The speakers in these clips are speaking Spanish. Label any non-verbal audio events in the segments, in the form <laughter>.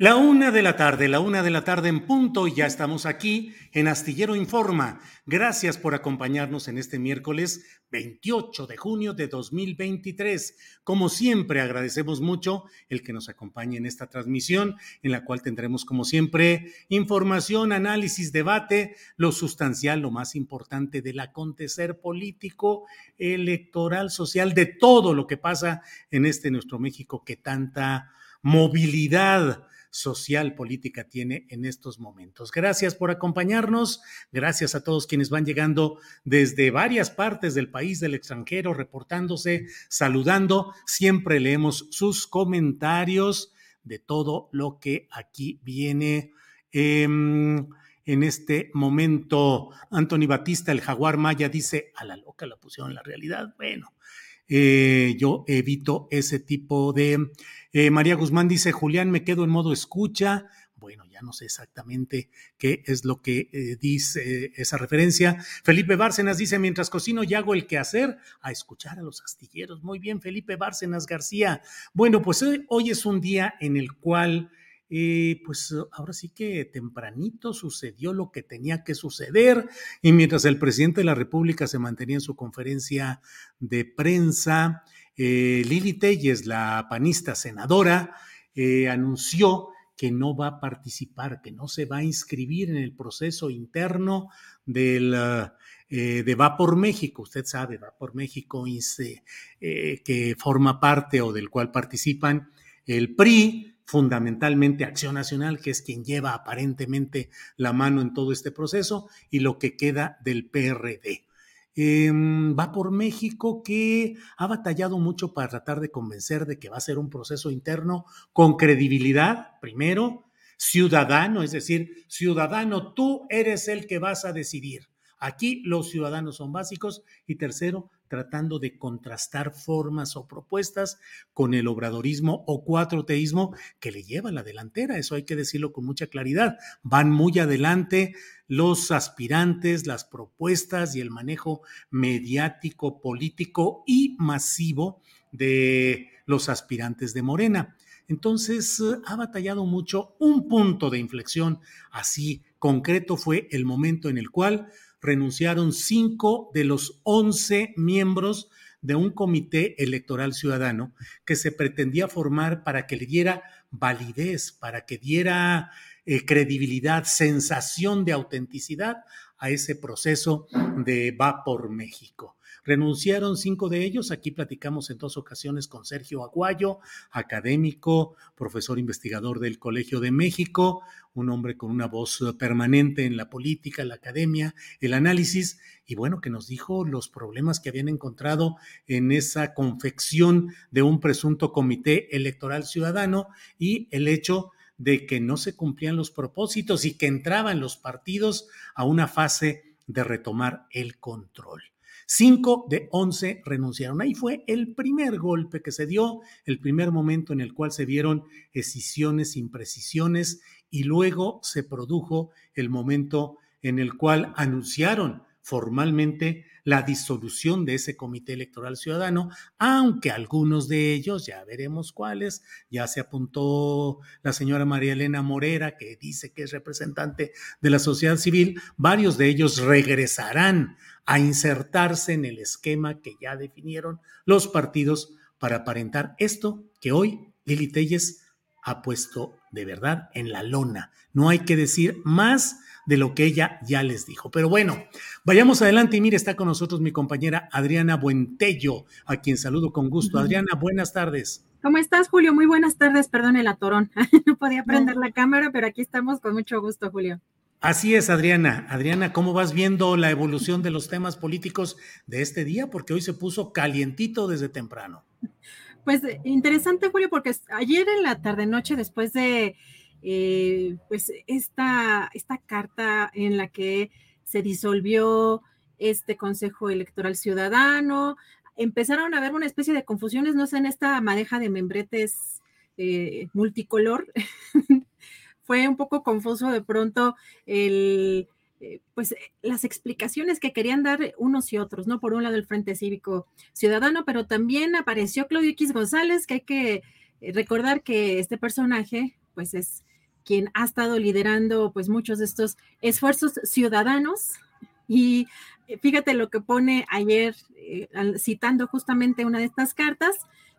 La una de la tarde, la una de la tarde en punto, y ya estamos aquí en Astillero Informa. Gracias por acompañarnos en este miércoles 28 de junio de 2023. Como siempre, agradecemos mucho el que nos acompañe en esta transmisión, en la cual tendremos, como siempre, información, análisis, debate, lo sustancial, lo más importante del acontecer político, electoral, social, de todo lo que pasa en este nuestro México que tanta movilidad social política tiene en estos momentos. Gracias por acompañarnos, gracias a todos quienes van llegando desde varias partes del país, del extranjero, reportándose, saludando. Siempre leemos sus comentarios de todo lo que aquí viene. Em, en este momento, Anthony Batista, el jaguar maya, dice, a la loca la pusieron en la realidad. Bueno, eh, yo evito ese tipo de eh, María Guzmán dice, Julián, me quedo en modo escucha. Bueno, ya no sé exactamente qué es lo que eh, dice esa referencia. Felipe Bárcenas dice, mientras cocino y hago el quehacer, a escuchar a los astilleros. Muy bien, Felipe Bárcenas García. Bueno, pues hoy, hoy es un día en el cual... Eh, pues ahora sí que tempranito sucedió lo que tenía que suceder y mientras el presidente de la República se mantenía en su conferencia de prensa, eh, Lili Telles, la panista senadora, eh, anunció que no va a participar, que no se va a inscribir en el proceso interno del, eh, de Va por México. Usted sabe, Va por México que forma parte o del cual participan el PRI, fundamentalmente Acción Nacional, que es quien lleva aparentemente la mano en todo este proceso, y lo que queda del PRD. Em, va por México que ha batallado mucho para tratar de convencer de que va a ser un proceso interno con credibilidad, primero, ciudadano, es decir, ciudadano, tú eres el que vas a decidir. Aquí los ciudadanos son básicos y tercero, tratando de contrastar formas o propuestas con el obradorismo o cuatroteísmo que le lleva la delantera. Eso hay que decirlo con mucha claridad. Van muy adelante los aspirantes, las propuestas y el manejo mediático, político y masivo de los aspirantes de Morena. Entonces, ha batallado mucho. Un punto de inflexión así concreto fue el momento en el cual renunciaron cinco de los once miembros de un comité electoral ciudadano que se pretendía formar para que le diera validez, para que diera eh, credibilidad, sensación de autenticidad a ese proceso de Va por México. Renunciaron cinco de ellos. Aquí platicamos en dos ocasiones con Sergio Aguayo, académico, profesor investigador del Colegio de México, un hombre con una voz permanente en la política, la academia, el análisis, y bueno, que nos dijo los problemas que habían encontrado en esa confección de un presunto comité electoral ciudadano y el hecho de que no se cumplían los propósitos y que entraban los partidos a una fase de retomar el control. Cinco de once renunciaron. Ahí fue el primer golpe que se dio, el primer momento en el cual se vieron escisiones, imprecisiones y luego se produjo el momento en el cual anunciaron formalmente la disolución de ese comité electoral ciudadano, aunque algunos de ellos, ya veremos cuáles, ya se apuntó la señora María Elena Morera, que dice que es representante de la sociedad civil, varios de ellos regresarán a insertarse en el esquema que ya definieron los partidos para aparentar esto que hoy Lili Telles ha puesto de verdad en la lona. No hay que decir más de lo que ella ya les dijo. Pero bueno, vayamos adelante y mire, está con nosotros mi compañera Adriana Buentello, a quien saludo con gusto. Adriana, buenas tardes. ¿Cómo estás, Julio? Muy buenas tardes, perdón el atorón. <laughs> no podía prender la cámara, pero aquí estamos con mucho gusto, Julio. Así es, Adriana. Adriana, ¿cómo vas viendo la evolución de los temas políticos de este día? Porque hoy se puso calientito desde temprano. Pues interesante, Julio, porque ayer en la tarde-noche, después de eh, pues esta, esta carta en la que se disolvió este Consejo Electoral Ciudadano, empezaron a haber una especie de confusiones, no sé, en esta madeja de membretes eh, multicolor. <laughs> Fue un poco confuso de pronto el, eh, pues las explicaciones que querían dar unos y otros, ¿no? Por un lado el Frente Cívico Ciudadano, pero también apareció Claudio X González, que hay que recordar que este personaje, pues es quien ha estado liderando pues muchos de estos esfuerzos ciudadanos y eh, fíjate lo que pone ayer eh, citando justamente una de estas cartas,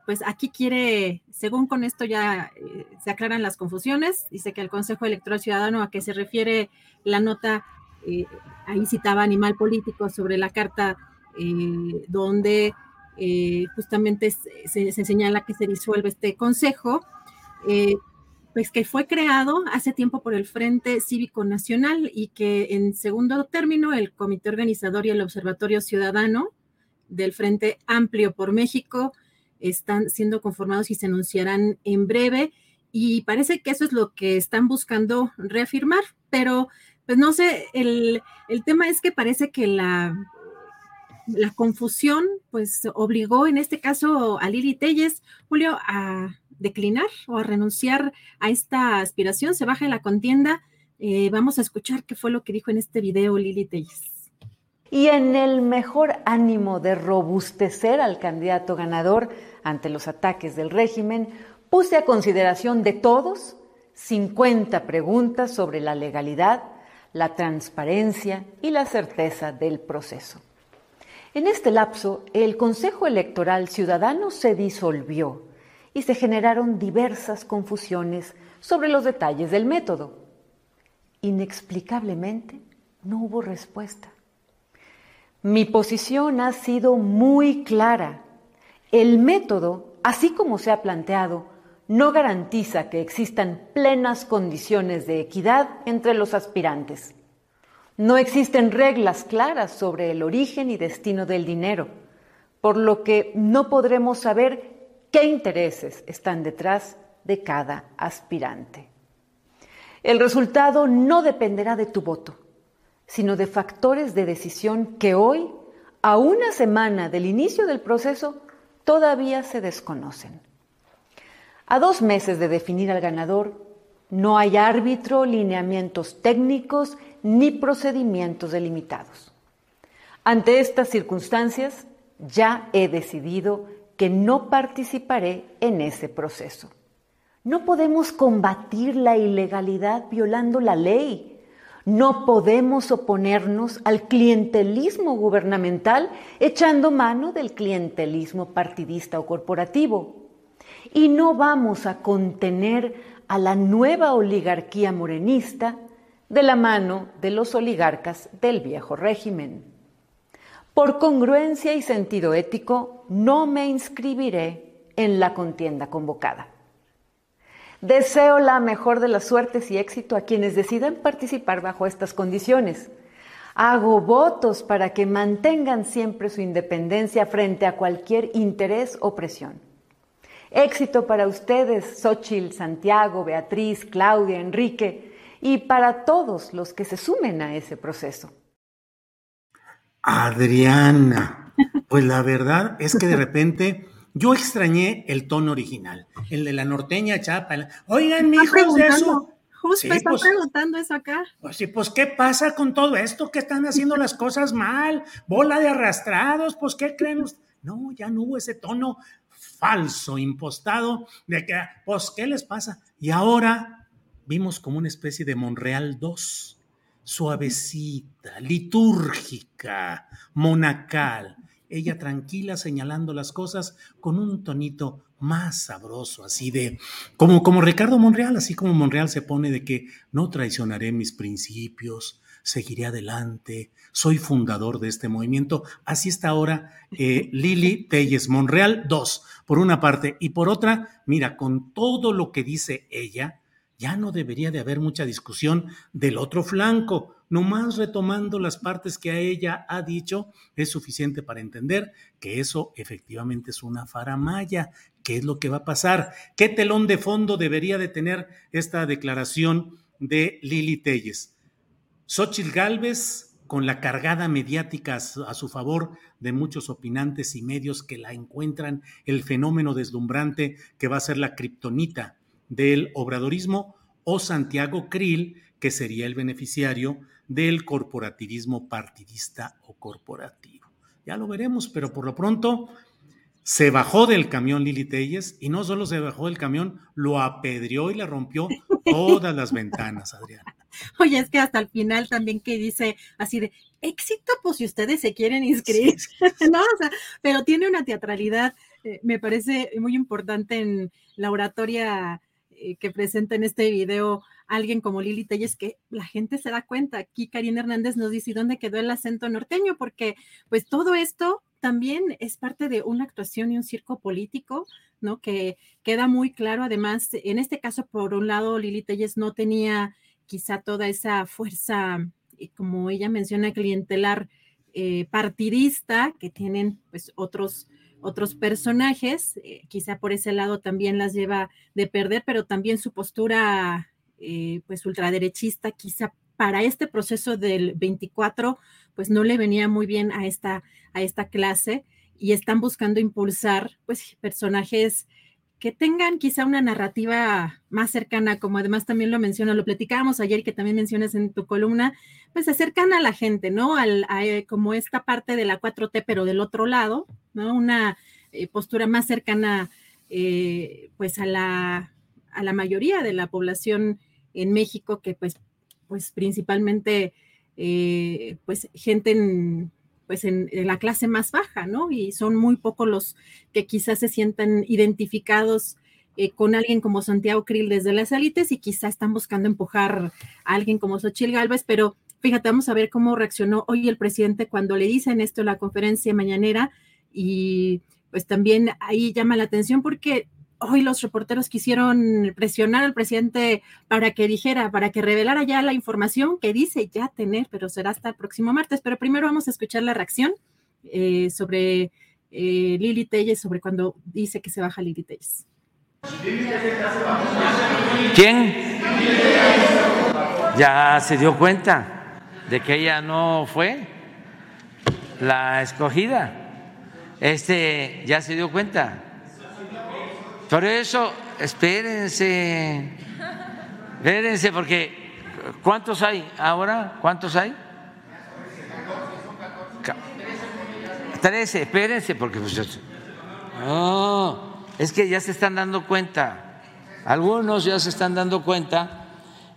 pues aquí quiere, según con esto ya eh, se aclaran las confusiones, dice que el Consejo Electoral Ciudadano a que se refiere la nota, ahí citaba Animal Político sobre la carta donde justamente se, se, señala que se disuelve este consejo, pues que fue creado hace tiempo por el Frente Cívico Nacional y que en segundo término el Comité Organizador y el Observatorio Ciudadano del Frente Amplio por México están siendo conformados y se anunciarán en breve y parece que eso es lo que están buscando reafirmar, pero pues no sé, el, el tema es que parece que la, la confusión pues obligó en este caso a Lili Telles, Julio, a declinar o a renunciar a esta aspiración, se baja en la contienda. Eh, vamos a escuchar qué fue lo que dijo en este video Lili Telles. Y en el mejor ánimo de robustecer al candidato ganador ante los ataques del régimen, puse a consideración de todos 50 preguntas sobre la legalidad, la transparencia y la certeza del proceso. En este lapso, el Consejo Electoral Ciudadano se disolvió y se generaron diversas confusiones sobre los detalles del método. Inexplicablemente, no hubo respuesta. Mi posición ha sido muy clara. El método, así como se ha planteado, no garantiza que existan plenas condiciones de equidad entre los aspirantes. No existen reglas claras sobre el origen y destino del dinero, por lo que no podremos saber qué intereses están detrás de cada aspirante. El resultado no dependerá de tu voto, sino de factores de decisión que hoy, a una semana del inicio del proceso, todavía se desconocen. A dos meses de definir al ganador, no hay árbitro, lineamientos técnicos ni procedimientos delimitados. Ante estas circunstancias, ya he decidido que no participaré en ese proceso. No podemos combatir la ilegalidad violando la ley. No podemos oponernos al clientelismo gubernamental echando mano del clientelismo partidista o corporativo. Y no vamos a contener a la nueva oligarquía morenista de la mano de los oligarcas del viejo régimen. Por congruencia y sentido ético, no me inscribiré en la contienda convocada. Deseo la mejor de las suertes y éxito a quienes decidan participar bajo estas condiciones. Hago votos para que mantengan siempre su independencia frente a cualquier interés o presión. Éxito para ustedes, Xochil, Santiago, Beatriz, Claudia, Enrique, y para todos los que se sumen a ese proceso. Adriana, Pues la verdad es que de repente yo extrañé el tono original, el de la norteña chapa. Oigan, mi hijo, eso. Justo están pues, preguntando eso acá. Pues sí, pues ¿qué pasa con todo esto? Que están haciendo las cosas mal, bola de arrastrados, pues ¿qué creen? No, ya no hubo ese tono falso, impostado, de que, pues, ¿qué les pasa? Y ahora vimos como una especie de Monreal 2, suavecita, litúrgica, monacal, ella tranquila señalando las cosas con un tonito más sabroso, así de, como, como Ricardo Monreal, así como Monreal se pone de que no traicionaré mis principios, seguiré adelante, soy fundador de este movimiento. Así está ahora eh, Lili Telles Monreal, dos, por una parte, y por otra, mira, con todo lo que dice ella, ya no debería de haber mucha discusión del otro flanco. Nomás retomando las partes que a ella ha dicho, es suficiente para entender que eso efectivamente es una faramaya. ¿Qué es lo que va a pasar? ¿Qué telón de fondo debería de tener esta declaración de Lili Telles? Xochitl Gálvez, con la cargada mediática a su favor de muchos opinantes y medios que la encuentran el fenómeno deslumbrante que va a ser la kriptonita del obradorismo, o Santiago Krill, que sería el beneficiario del corporativismo partidista o corporativo. Ya lo veremos, pero por lo pronto se bajó del camión Lili Telles y no solo se bajó del camión, lo apedreó y le rompió todas las ventanas, Adriana. <laughs> Oye, es que hasta el final también que dice así de éxito, pues si ustedes se quieren inscribir, <laughs> ¿no? O sea, pero tiene una teatralidad, eh, me parece muy importante en la oratoria eh, que presenta en este video alguien como Lili Telles, que la gente se da cuenta. Aquí Karina Hernández nos dice, dónde quedó el acento norteño? Porque pues todo esto también es parte de una actuación y un circo político, ¿no? Que queda muy claro. Además, en este caso, por un lado, Lili Telles no tenía quizá toda esa fuerza, eh, como ella menciona, clientelar eh, partidista que tienen pues otros otros personajes, eh, quizá por ese lado también las lleva de perder, pero también su postura pues ultraderechista, quizá para este proceso del 24, pues no le venía muy bien a esta, a esta clase y están buscando impulsar pues personajes que tengan quizá una narrativa más cercana, como además también lo menciona, lo platicábamos ayer que también mencionas en tu columna, pues acercan a la gente, ¿no? Al, eh, como esta parte de la 4T, pero del otro lado, ¿no? Una eh, postura más cercana, eh, pues a la, a la mayoría de la población en México, que pues, pues principalmente, pues gente en pues en, la clase más baja, ¿no? Y son muy pocos los que quizás se sientan identificados eh, con alguien como Santiago Krill desde las élites y quizás están buscando empujar a alguien como Xochil Gálvez, pero fíjate, vamos a ver cómo reaccionó hoy el presidente cuando le dicen esto en la conferencia mañanera y pues también ahí llama la atención porque hoy los reporteros quisieron presionar al presidente para que dijera, para que revelara ya la información que dice ya tener, pero será hasta el próximo martes. Pero primero vamos a escuchar la reacción eh, sobre eh, Lili Telles, sobre cuando dice que se baja Lili Telles. ¿Quién? Ya se dio cuenta de que ella no fue la escogida. Este ya se dio cuenta por eso, espérense, espérense, porque ¿cuántos hay ahora? ¿Cuántos hay? Trece, espérense, porque pues, no, es que ya se están dando cuenta, algunos ya se están dando cuenta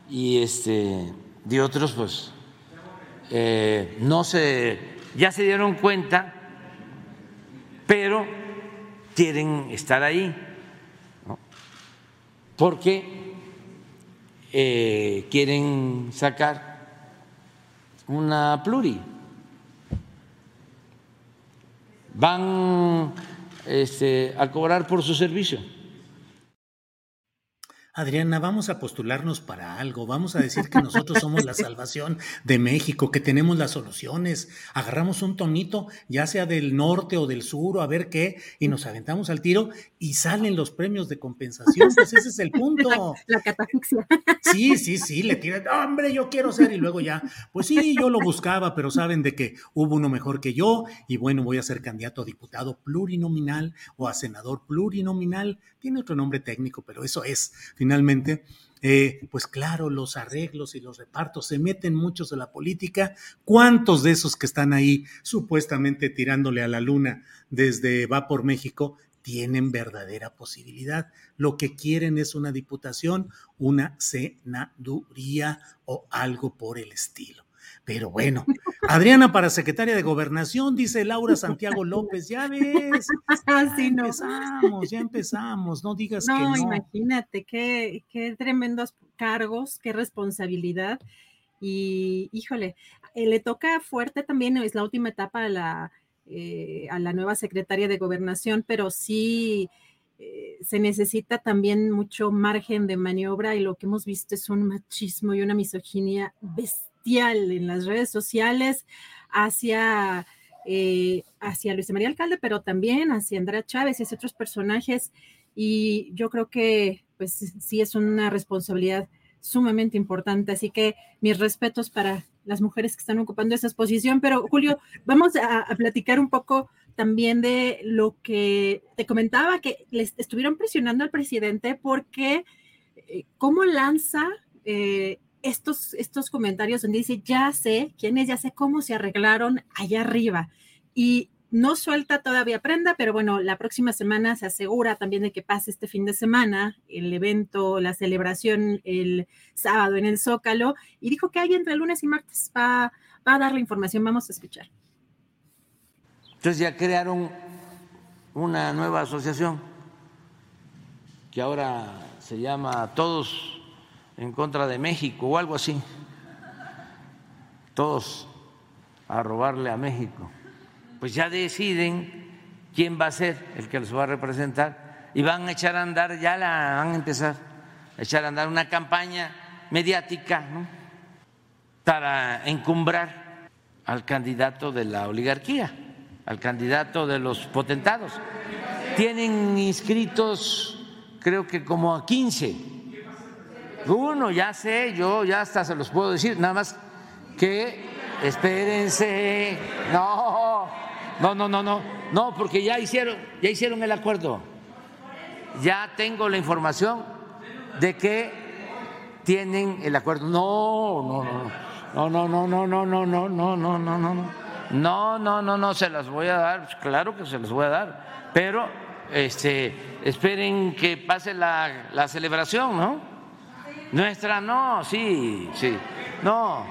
y este de otros pues eh, no se, ya se dieron cuenta, pero quieren estar ahí porque eh, quieren sacar una pluri. Van este, a cobrar por su servicio. Adriana, vamos a postularnos para algo, vamos a decir que nosotros somos la <laughs> salvación de México, que tenemos las soluciones. Agarramos un tonito, ya sea del norte o del sur, o a ver qué, y nos aventamos al tiro y salen los premios de compensación. Pues ese es el punto. <laughs> La, catafixia. Sí, sí, sí, le tiran, hombre, yo quiero ser, y luego ya, pues sí, yo lo buscaba, pero saben de que hubo uno mejor que yo, y bueno, voy a ser candidato a diputado plurinominal o a senador plurinominal. Tiene otro nombre técnico, pero eso es finalmente, eh, pues claro, los arreglos y los repartos se meten muchos de la política. ¿Cuántos de esos que están ahí supuestamente tirándole a la luna desde Va por México tienen verdadera posibilidad? Lo que quieren es una diputación, una senaduría o algo por el estilo. Pero bueno, Adriana para secretaria de Gobernación, dice Laura Santiago López, ya ves. <laughs> Ah, ya empezamos, ya empezamos, no digas que no. imagínate, qué, qué tremendos cargos, qué responsabilidad. Y híjole, eh, le toca fuerte también, es la última etapa a la, eh, a la nueva secretaria de Gobernación, pero sí eh, se necesita también mucho margen de maniobra y lo que hemos visto es un machismo y una misoginia bestial en las redes sociales hacia, eh, hacia Luis María Alcalde, pero también hacia Andrea Chávez y hacia otros personajes. Y yo creo que pues sí es una responsabilidad sumamente importante. Así que mis respetos para las mujeres que están ocupando esa posición. Pero Julio, vamos a, platicar un poco también de lo que te comentaba, que les estuvieron presionando al presidente porque eh, cómo lanza eh, estos, estos comentarios donde dice, ya sé quiénes, ya sé cómo se arreglaron allá arriba. Y no suelta todavía prenda, pero bueno, la próxima semana se asegura también de que pase este fin de semana el evento, la celebración el sábado en el Zócalo, y dijo que hay entre lunes y martes va, va a dar la información. Vamos a escuchar. Entonces ya crearon una nueva asociación que ahora se llama Todos en contra de México o algo así. Todos a robarle a México. Pues ya deciden quién va a ser el que los va a representar y van a echar a andar, ya la van a empezar a echar a andar una campaña mediática para encumbrar al candidato de la oligarquía, al candidato de los potentados. Tienen inscritos creo que como a 15 uno, ya sé, yo ya hasta se los puedo decir, nada más que espérense. No, no, no, no, no, no, porque ya hicieron, ya hicieron el acuerdo. Ya tengo la información de que tienen el acuerdo. No, no, no, no, no, no, no, no, no, no, no, no, no, no. No, no, no, no, se las voy a dar, claro que se las voy a dar, pero este, esperen que pase la, la celebración, ¿no? Nuestra no, sí, sí. No,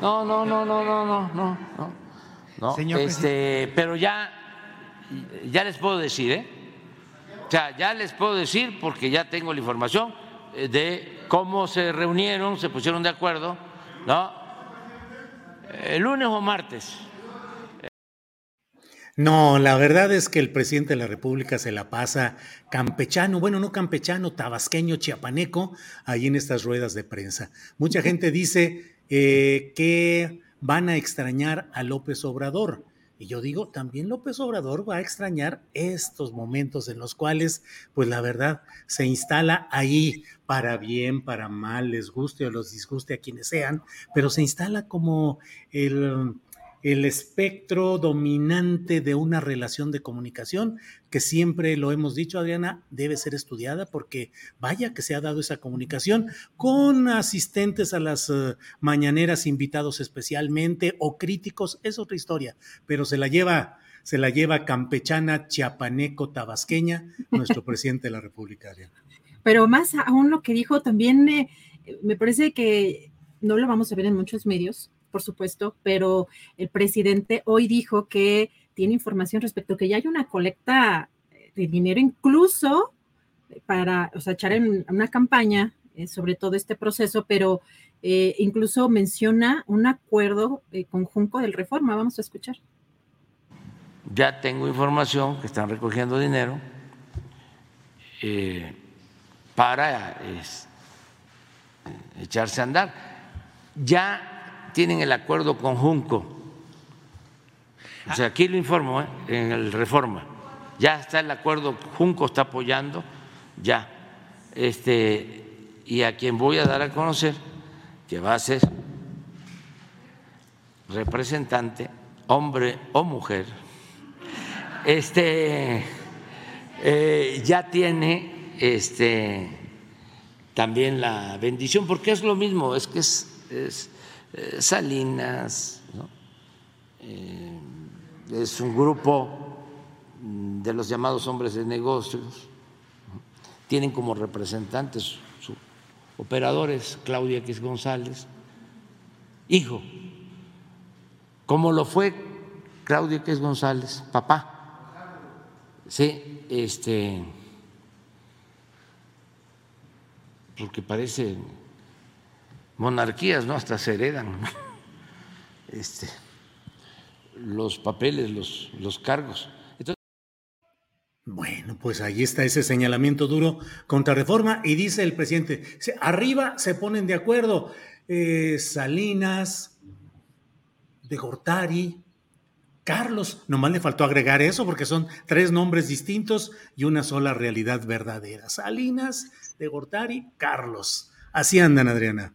no, no, no, no, no, no, no. no. Señor este, pero ya, ya les puedo decir, ¿eh? O sea, ya les puedo decir, porque ya tengo la información eh, de cómo se reunieron, se pusieron de acuerdo, ¿no? El lunes o martes no, la verdad es que el presidente de la República se la pasa campechano, bueno, no campechano, tabasqueño, chiapaneco, ahí en estas ruedas de prensa. Mucha gente dice eh, que van a extrañar a López Obrador. Y yo digo, también López Obrador va a extrañar estos momentos en los cuales, pues la verdad, se instala ahí para bien, para mal, les guste o los disguste a quienes sean, pero se instala como el el espectro dominante de una relación de comunicación que siempre lo hemos dicho, Adriana, debe ser estudiada porque vaya que se ha dado esa comunicación con asistentes a las eh, mañaneras invitados especialmente o críticos, es otra historia, pero se la lleva se la lleva campechana, chiapaneco, tabasqueña, nuestro <laughs> presidente de la República. Adriana. Pero más aún lo que dijo también eh, me parece que no lo vamos a ver en muchos medios, por supuesto, pero el presidente hoy dijo que tiene información respecto a que ya hay una colecta de dinero incluso para, o sea, echar en una campaña eh, sobre todo este proceso, pero eh, incluso menciona un acuerdo eh, conjunto del Reforma. Vamos a escuchar. Ya tengo información que están recogiendo dinero para echarse a andar. Ya tienen el acuerdo con Junco. O sea, aquí lo informo, ¿eh? en el Reforma. Ya está el acuerdo, Junco está apoyando, ya. Este, y a quien voy a dar a conocer, que va a ser representante, hombre o mujer, este, eh, ya tiene este, también la bendición, porque es lo mismo, es que es, Salinas, eh, es un grupo de los llamados hombres de negocios, tienen como representantes sus operadores Claudia X González, hijo, como lo fue Claudia X González, papá. Sí, este, porque parece monarquías, ¿no? Hasta se heredan este, los papeles, los, los cargos. Bueno, pues ahí está ese señalamiento duro contra reforma y dice el presidente, arriba se ponen de acuerdo eh, Salinas, de Gortari, Carlos, nomás le faltó agregar eso porque son tres nombres distintos y una sola realidad verdadera. Salinas, de Gortari, Carlos. Así andan, Adriana.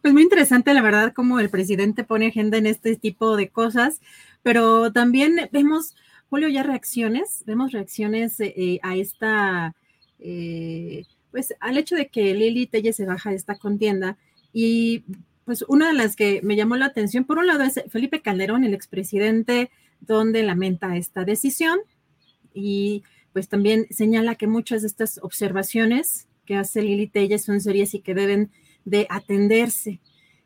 Pues muy interesante, la verdad, cómo el presidente pone agenda en este tipo de cosas, pero también vemos Julio, ya reacciones, vemos reacciones eh, eh, a esta, eh, pues al hecho de que Lili Telle se baja de esta contienda y pues una de las que me llamó la atención, por un lado es Felipe Calderón, el expresidente, donde lamenta esta decisión y pues también señala que muchas de estas observaciones que hace Lili Telle son serias y que deben de atenderse.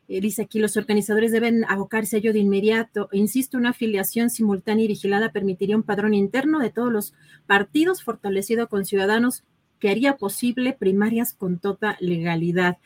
Eh, dice aquí, los organizadores deben abocarse a ello de inmediato. Insisto, una afiliación simultánea y vigilada permitiría un padrón interno de todos los partidos fortalecido con ciudadanos que haría posible primarias con toda legalidad.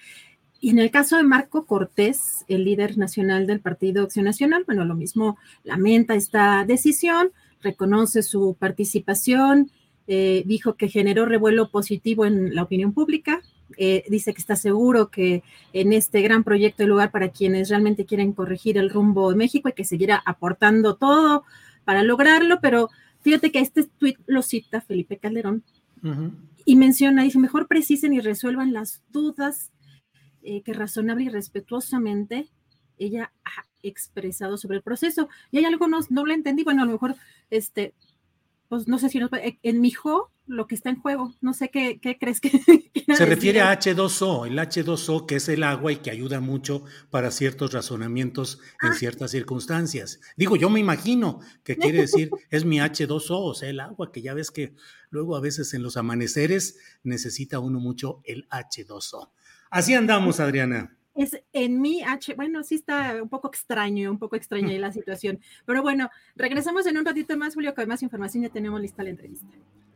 Y en el caso de Marco Cortés, el líder nacional del Partido Acción Nacional, bueno, lo mismo lamenta esta decisión, reconoce su participación, eh, dijo que generó revuelo positivo en la opinión pública, eh, dice que está seguro que en este gran proyecto hay lugar para quienes realmente quieren corregir el rumbo de México y que seguirá aportando todo para lograrlo, pero fíjate que este tweet lo cita Felipe Calderón y menciona, dice, mejor precisen y resuelvan las dudas eh, que razonable y respetuosamente ella ha expresado sobre el proceso. Y hay algo no, no lo entendí, bueno, a lo mejor este, pues no sé si nos, en Mijo lo que está en juego, no sé qué, crees que... <laughs> Se refiere a H2O, el H2O que es el agua y que ayuda mucho para ciertos razonamientos en ah. ciertas circunstancias. Digo, yo me imagino que quiere decir <laughs> es mi H2O, o sea, el agua, que ya ves que luego a veces en los amaneceres necesita uno mucho el H2O. Así andamos, Adriana es en mi H, bueno, sí está un poco extraño, un poco <laughs> extraña la situación, pero bueno, regresamos en un ratito más, Julio, con más información ya tenemos lista la entrevista.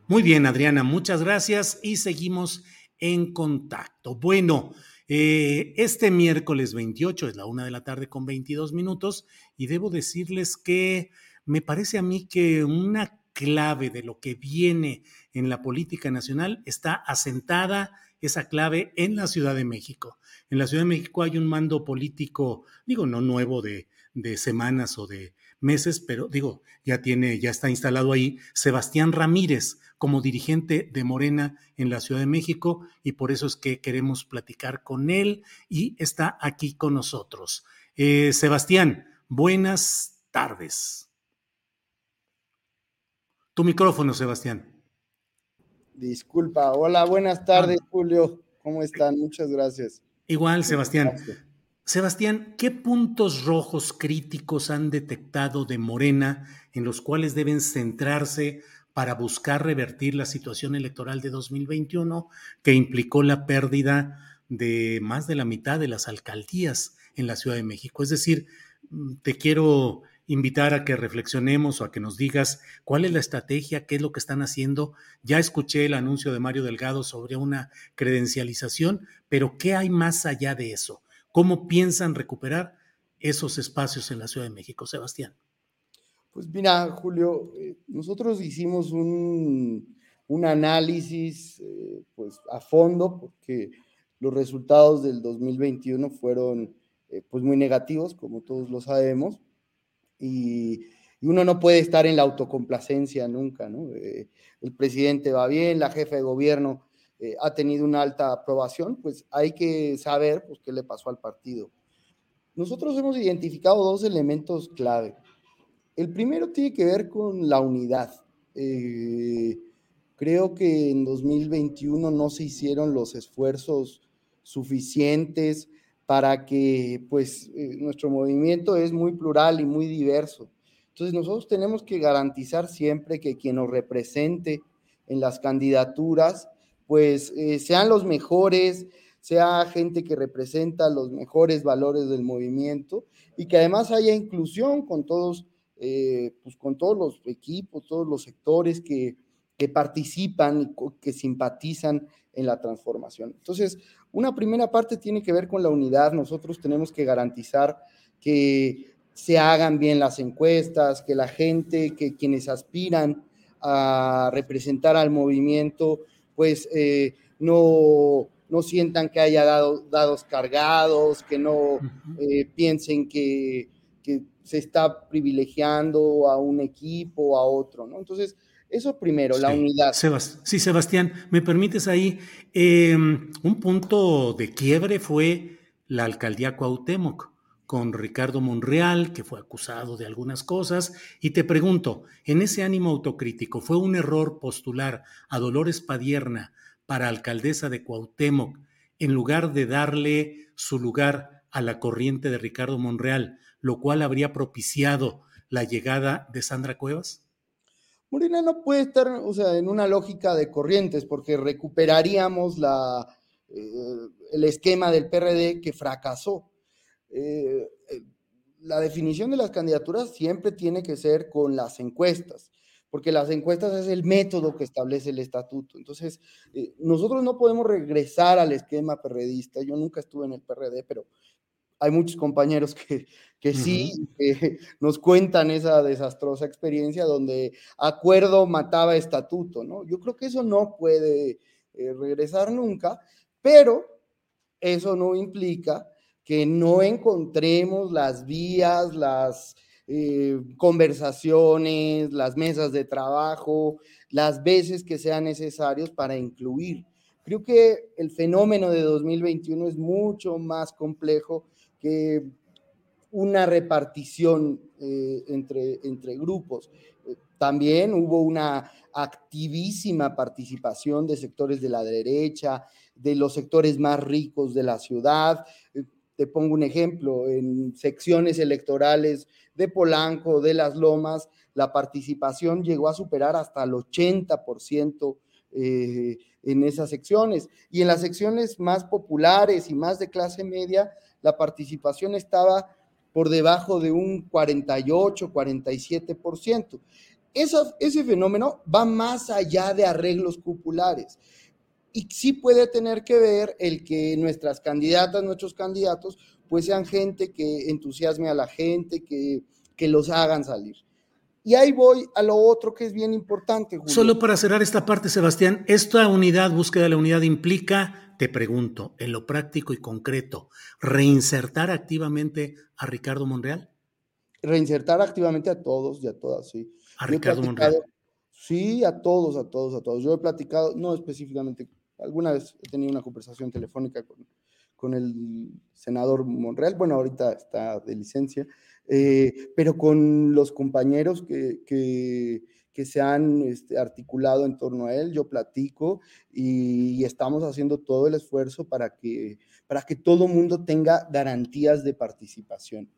Muy bien, Adriana, muchas gracias y seguimos en contacto. Bueno, eh, este miércoles 28 es la una de la tarde con 22 minutos y debo decirles que me parece a mí que una clave de lo que viene en la política nacional está asentada esa clave en la Ciudad de México. En la Ciudad de México hay un mando político, digo, no nuevo de, de semanas o de meses, pero digo, ya tiene, ya está instalado ahí Sebastián Ramírez como dirigente de Morena en la Ciudad de México y por eso es que queremos platicar con él y está aquí con nosotros. Eh, Sebastián, buenas tardes. Tu micrófono, Sebastián. Disculpa. Hola, buenas tardes, ah. Julio. ¿Cómo están? Muchas gracias. Igual, Sebastián. Sebastián, ¿qué puntos rojos críticos han detectado de Morena en los cuales deben centrarse para buscar revertir la situación electoral de 2021 que implicó la pérdida de más de la mitad de las alcaldías en la Ciudad de México? Es decir, mm, te quiero invitar a que reflexionemos o a que nos digas cuál es la estrategia, qué es lo que están haciendo. Ya escuché el anuncio de Mario Delgado sobre una credencialización, pero ¿qué hay más allá de eso? ¿Cómo piensan recuperar esos espacios en la Ciudad de México, Sebastián? Pues mira, Julio, eh, nosotros hicimos un análisis eh, pues a fondo, porque los resultados del 2021 fueron eh, pues muy negativos, como todos lo sabemos, y, uno no puede estar en la autocomplacencia nunca, ¿no? Eh, el presidente va bien, la jefa de gobierno ha tenido una alta aprobación, pues hay que saber pues, qué le pasó al partido. Nosotros hemos identificado dos elementos clave. El primero tiene que ver con la unidad. Eh, creo que en 2021 no se hicieron los esfuerzos suficientes para que pues eh, nuestro movimiento es muy plural y muy diverso. Entonces nosotros tenemos que garantizar siempre que quien nos represente en las candidaturas pues eh, sean los mejores, sea gente que representa los mejores valores del movimiento y que además haya inclusión con todos, eh, pues con todos los equipos, todos los sectores que, que participan y que simpatizan en la transformación. Entonces, una primera parte tiene que ver con la unidad. Nosotros tenemos que garantizar que se hagan bien las encuestas, que la gente, que quienes aspiran a representar al movimiento, pues eh, no, no sientan que haya dado, dados cargados, que no eh, piensen que, se está privilegiando a un equipo o a otro, ¿no? Entonces, eso primero, la unidad. sí, Sebastián, ¿me permites ahí? Em, un punto de quiebre fue la alcaldía Cuauhtémoc con Ricardo Monreal, que fue acusado de algunas cosas, y te pregunto, en ese ánimo autocrítico, ¿fue un error postular a Dolores Padierna para alcaldesa de Cuauhtémoc, en lugar de darle su lugar a la corriente de Ricardo Monreal, lo cual habría propiciado la llegada de Sandra Cuevas? Morena no puede estar, o sea, en una lógica de corrientes, porque recuperaríamos la, eh, el esquema del PRD que fracasó. Eh, eh, la definición de las candidaturas siempre tiene que ser con las encuestas porque las encuestas es el método que establece el estatuto. Entonces, nosotros no podemos regresar al esquema perredista. Yo nunca estuve en el PRD, pero hay muchos compañeros que, que sí <laughs> nos cuentan esa desastrosa experiencia donde acuerdo mataba estatuto, ¿no? Yo creo que eso no puede eh, regresar nunca, pero eso no implica que no encontremos las vías, las eh, conversaciones, las mesas de trabajo, las veces que sean necesarios para incluir. Creo que el fenómeno de 2021 es mucho más complejo que una repartición eh, entre, entre grupos. También hubo una activísima participación de sectores de la derecha, de los sectores más ricos de la ciudad. Te pongo un ejemplo, en secciones electorales de Polanco, de Las Lomas, la participación llegó a superar hasta el 80% eh, en esas secciones. Y en las secciones más populares y más de clase media, la participación estaba por debajo de un 48, 47%. ese fenómeno va más allá de arreglos populares y sí puede tener que ver el que nuestras candidatas, nuestros candidatos, pues sean gente que entusiasme a la gente, que, que los hagan salir. Y ahí voy a lo otro que es bien importante. Solo para cerrar esta parte, Sebastián, esta unidad, búsqueda de la unidad implica, te pregunto, en lo práctico y concreto, reinsertar activamente a Ricardo Monreal. Reinsertar activamente a todos y a todas, sí. A Ricardo Monreal. Sí, a todos, a todos, a todos. Yo he platicado, no específicamente, alguna vez he tenido una conversación telefónica con, con el senador Monreal, bueno, ahorita está de licencia, eh, pero con los compañeros que, que, que se han este, articulado en torno a él, yo platico y, estamos haciendo todo el esfuerzo para que, para que todo mundo tenga garantías de participación.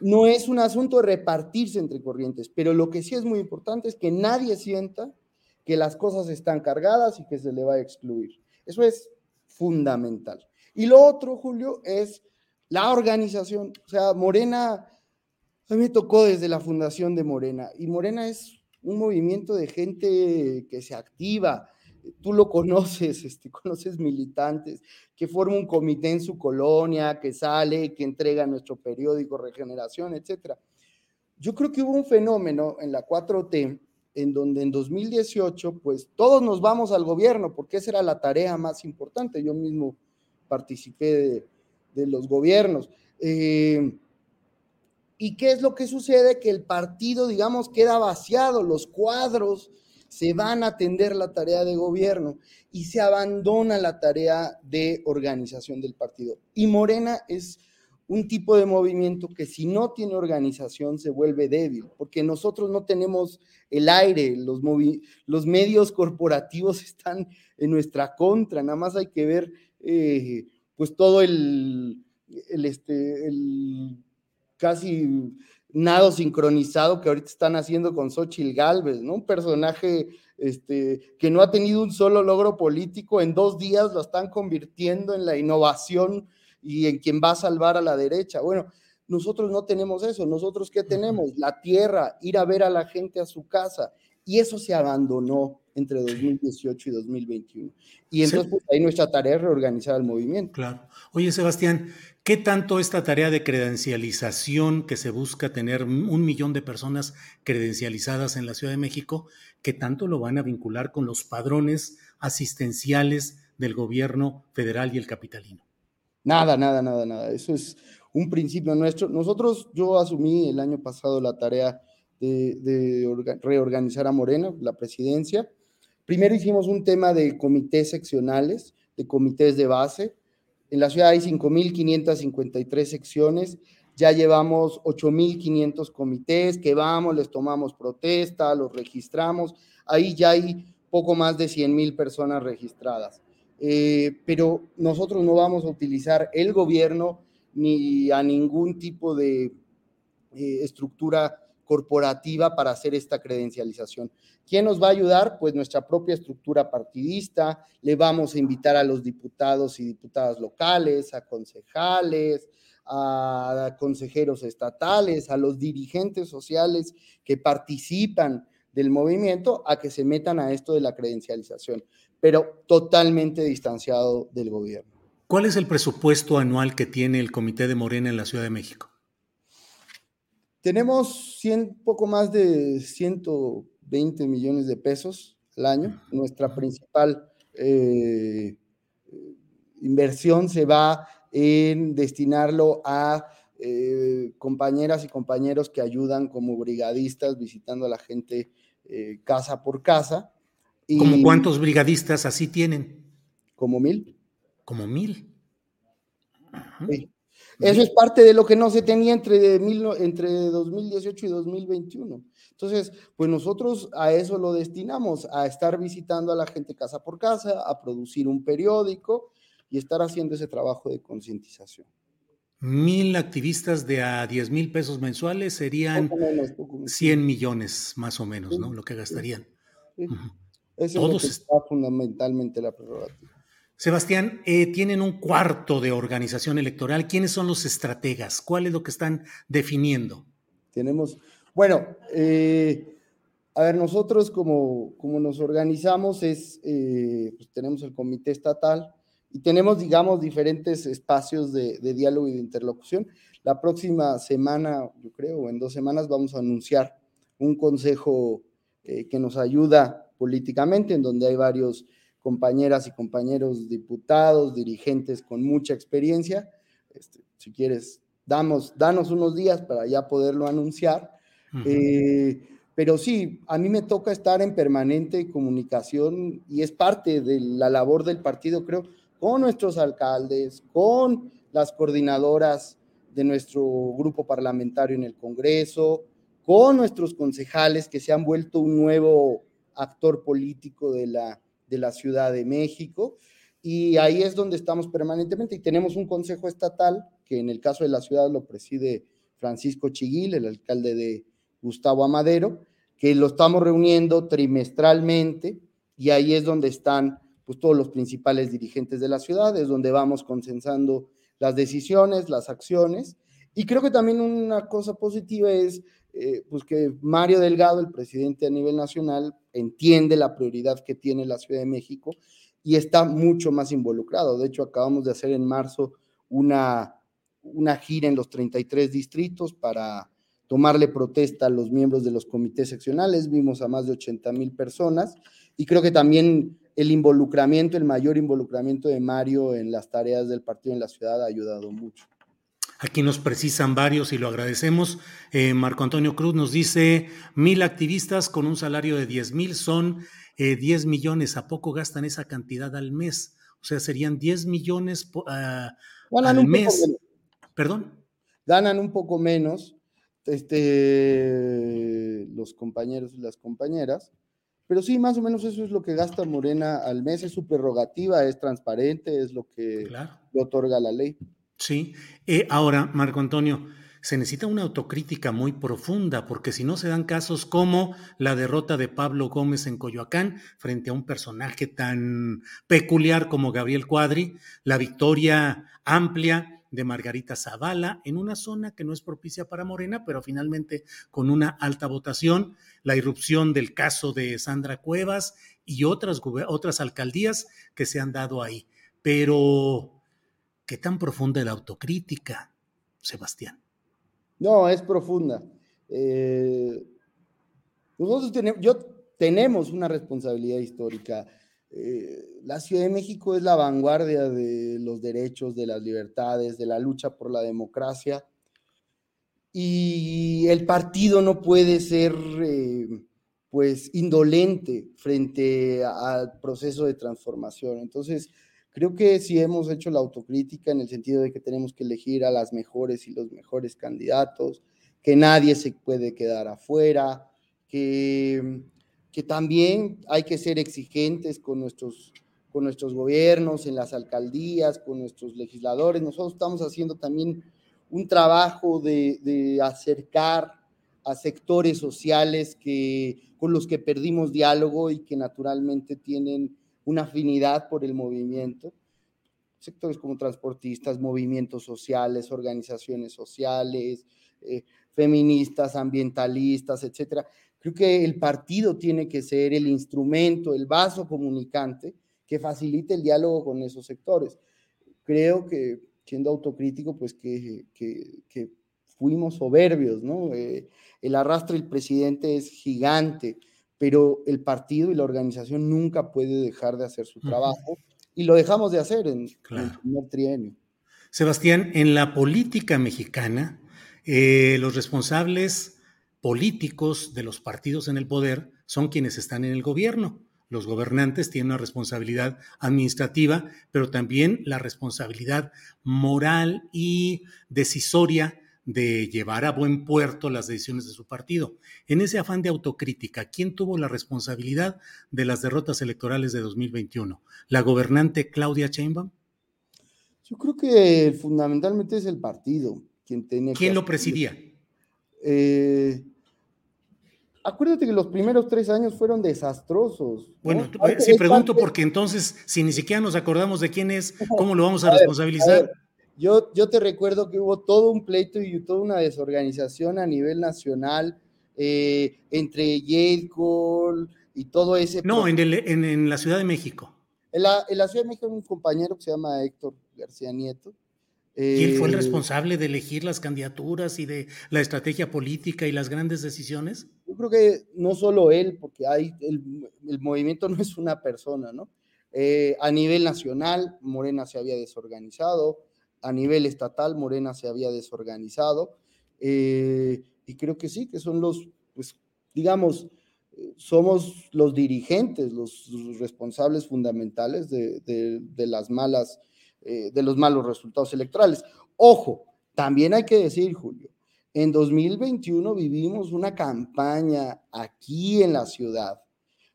No es un asunto de repartirse entre corrientes, pero lo que sí es muy importante es que nadie sienta que las cosas están cargadas y que se le va a excluir. Eso es fundamental. Y lo otro, Julio, es la organización. O sea, Morena a mí me tocó desde la fundación de Morena y Morena es un movimiento de gente que se activa. Tú lo conoces, este, <laughs> conoces militantes, que forma un comité en su colonia, que sale, que entrega nuestro periódico Regeneración, etc. Yo creo que hubo un fenómeno en la 4T en donde en 2018, pues todos nos vamos al gobierno, porque esa era la tarea más importante. Yo mismo participé de, los gobiernos. Eh, ¿Y qué es lo que sucede? Que el partido, digamos, queda vaciado, los cuadros se van a atender la tarea de gobierno y se abandona la tarea de organización del partido. Y Morena es un tipo de movimiento que si no tiene organización se vuelve débil, porque nosotros no tenemos el aire, los, medios corporativos <laughs> están en nuestra contra, nada más hay que ver eh, pues todo el, este, el casi nado sincronizado que ahorita están haciendo con Xochitl Galvez, ¿no? Un personaje este, que no ha tenido un solo logro político, en dos días lo están convirtiendo en la innovación y en quien va a salvar a la derecha. Bueno, nosotros no tenemos eso. Nosotros qué tenemos? La tierra, ir a ver a la gente a su casa. Y eso se abandonó entre 2018 y 2021. Y entonces pues, ahí nuestra tarea es reorganizar el movimiento. Claro. Oye, Sebastián, ¿qué tanto esta tarea de credencialización que se busca tener un millón de personas credencializadas en la Ciudad de México, qué tanto lo van a vincular con los padrones asistenciales del gobierno federal y el capitalino? Nada, nada, nada, nada. Eso es un principio nuestro. Nosotros, yo asumí el año pasado la tarea de, reorganizar a Morena, la presidencia. Primero hicimos un tema de comités seccionales, de comités de base. En la ciudad hay 5.553 secciones, ya llevamos 8.500 comités que vamos, les tomamos protesta, los registramos. Ahí ya hay poco más de 100.000 personas registradas. Eh, pero nosotros no vamos a utilizar el gobierno ni a ningún tipo de eh, estructura corporativa para hacer esta credencialización. ¿Quién nos va a ayudar? Pues nuestra propia estructura partidista, le vamos a invitar a los diputados y diputadas locales, a concejales, a consejeros estatales, a los dirigentes sociales que participan del movimiento, a que se metan a esto de la credencialización pero totalmente distanciado del gobierno. ¿Cuál es el presupuesto anual que tiene el Comité de Morena en la Ciudad de México? Tenemos poco más de 120 millones de pesos al año. Nuestra principal eh, inversión se va en destinarlo a eh, compañeras y compañeros que ayudan como brigadistas visitando a la gente eh, casa por casa ¿Como cuántos brigadistas así tienen? Como mil. Como mil. Eso es parte de lo que no se tenía entre, entre 2018 y 2021. Entonces, pues nosotros a eso lo destinamos, a estar visitando a la gente casa por casa, a producir un periódico y estar haciendo ese trabajo de concientización. Mil activistas de a 10 mil pesos mensuales serían 100 millones más o menos, ¿no? Lo que gastarían. Eso es fundamentalmente la prerrogativa. Sebastián, eh, tienen un cuarto de organización electoral. ¿Quiénes son los estrategas? ¿Cuál es lo que están definiendo? Tenemos, bueno, eh, a ver, nosotros como, como nos organizamos es, eh, pues tenemos el comité estatal y tenemos, digamos, diferentes espacios de, de diálogo y de interlocución. La próxima semana, yo creo, en dos semanas, vamos a anunciar un consejo que nos ayuda políticamente, en donde hay varios compañeras y compañeros diputados, dirigentes con mucha experiencia. Este, si quieres, damos, danos unos días para ya poderlo anunciar. Eh, pero sí, a mí me toca estar en permanente comunicación y es parte de la labor del partido, creo, con nuestros alcaldes, con las coordinadoras de nuestro grupo parlamentario en el Congreso, con nuestros concejales que se han vuelto un nuevo actor político de la, de la Ciudad de México. Y ahí es donde estamos permanentemente. Y tenemos un consejo estatal, que en el caso de la ciudad lo preside Francisco Chiguil, el alcalde de Gustavo Amadero, que lo estamos reuniendo trimestralmente y ahí es donde están pues, todos los principales dirigentes de la ciudad, es donde vamos consensando las decisiones, las acciones. Y creo que también una cosa positiva es eh, pues que Mario Delgado, el presidente a nivel nacional, entiende la prioridad que tiene la Ciudad de México y está mucho más involucrado. De hecho, acabamos de hacer en marzo una, una gira en los 33 distritos para tomarle protesta a los miembros de los comités seccionales, vimos a más de 80 mil personas y creo que también el involucramiento, el mayor involucramiento de Mario en las tareas del partido en la ciudad ha ayudado mucho. Aquí nos precisan varios y lo agradecemos. Eh, Marco Antonio Cruz nos dice, mil activistas con un salario de 10 mil son 10 eh, millones. ¿A poco gastan esa cantidad al mes? O sea, serían 10 millones ah, al mes. Perdón. Ganan un poco menos este, los compañeros y las compañeras, pero sí, más o menos eso es lo que gasta Morena al mes, es su prerrogativa, es transparente, es lo que le otorga la ley. Sí, eh, ahora, Marco Antonio, se necesita una autocrítica muy profunda, porque si no se dan casos como la derrota de Pablo Gómez en Coyoacán frente a un personaje tan peculiar como Gabriel Cuadri, la victoria amplia de Margarita Zavala en una zona que no es propicia para Morena, pero finalmente con una alta votación, la irrupción del caso de Sandra Cuevas y otras, otras alcaldías que se han dado ahí. Pero, ¿qué tan profunda es la autocrítica, Sebastián? No, es profunda. Eh, nosotros tenemos, yo, tenemos una responsabilidad histórica. Eh, la Ciudad de México es la vanguardia de los derechos, de las libertades, de la lucha por la democracia. Y el partido no puede ser eh, pues indolente frente al proceso de transformación. Entonces, Creo que sí hemos hecho la autocrítica en el sentido de que tenemos que elegir a las mejores y los mejores candidatos, que nadie se puede quedar afuera, que, que también hay que ser exigentes con nuestros, con nuestros gobiernos, en las alcaldías, con nuestros legisladores. Nosotros estamos haciendo también un trabajo de, de acercar a sectores sociales que, con los que perdimos diálogo y que naturalmente tienen una afinidad por el movimiento. Sectores como transportistas, movimientos sociales, organizaciones sociales, eh, feministas, ambientalistas, etcétera. Creo que el partido tiene que ser el instrumento, el vaso comunicante que facilite el diálogo con esos sectores. Creo que, siendo autocrítico, pues que, que, fuimos soberbios, ¿no? Eh, el arrastre del presidente es gigante pero el partido y la organización nunca puede dejar de hacer su trabajo y lo dejamos de hacer en, el primer trienio. Sebastián, en la política mexicana, eh, los responsables políticos de los partidos en el poder son quienes están en el gobierno. Los gobernantes tienen una responsabilidad administrativa, pero también la responsabilidad moral y decisoria de llevar a buen puerto las decisiones de su partido. En ese afán de autocrítica, ¿quién tuvo la responsabilidad de las derrotas electorales de 2021? ¿La gobernante Claudia Sheinbaum? Yo creo que fundamentalmente es el partido quien tenía ¿Quién lo presidía? Eh, acuérdate que los primeros tres años fueron desastrosos. Bueno, si pregunto porque entonces, si ni siquiera nos acordamos de quién es, <laughs> ¿cómo lo vamos a, responsabilizar? Yo, yo te recuerdo que hubo todo un pleito y toda una desorganización a nivel nacional eh, entre Yale y todo ese. No, en, en, la Ciudad de México. En la, en la, Ciudad de México hay un compañero que se llama Héctor García Nieto. ¿Y él fue el eh, responsable de elegir las candidaturas y de la estrategia política y las grandes decisiones? Yo creo que no solo él, porque hay el, el movimiento no es una persona, ¿no? Eh, a nivel nacional, Morena se había desorganizado, a nivel estatal Morena se había desorganizado eh, y creo que sí, que son los, pues digamos, somos los dirigentes, los responsables fundamentales de, las malas, eh, de los malos resultados electorales. Ojo, también hay que decir, Julio, en 2021 vivimos una campaña aquí en la ciudad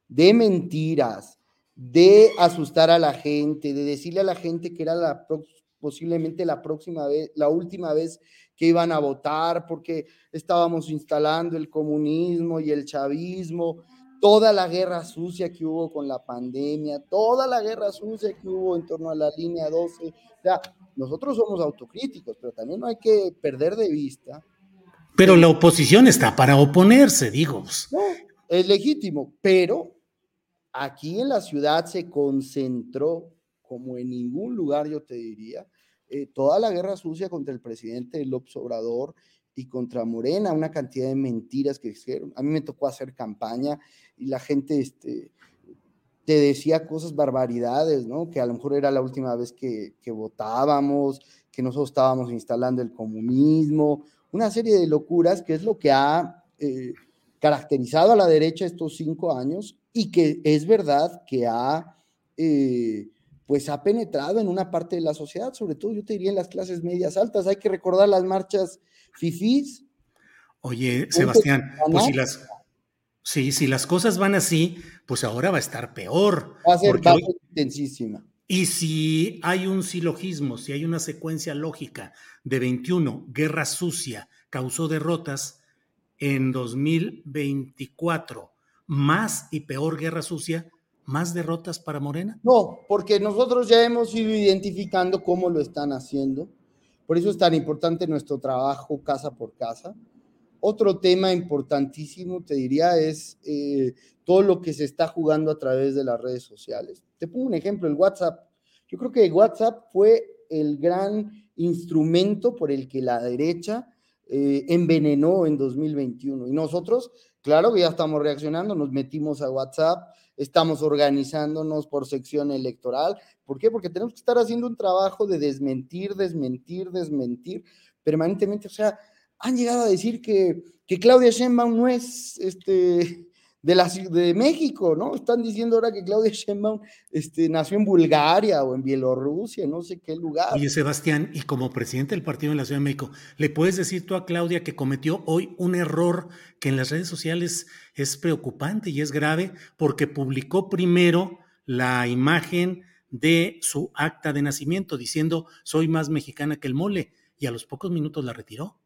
de mentiras, de asustar a la gente, de decirle a la gente que era la posiblemente la próxima vez, la última vez que iban a votar, porque estábamos instalando el comunismo y el chavismo, toda la guerra sucia que hubo con la pandemia, toda la guerra sucia que hubo en torno a la línea 12. O sea, nosotros somos autocríticos, pero también no hay que perder de vista. Pero la oposición está para oponerse, digo. No, es legítimo, pero aquí en la ciudad se concentró como en ningún lugar, yo te diría, eh, toda la guerra sucia contra el presidente López Obrador y contra Morena, una cantidad de mentiras que dijeron. A mí me tocó hacer campaña y la gente este, te decía cosas barbaridades, ¿no? Que a lo mejor era la última vez que, votábamos, que nosotros estábamos instalando el comunismo, una serie de locuras que es lo que ha eh, caracterizado a la derecha estos cinco años y que es verdad que ha, eh, pues ha penetrado en una parte de la sociedad, sobre todo yo te diría en las clases medias altas. Hay que recordar las marchas fifís. Oye, Sebastián, pues si las, sí, si las cosas van así, pues ahora va a estar peor. Va a ser, intensísima. Y si hay un silogismo, si hay una secuencia lógica de 21, guerra sucia, causó derrotas, en 2024, más y peor guerra sucia, más derrotas para Morena? No, porque nosotros ya hemos ido identificando cómo lo están haciendo. Por eso es tan importante nuestro trabajo casa por casa. Otro tema importantísimo, te diría, es eh, todo lo que se está jugando a través de las redes sociales. Te pongo un ejemplo, el WhatsApp. Yo creo que WhatsApp fue el gran instrumento por el que la derecha eh, envenenó en 2021. Y nosotros, claro que ya estamos reaccionando, nos metimos a WhatsApp, estamos organizándonos por sección electoral. ¿Por qué? Porque tenemos que estar haciendo un trabajo de desmentir, desmentir, desmentir permanentemente. O sea, han llegado a decir que, que Claudia Sheinbaum no es este, de, la, de México, ¿no? Están diciendo ahora que Claudia Sheinbaum este, nació en Bulgaria o en Bielorrusia, no sé qué lugar. Oye, Sebastián, y como presidente del partido en la Ciudad de México, ¿le puedes decir tú a Claudia que cometió hoy un error que en las redes sociales es preocupante y es grave porque publicó primero la imagen de su acta de nacimiento diciendo soy más mexicana que el mole y a los pocos minutos la retiró?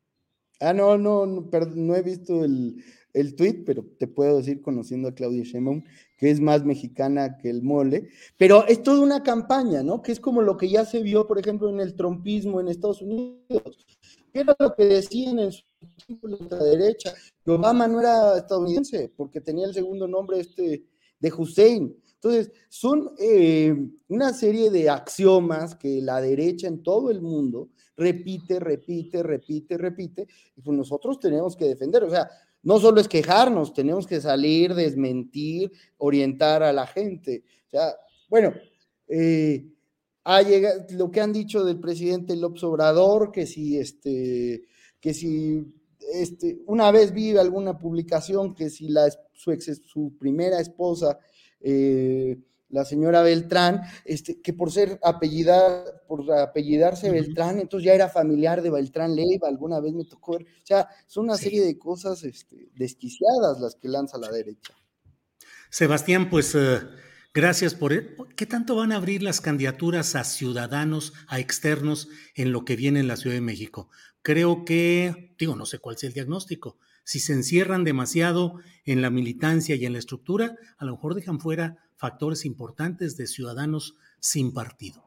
Ah, no, no, no, no he visto el, el tweet, pero te puedo decir, conociendo a Claudia Sheinbaum, que es más mexicana que el mole, pero es toda una campaña, ¿no? Que es como lo que ya se vio, por ejemplo, en el trompismo en Estados Unidos, que era lo que decían en su tiempo la derecha, que Obama no era estadounidense, porque tenía el segundo nombre este de Hussein. Entonces, son eh, una serie de axiomas que la derecha en todo el mundo repite, repite, repite, repite, y pues nosotros tenemos que defender. O sea, no solo es quejarnos, tenemos que salir, desmentir, orientar a la gente. O sea, bueno, eh, ha llegado, lo que han dicho del presidente López Obrador, que si este, que si este, una vez vi alguna publicación que si la, su, ex, su primera esposa eh, la señora Beltrán, este, que por ser apellida, por apellidarse Beltrán, entonces ya era familiar de Beltrán Leiva, alguna vez me tocó ver, o sea, son una serie de cosas este, desquiciadas las que lanza la derecha. Sebastián, pues eh, gracias por... E, ¿Qué tanto van a abrir las candidaturas a ciudadanos, a externos en lo que viene en la Ciudad de México? Creo que, digo, no sé cuál sea el diagnóstico, si se encierran demasiado en la militancia y en la estructura, a lo mejor dejan fuera factores importantes de ciudadanos sin partido.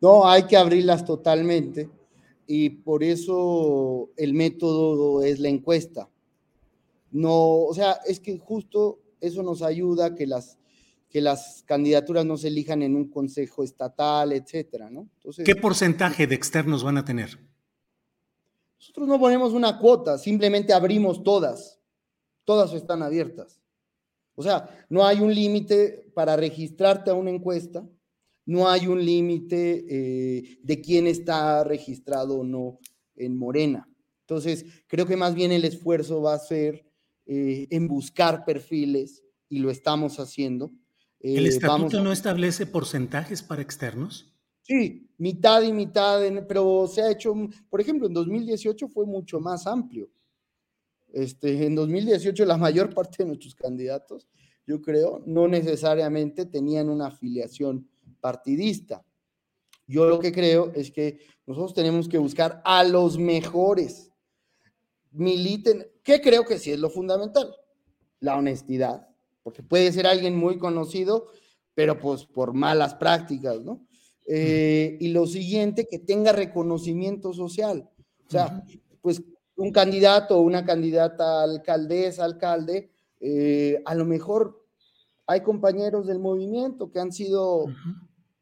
No, hay que abrirlas totalmente y por eso el método es la encuesta. No, o sea, es que justo eso nos ayuda a que las, que las candidaturas no se elijan en un consejo estatal, etcétera, ¿no? ¿Qué porcentaje de externos van a tener? Nosotros no ponemos una cuota, simplemente abrimos todas. Todas están abiertas. O sea, no hay un límite para registrarte a una encuesta, no hay un límite eh, de quién está registrado o no en Morena. Entonces, creo que más bien el esfuerzo va a ser eh, en buscar perfiles y lo estamos haciendo. ¿El eh, estatuto no establece porcentajes para externos? Sí, mitad y mitad, pero se ha hecho, por ejemplo, en 2018 fue mucho más amplio. Este, en 2018 la mayor parte de nuestros candidatos, yo creo, no necesariamente tenían una afiliación partidista. Yo lo que creo es que nosotros tenemos que buscar a los mejores. Militen, que creo que sí es lo fundamental, la honestidad, porque puede ser alguien muy conocido, pero pues por malas prácticas, ¿no? Eh, y lo siguiente, que tenga reconocimiento social. O sea, pues un candidato o una candidata alcaldesa, alcalde, eh, a lo mejor hay compañeros del movimiento que han sido,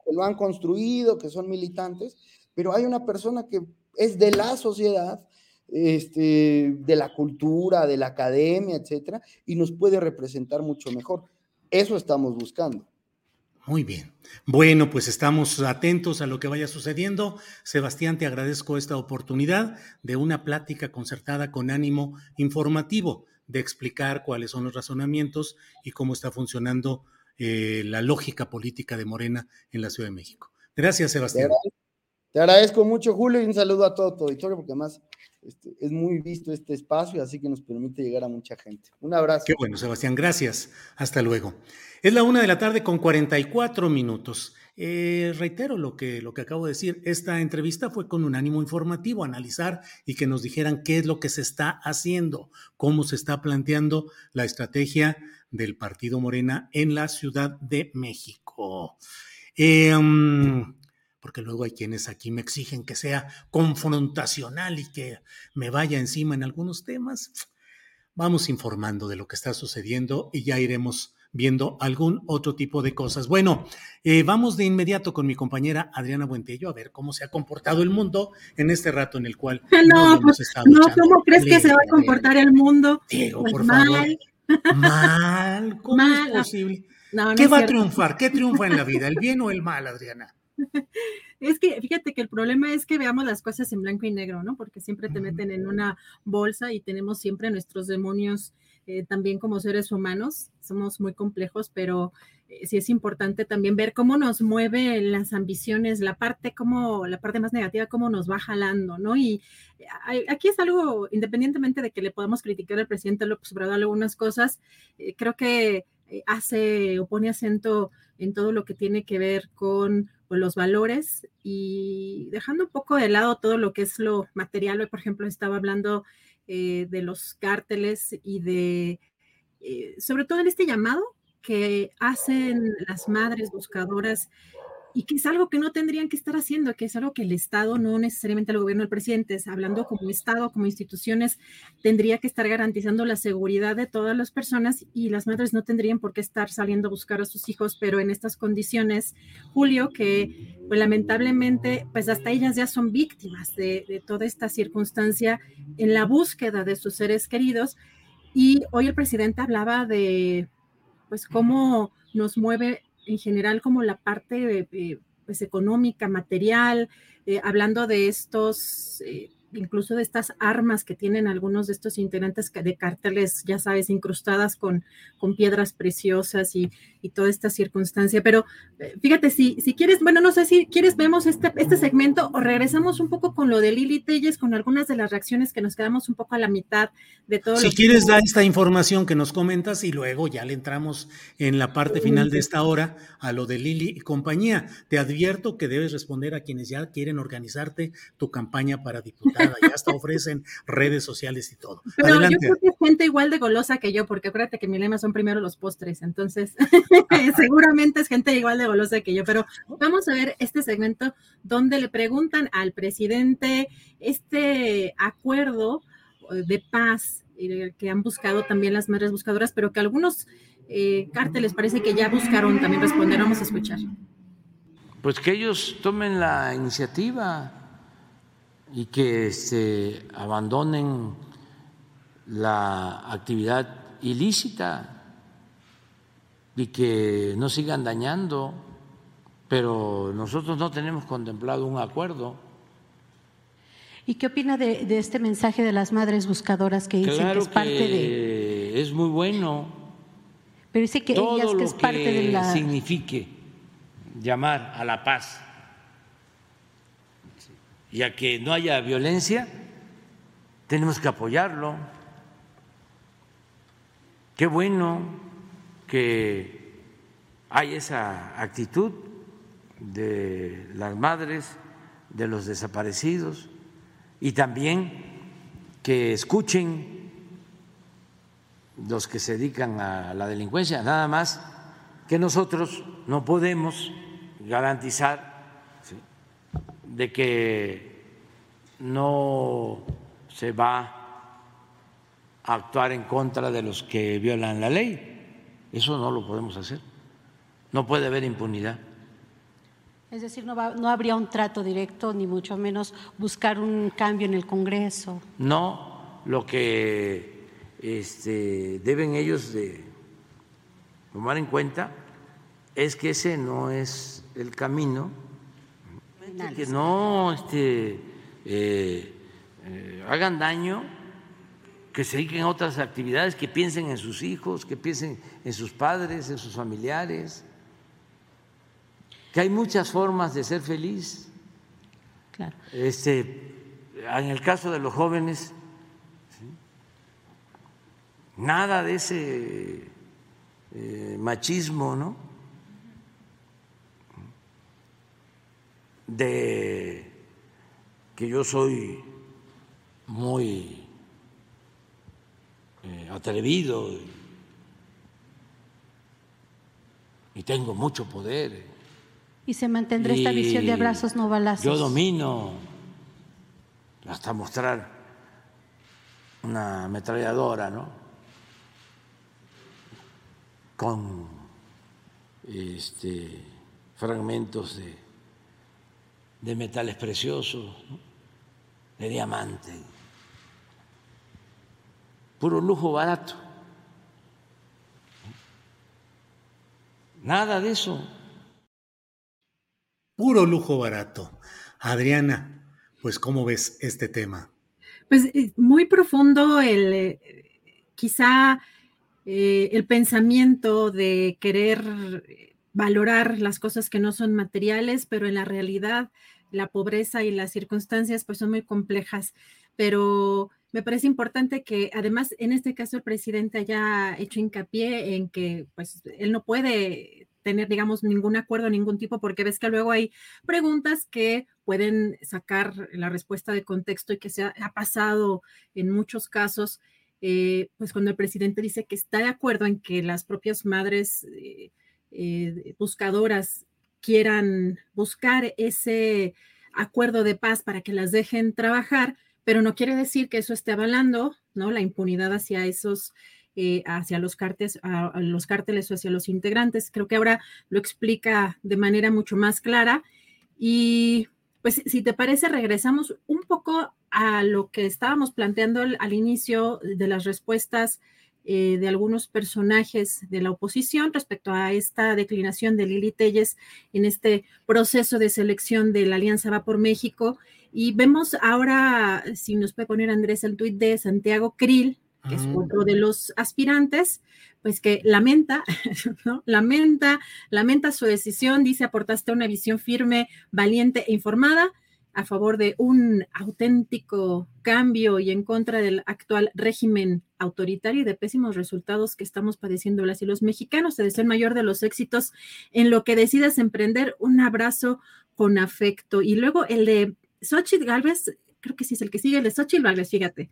que lo han construido, que son militantes, pero hay una persona que es de la sociedad, este, de la cultura, de la academia, etcétera, y nos puede representar mucho mejor. Eso estamos buscando. Muy bien. Bueno, pues estamos atentos a lo que vaya sucediendo. Sebastián, te agradezco esta oportunidad de una plática concertada con ánimo informativo, de explicar cuáles son los razonamientos y cómo está funcionando eh, la lógica política de Morena en la Ciudad de México. Gracias, Sebastián. Te agradezco mucho, Julio, y un saludo a todo tu auditorio, porque además este, es muy visto este espacio, así que nos permite llegar a mucha gente. Un abrazo. Qué bueno, Sebastián, gracias. Hasta luego. Es la una de la tarde con 44 minutos. Eh, reitero lo que, lo que acabo de decir. Esta entrevista fue con un ánimo informativo, analizar y que nos dijeran qué es lo que se está haciendo, cómo se está planteando la estrategia del Partido Morena en la Ciudad de México. Eh, porque luego hay quienes aquí me exigen que sea confrontacional y que me vaya encima en algunos temas. Vamos informando de lo que está sucediendo y ya iremos viendo algún otro tipo de cosas. Bueno, eh, vamos de inmediato con mi compañera Adriana Buentello a ver cómo se ha comportado el mundo en este rato en el cual <laughs> no, pues, no ¿cómo crees que se va a comportar el mundo? Diego, pues por favor. Mal, ¿cómo es posible? ¿Qué va a triunfar? ¿Qué triunfa en la vida? ¿El <laughs> bien o el mal, Adriana? <laughs> Es que fíjate que el problema es que veamos las cosas en blanco y negro, ¿no? Porque siempre te meten en una bolsa y tenemos siempre nuestros demonios eh, también como seres humanos. Somos muy complejos, pero eh, sí es importante también ver cómo nos mueven las ambiciones, la parte como la parte más negativa, cómo nos va jalando, ¿no? Y eh, aquí es algo, independientemente de que le podamos criticar al presidente López Obrador algunas cosas, creo que hace o pone acento en todo lo que tiene que ver con los valores y dejando un poco de lado todo lo que es lo material. Hoy, por ejemplo, estaba hablando eh, de los cárteles y de, eh, sobre todo en este llamado que hacen las madres buscadoras y que es algo que no tendrían que estar haciendo, que es algo que el Estado, no necesariamente el gobierno, el presidente, hablando como Estado, como instituciones, tendría que estar garantizando la seguridad de todas las personas y las madres no tendrían por qué estar saliendo a buscar a sus hijos, pero en estas condiciones, Julio, que pues, lamentablemente, pues hasta ellas ya son víctimas de, de toda esta circunstancia en la búsqueda de sus seres queridos. Y hoy el presidente hablaba de, pues, cómo nos mueve en general como la parte eh, pues, económica, material, eh, hablando de estos eh, incluso de estas armas que tienen algunos de estos integrantes de cárteles, ya sabes, incrustadas con, con piedras preciosas y, y toda esta circunstancia. Pero eh, fíjate, si, si quieres, bueno, no sé si quieres, vemos este, este segmento o regresamos un poco con lo de Lili Telles, con algunas de las reacciones que nos quedamos un poco a la mitad de todo. Si quieres, da esta información que nos comentas y luego ya le entramos en la parte final de esta hora a lo de Lili y compañía. Te advierto que debes responder a quienes ya quieren organizarte tu campaña para diputada ya hasta <laughs> ofrecen redes sociales y todo. Pero yo creo que es gente igual de golosa que yo, porque acuérdate que mi lema son primero los postres, entonces <laughs> <laughs> seguramente es gente igual de golosa que yo, pero vamos a ver este segmento donde le preguntan al presidente este acuerdo de paz que han buscado también las madres buscadoras, pero que algunos eh, cárteles parece que ya buscaron también responder. Vamos a escuchar. Pues que ellos tomen la iniciativa y que se abandonen la actividad ilícita y que no sigan dañando, pero nosotros no tenemos contemplado un acuerdo. ¿Y qué opina de, este mensaje de las madres buscadoras que dicen que es parte de... Es muy bueno. Pero dice que ellas que es parte de la... signifique llamar a la paz y a que no haya violencia, tenemos que apoyarlo. Qué bueno que hay esa actitud de las madres de los desaparecidos y también que escuchen los que se dedican a la delincuencia, nada más que nosotros no podemos garantizar de que no se va a actuar en contra de los que violan la ley. Eso no lo podemos hacer. No puede haber impunidad. Es decir, no, no habría un trato directo, ni mucho menos buscar un cambio en el Congreso. No, lo que este, deben ellos de tomar en cuenta es que ese no es el camino, que no este, eh, eh, hagan daño, que se dediquen a otras actividades, que piensen en sus hijos, que piensen en sus padres, en sus familiares que hay muchas formas de ser feliz. Este, en el caso de los jóvenes, nada de ese eh, machismo, ¿no? De que yo soy muy eh, atrevido y tengo mucho poder y se mantendrá esta visión de abrazos no balazos. Yo domino hasta mostrar una ametralladora, ¿no? Con este, fragmentos de, de metales preciosos, de diamante, puro lujo barato. Nada de eso puro lujo barato. Adriana, pues ¿cómo ves este tema? Pues eh, muy profundo el, eh, quizá eh, el pensamiento de querer valorar las cosas que no son materiales, pero en la realidad la pobreza y las circunstancias pues son muy complejas, pero me parece importante que además en este caso el presidente haya hecho hincapié en que pues él no puede tener, digamos, ningún acuerdo, ningún tipo, porque ves que luego hay preguntas que pueden sacar la respuesta de contexto y que se ha, pasado en muchos casos, eh, pues cuando el presidente dice que está de acuerdo en que las propias madres eh, eh, buscadoras quieran buscar ese acuerdo de paz para que las dejen trabajar, pero no quiere decir que eso esté avalando, ¿no? La impunidad hacia esos eh, hacia los, cárteles, a, los cárteles o hacia los integrantes. Creo que ahora lo explica de manera mucho más clara. Y pues si te parece, regresamos un poco a lo que estábamos planteando al, inicio de las respuestas eh, de algunos personajes de la oposición respecto a esta declinación de Lili Telles en este proceso de selección de la Alianza Va por México. Y vemos ahora, si nos puede poner Andrés el tuit de Santiago Krill, que es ah. otro de los aspirantes, pues que lamenta, <laughs> ¿no? Lamenta, lamenta su decisión, dice, aportaste una visión firme, valiente e informada a favor de un auténtico cambio y en contra del actual régimen autoritario y de pésimos resultados que estamos padeciendo las y los mexicanos. Te deseo el mayor de los éxitos en lo que decidas emprender. Un abrazo con afecto. Y luego el de Xochitl Galvez, creo que sí es el que sigue, el de Xochitl Galvez, fíjate.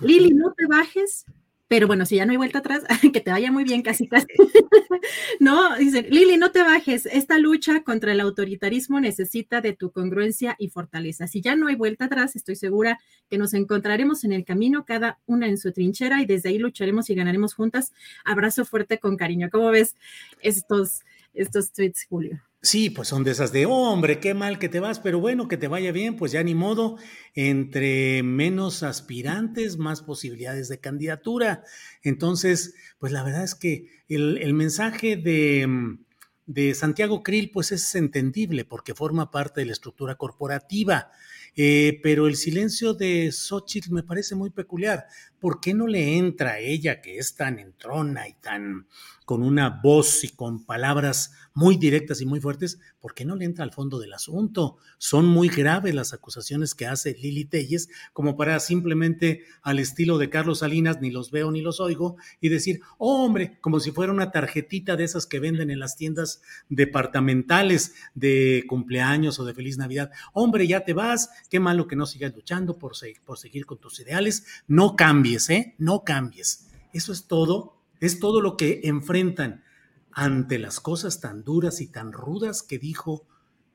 Lili, no te bajes, pero bueno, si ya no hay vuelta atrás, <laughs> que te vaya muy bien, casi casi. <laughs> no, dice, Lili, no te bajes. Esta lucha contra el autoritarismo necesita de tu congruencia y fortaleza. Si ya no hay vuelta atrás, estoy segura que nos encontraremos en el camino, cada una en su trinchera, y desde ahí lucharemos y ganaremos juntas. Abrazo fuerte con cariño. ¿Cómo ves estos, estos tweets, Julio? Sí, pues son de esas de, hombre, qué mal que te vas, pero bueno, que te vaya bien, pues ya ni modo, entre menos aspirantes, más posibilidades de candidatura. Entonces, pues la verdad es que el, mensaje de, de, Santiago Krill, pues es entendible porque forma parte de la estructura corporativa. Eh, pero el silencio de Xochitl me parece muy peculiar. ¿Por qué no le entra a ella, que es tan entrona y tan con una voz y con palabras muy directas y muy fuertes, ¿por qué no le entra al fondo del asunto? Son muy graves las acusaciones que hace Lili Telles, como para simplemente al estilo de Carlos Salinas, ni los veo ni los oigo, y decir, hombre, como si fuera una tarjetita de esas que venden en las tiendas departamentales de cumpleaños o de feliz Navidad. Hombre, ya te vas, qué malo que no sigas luchando por, por seguir con tus ideales, no cambies, ¿eh? No cambies. Eso es todo es todo lo que enfrentan ante las cosas tan duras y tan rudas que dijo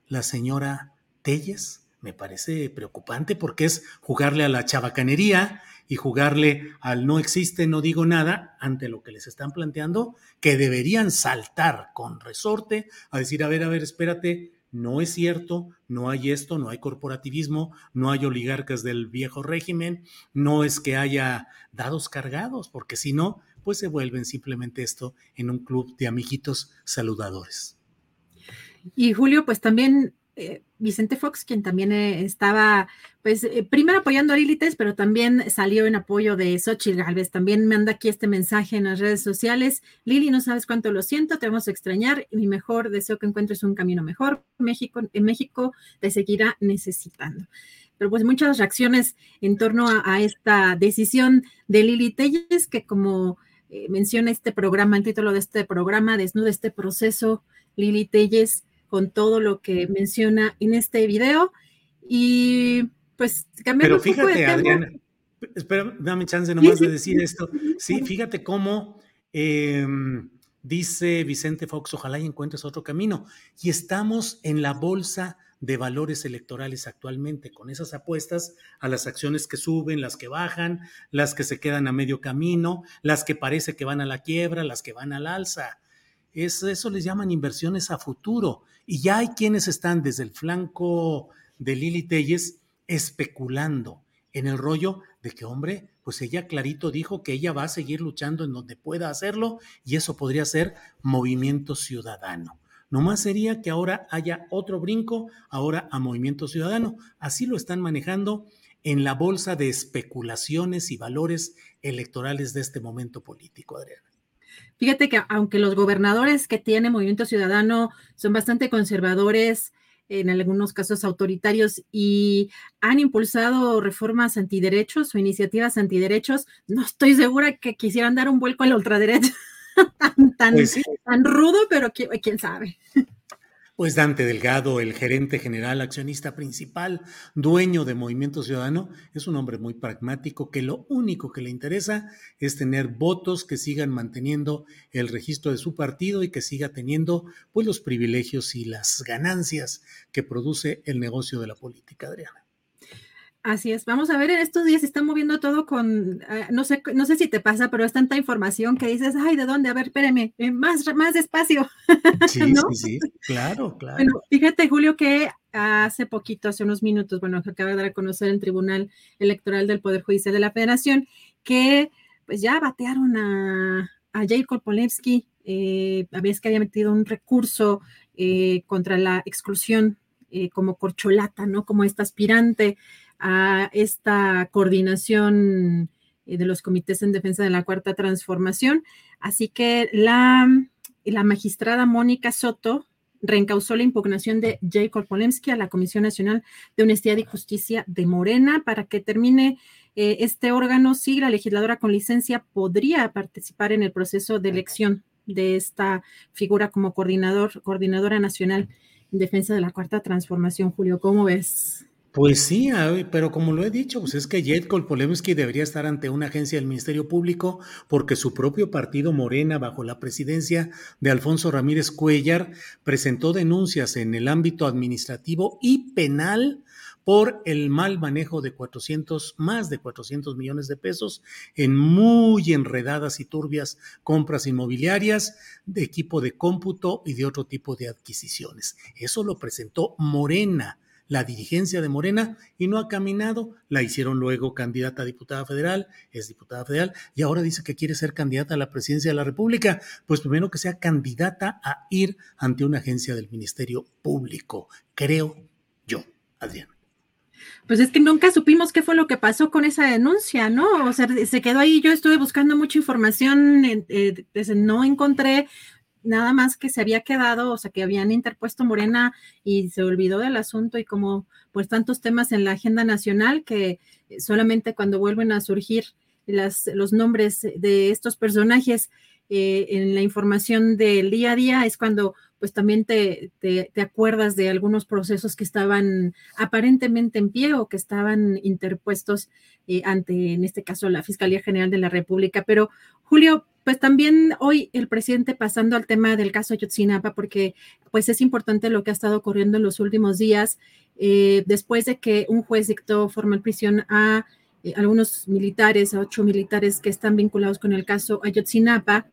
la señora Telles. Me parece preocupante porque es jugarle a la chabacanería y jugarle al no existe, no digo nada ante lo que les están planteando, que deberían saltar con resorte a decir, a ver, a ver, espérate, no es cierto, no hay esto, no hay corporativismo, no hay oligarcas del viejo régimen, no es que haya dados cargados, porque si no, pues se vuelven simplemente esto en un club de amiguitos saludadores. Y Julio, pues también eh, Vicente Fox, quien también eh, estaba, pues, eh, primero apoyando a Lilites, pero también salió en apoyo de Xochitl Galvez. También manda aquí este mensaje en las redes sociales. Lili, no sabes cuánto lo siento, te vamos a extrañar mi mejor deseo que encuentres un camino mejor. México, en México te seguirá necesitando. Pero pues muchas reacciones en torno a, esta decisión de Lili Telles, que como menciona este programa, el título de este programa, desnuda este proceso, Lili Telles con todo lo que menciona en este video. Y pues cambiando Pero fíjate, Adriana, espera, dame chance nomás de decir esto. Sí, fíjate cómo em, dice Vicente Fox, ojalá y encuentres otro camino. Y estamos en la bolsa de valores electorales actualmente, con esas apuestas a las acciones que suben, las que bajan, las que se quedan a medio camino, las que parece que van a la quiebra, las que van al alza. Es, eso les llaman inversiones a futuro. Y ya hay quienes están desde el flanco de Lili Telles especulando en el rollo de que, hombre, pues ella clarito dijo que ella va a seguir luchando en donde pueda hacerlo y eso podría ser movimiento ciudadano. No más sería que ahora haya otro brinco, ahora a movimiento ciudadano. Así lo están manejando en la bolsa de especulaciones y valores electorales de este momento político, Adriana. Fíjate que aunque los gobernadores que tiene Movimiento Ciudadano son bastante conservadores, en algunos casos autoritarios y han impulsado reformas antiderechos o iniciativas antiderechos, no estoy segura que quisieran dar un vuelco a la ultraderecha <laughs> tan, tan, pues tan rudo, pero quién sabe. Pues Dante Delgado, el gerente general, accionista principal, dueño de Movimiento Ciudadano, es un hombre muy pragmático que lo único que le interesa es tener votos que sigan manteniendo el registro de su partido y que siga teniendo pues los privilegios y las ganancias que produce el negocio de la política, Adriana. Así es, vamos a ver, en estos días se está moviendo todo con, eh, no sé, no sé si te pasa, pero es tanta información que dices, ay, ¿de dónde? A ver, espérame, eh, más, más despacio. <laughs> Sí, sí, sí, claro, claro. Bueno, fíjate, Julio, que hace poquito, hace unos minutos, bueno, acaba de dar a conocer el Tribunal Electoral del Poder Judicial de la Federación, que pues ya batearon a, a Jacob Polewski, eh, había que había metido un recurso contra la exclusión como corcholata, ¿no? Como esta aspirante a esta coordinación eh, de los comités en defensa de la cuarta transformación. Así que la, la magistrada Mónica Soto reencausó la impugnación de Jacob Polemski a la Comisión Nacional de Honestidad y Justicia de Morena para que termine eh, este órgano si la legisladora con licencia podría participar en el proceso de elección de esta figura como coordinador, coordinadora nacional en defensa de la cuarta transformación. Julio, ¿cómo ves? Pues sí, pero como lo he dicho, pues es que Jedkol Polemski debería estar ante una agencia del Ministerio Público porque su propio partido Morena, bajo la presidencia de Alfonso Ramírez Cuellar, presentó denuncias en el ámbito administrativo y penal por el mal manejo de 400, más de 400 millones de pesos en muy enredadas y turbias compras inmobiliarias de equipo de cómputo y de otro tipo de adquisiciones. Eso lo presentó Morena la dirigencia de Morena y no ha caminado. La hicieron luego candidata a diputada federal, es diputada federal y ahora dice que quiere ser candidata a la presidencia de la República. Pues primero que sea candidata a ir ante una agencia del Ministerio Público, creo yo, Adrián. Pues es que nunca supimos qué fue lo que pasó con esa denuncia, ¿no? O sea, se quedó ahí, yo estuve buscando mucha información, eh, no encontré nada más que se había quedado, o sea, que habían interpuesto Morena y se olvidó del asunto y como pues tantos temas en la agenda nacional que eh, solamente cuando vuelven a surgir los nombres de estos personajes eh, en la información del día a día es cuando pues también te, te, acuerdas de algunos procesos que estaban aparentemente en pie o que estaban interpuestos eh, ante, en este caso, la Fiscalía General de la República. Pero, Julio, pues también hoy el presidente pasando al tema del caso Ayotzinapa, porque pues es importante lo que ha estado ocurriendo en los últimos días, eh, después de que un juez dictó formal prisión a algunos militares, a ocho militares que están vinculados con el caso Ayotzinapa,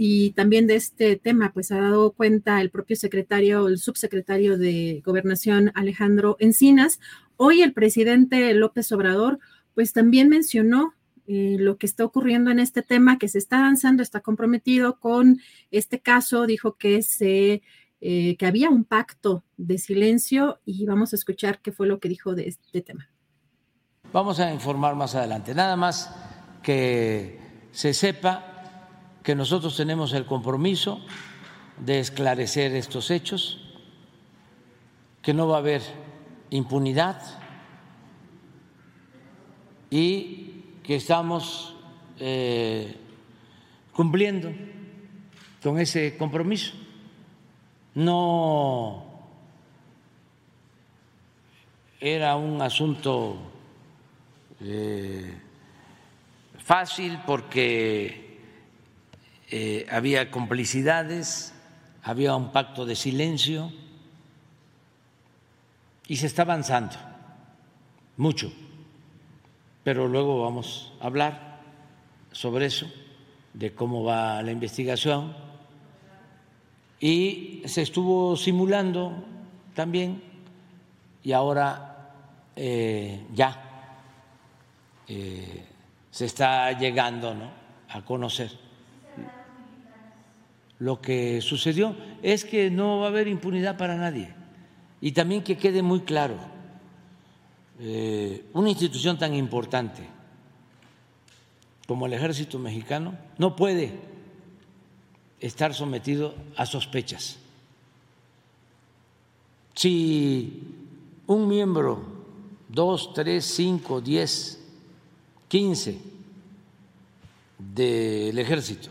y también de este tema, pues ha dado cuenta el propio secretario, el subsecretario de Gobernación Alejandro Encinas. Hoy el presidente López Obrador, pues también mencionó eh, lo que está ocurriendo en este tema, que se está avanzando, está comprometido con este caso, dijo que se eh, que había un pacto de silencio y vamos a escuchar qué fue lo que dijo de este tema. Vamos a informar más adelante. Nada más que se sepa que nosotros tenemos el compromiso de esclarecer estos hechos, que no va a haber impunidad y que estamos eh, cumpliendo con ese compromiso. No era un asunto eh, fácil porque eh, había complicidades, había un pacto de silencio y se está avanzando mucho pero luego vamos a hablar sobre eso, de cómo va la investigación. Y se estuvo simulando también y ahora eh, ya eh, se está llegando a conocer lo que sucedió. Es que no va a haber impunidad para nadie. Y también que quede muy claro eh, una institución tan importante como el ejército mexicano no puede estar sometido a sospechas. Si un miembro, dos, tres, cinco, diez, quince del ejército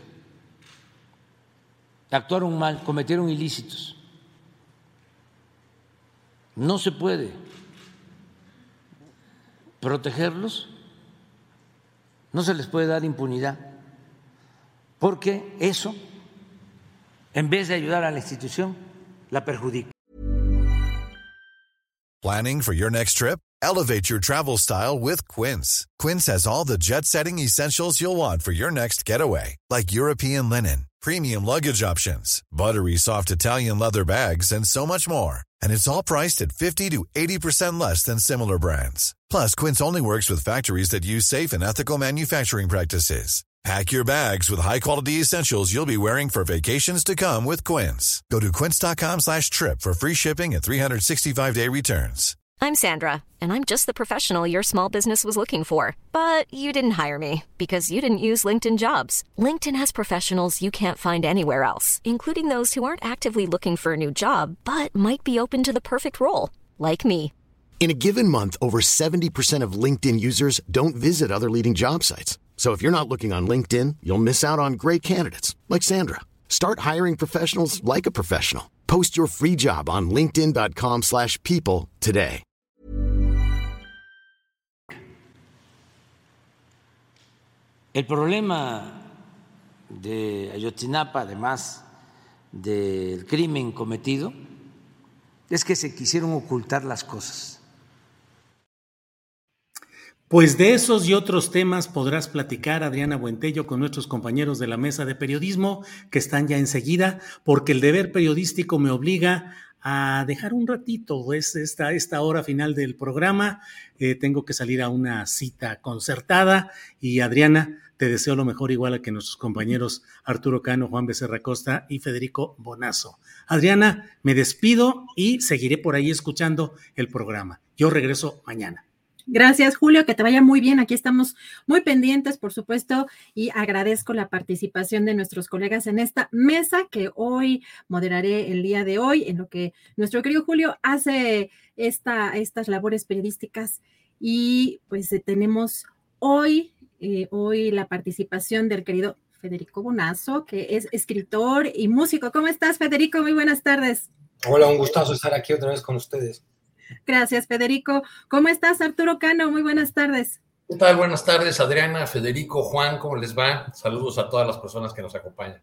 actuaron mal, cometieron ilícitos, no se puede protegerlos, no se les puede dar impunidad, porque eso, en vez de ayudar a la institución, la perjudica. Planning for your next trip? Elevate your travel style with Quince. Quince has all the jet setting essentials you'll want for your next getaway, like European linen, premium luggage options, buttery soft Italian leather bags, and so much more. And it's all priced at 50 to 80% less than similar brands. Plus, Quince only works with factories that use safe and ethical manufacturing practices. Pack your bags with high-quality essentials you'll be wearing for vacations to come with Quince. Go to quince.com slash trip for free shipping and 365-day returns. I'm Sandra, and I'm just the professional your small business was looking for. But you didn't hire me because you didn't use LinkedIn Jobs. LinkedIn has professionals you can't find anywhere else, including those who aren't actively looking for a new job, but might be open to the perfect role, like me. In a given month, over 70% of LinkedIn users don't visit other leading job sites. So if you're not looking on LinkedIn, you'll miss out on great candidates like Sandra. Start hiring professionals like a professional. Post your free job on linkedin.com/people today. El problema de Ayotzinapa, además del crimen cometido, es que se quisieron ocultar las cosas. Pues de esos y otros temas podrás platicar, Adriana Buentello, con nuestros compañeros de la mesa de periodismo que están ya enseguida, porque el deber periodístico me obliga a dejar un ratito, es esta, esta hora final del programa. Eh, tengo que salir a una cita concertada y Adriana, te deseo lo mejor igual a que nuestros compañeros Arturo Cano, Juan Becerra Costa y Federico Bonazo. Adriana, me despido y seguiré por ahí escuchando el programa. Yo regreso mañana. Gracias, Julio, que te vaya muy bien. Aquí estamos muy pendientes, por supuesto, y agradezco la participación de nuestros colegas en esta mesa que hoy moderaré el día de hoy, en lo que nuestro querido Julio hace esta, estas labores periodísticas. Y pues eh, tenemos hoy, eh, hoy la participación del querido Federico Bonazo, que es escritor y músico. ¿Cómo estás, Federico? Muy buenas tardes. Hola, un gustazo estar aquí otra vez con ustedes. Gracias, Federico. ¿Cómo estás, Arturo Cano? Muy buenas tardes. ¿Qué tal? Buenas tardes, Adriana, Federico, Juan, ¿cómo les va? Saludos a todas las personas que nos acompañan.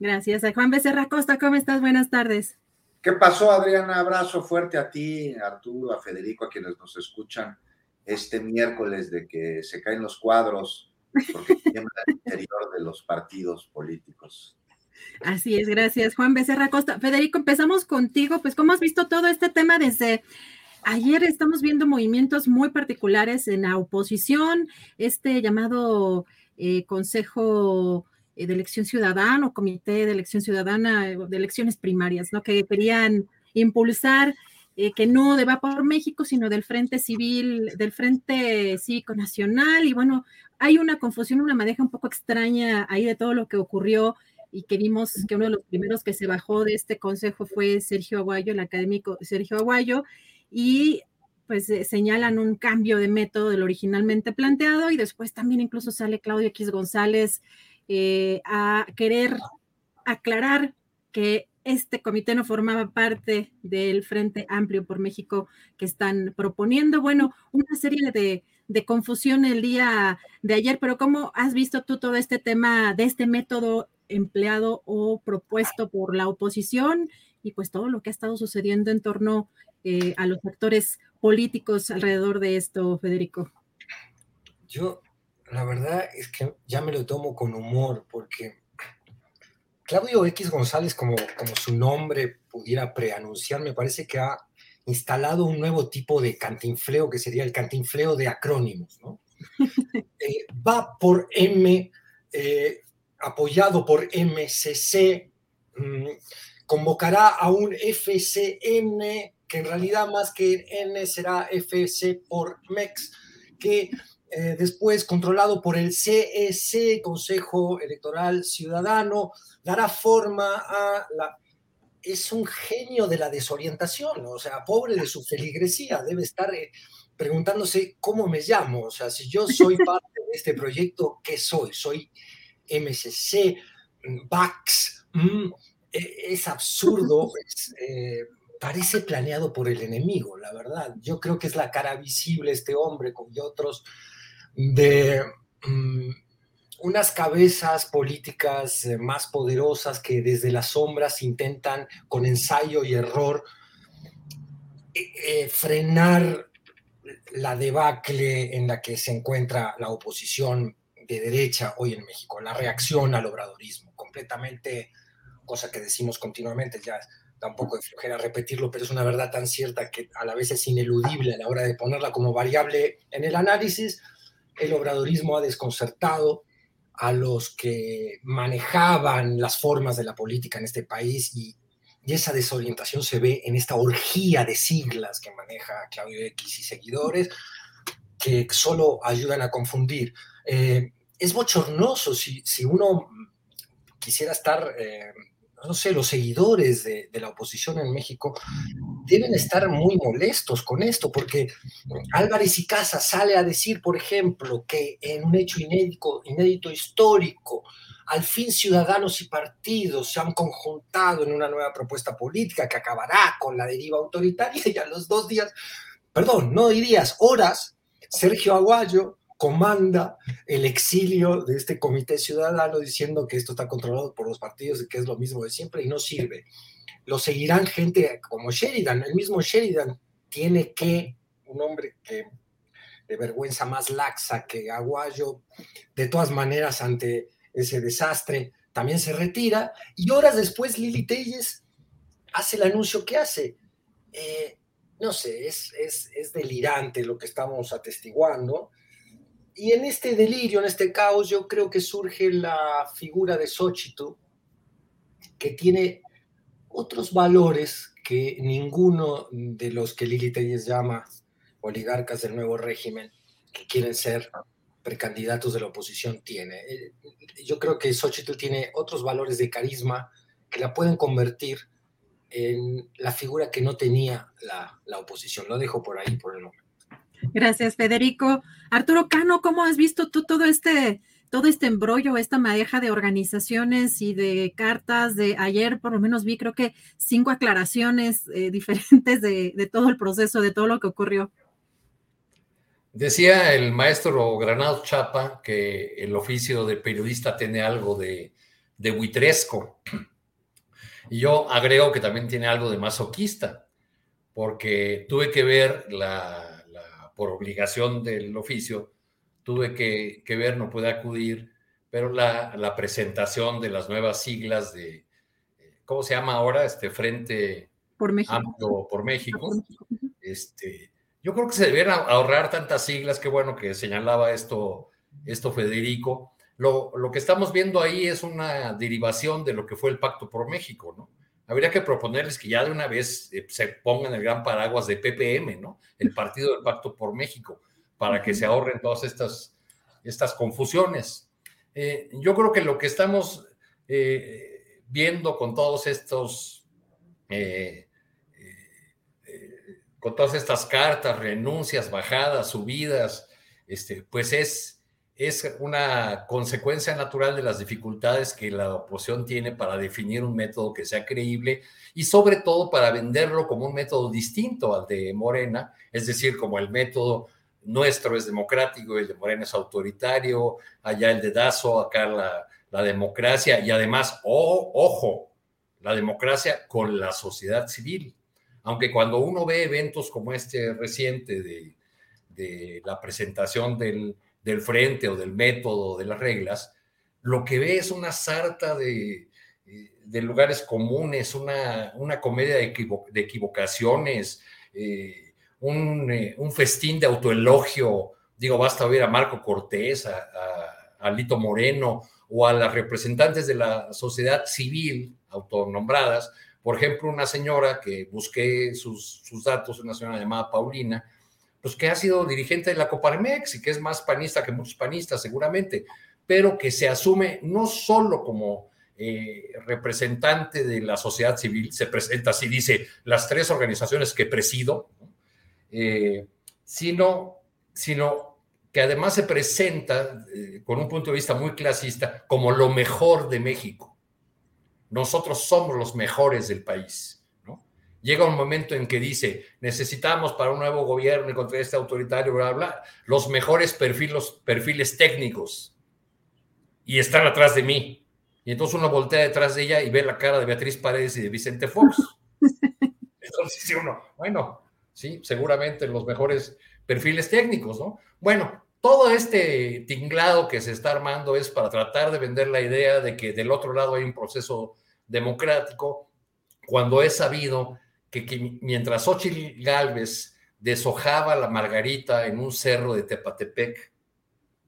Gracias. Juan Becerra Costa, ¿cómo estás? Buenas tardes. ¿Qué pasó, Adriana? Abrazo fuerte a ti, a Arturo, a Federico, a quienes nos escuchan este miércoles de que se caen los cuadros porque <laughs> tiembla el interior de los partidos políticos. Así es, gracias Juan Becerra Costa. Federico, empezamos contigo, pues ¿cómo has visto todo este tema desde ayer? Estamos viendo movimientos muy particulares en la oposición, este llamado eh, Consejo eh, de Elección Ciudadana o Comité de Elección Ciudadana de Elecciones Primarias, ¿no? Que querían impulsar eh, que no de Va por México, sino del Frente Civil, del Frente Cívico Nacional. Y bueno, hay una confusión, una madeja un poco extraña ahí de todo lo que ocurrió y que vimos que uno de los primeros que se bajó de este consejo fue Sergio Aguayo, el académico Sergio Aguayo, y pues eh, señalan un cambio de método del originalmente planteado y después también incluso sale Claudio X González eh, a querer aclarar que este comité no formaba parte del Frente Amplio por México que están proponiendo. Bueno, una serie de, de confusión el día de ayer, pero ¿cómo has visto tú todo este tema de este método empleado o propuesto por la oposición y pues todo lo que ha estado sucediendo en torno eh, a los actores políticos alrededor de esto, Federico? Yo, la verdad es que ya me lo tomo con humor porque Claudio X González, como, como su nombre pudiera preanunciar, me parece que ha instalado un nuevo tipo de cantinfleo que sería el cantinfleo de acrónimos, ¿no? <laughs> Eh, va por M, eh, apoyado por MCC, mm, convocará a un FCN, que en realidad más que N será FC por MEX, que eh, después controlado por el CEC, Consejo Electoral Ciudadano, dará forma a la... Es un genio de la desorientación, o sea, pobre de su feligresía, debe estar eh, preguntándose cómo me llamo, o sea, si yo soy <laughs> parte de este proyecto, ¿qué soy? Soy MSC, VAX, mm, e, es absurdo, eh, parece planeado por el enemigo, la verdad. Yo creo que es la cara visible este hombre y otros de mm, unas cabezas políticas eh, más poderosas que desde las sombras intentan con ensayo y error eh, frenar la debacle en la que se encuentra la oposición de derecha hoy en México, la reacción al obradorismo, completamente, cosa que decimos continuamente, ya tampoco de flojera repetirlo, pero es una verdad tan cierta que a la vez es ineludible a la hora de ponerla como variable en el análisis. El obradorismo ha desconcertado a los que manejaban las formas de la política en este país y, y esa desorientación se ve en esta orgía de siglas que maneja Claudio X y seguidores que solo ayudan a confundir. Eh, es bochornoso si, si uno quisiera estar, eh, no sé, los seguidores de, la oposición en México deben estar muy molestos con esto, porque Álvarez y Casa sale a decir, por ejemplo, que en un hecho inédito, inédito histórico, al fin ciudadanos y partidos se han conjuntado en una nueva propuesta política que acabará con la deriva autoritaria y a los dos días, perdón, no dirías horas, Sergio Aguayo comanda el exilio de este comité ciudadano diciendo que esto está controlado por los partidos y que es lo mismo de siempre y no sirve. Lo seguirán gente como Sheridan. El mismo Sheridan tiene que, un hombre que de vergüenza más laxa que Aguayo, de todas maneras ante ese desastre, también se retira y horas después Lili Telles hace el anuncio que hace. Eh, no sé, es, es, es delirante lo que estamos atestiguando y en este delirio, en este caos, yo creo que surge la figura de Xochitl, que tiene otros valores que ninguno de los que Lili Telles llama oligarcas del nuevo régimen, que quieren ser precandidatos de la oposición, tiene. Eh, yo creo que Xochitl tiene otros valores de carisma que la pueden convertir en la figura que no tenía la, la oposición. Lo dejo por ahí por el momento. Gracias, Federico. Arturo Cano, ¿cómo has visto tú todo este, todo este embrollo, esta madeja de organizaciones y de cartas de ayer? Por lo menos vi, creo que cinco aclaraciones eh, <laughs> diferentes de, todo el proceso, de todo lo que ocurrió. Decía el maestro Granado Chapa que el oficio de periodista tiene algo de, de buitresco. Y yo agrego que también tiene algo de masoquista, porque tuve que ver la, por obligación del oficio, tuve que, ver, no pude acudir, pero la, la presentación de las nuevas siglas de, ¿cómo se llama ahora? Este Frente por México. Amplio por México. Este, yo creo que se debieran ahorrar tantas siglas, qué bueno que señalaba esto, esto Federico. Lo, lo, que estamos viendo ahí es una derivación de lo que fue el Pacto por México, ¿no? Habría que proponerles que ya de una vez eh, se pongan el gran paraguas de PPM, ¿no? El Partido del Pacto por México, para que se ahorren todas estas, estas confusiones. Eh, yo creo que lo que estamos eh, viendo con todos estos con todas estas cartas, renuncias, bajadas, subidas, este, pues es, es una consecuencia natural de las dificultades que la oposición tiene para definir un método que sea creíble y sobre todo para venderlo como un método distinto al de Morena, es decir, como el método nuestro es democrático, el de Morena es autoritario, allá el de Dazo, acá la, la democracia y además, oh, ojo, la democracia con la sociedad civil. Aunque cuando uno ve eventos como este reciente de, la presentación del, frente o del método de las reglas, lo que ve es una sarta de, lugares comunes, una, una comedia de, equivocaciones, eh, eh, un, festín de autoelogio. Digo, basta ver a Marco Cortés, a, a Lito Moreno o a las representantes de la sociedad civil autonombradas, por ejemplo, una señora que busqué sus, datos, una señora llamada Paulina, pues que ha sido dirigente de la Coparmex y que es más panista que muchos panistas seguramente, pero que se asume no solo como eh, representante de la sociedad civil, se presenta así, dice, las tres organizaciones que presido, eh, sino, sino que además se presenta eh, con un punto de vista muy clasista como lo mejor de México nosotros somos los mejores del país. Llega un momento en que dice, necesitamos para un nuevo gobierno y contra este autoritario, bla, bla, los mejores perfiles, perfiles técnicos. Y están atrás de mí. Y entonces uno voltea detrás de ella y ve la cara de Beatriz Paredes y de Vicente Fox. <laughs> Entonces dice uno, bueno, sí, seguramente los mejores perfiles técnicos, ¿no? Bueno, todo este tinglado que se está armando es para tratar de vender la idea de que del otro lado hay un proceso democrático, cuando es sabido que, mientras Xochitl Galvez deshojaba la margarita en un cerro de Tepatepec,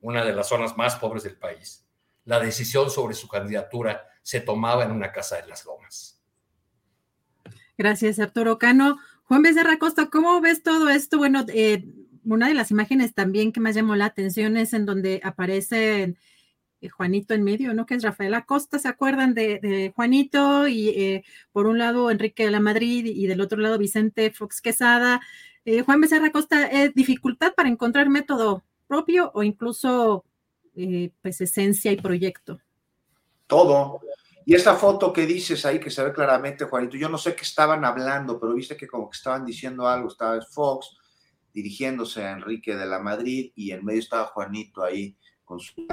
una de las zonas más pobres del país, la decisión sobre su candidatura se tomaba en una casa de las lomas. Gracias, Arturo Cano. Juan Becerra Costa, ¿cómo ves todo esto? Bueno, eh, una de las imágenes también que más llamó la atención es en donde aparece eh, Juanito en medio, ¿no? Que es Rafael Acosta, ¿se acuerdan de, Juanito? Y eh, por un lado Enrique de la Madrid y del otro lado Vicente Fox Quesada. Eh, Juan Becerra Acosta, ¿es dificultad para encontrar método propio o incluso pues esencia y proyecto? Todo. Y esta foto que dices ahí, que se ve claramente, Juanito, yo no sé qué estaban hablando, pero viste que como que estaban diciendo algo, estaba Fox, dirigiéndose a Enrique de la Madrid y en medio estaba Juanito ahí con su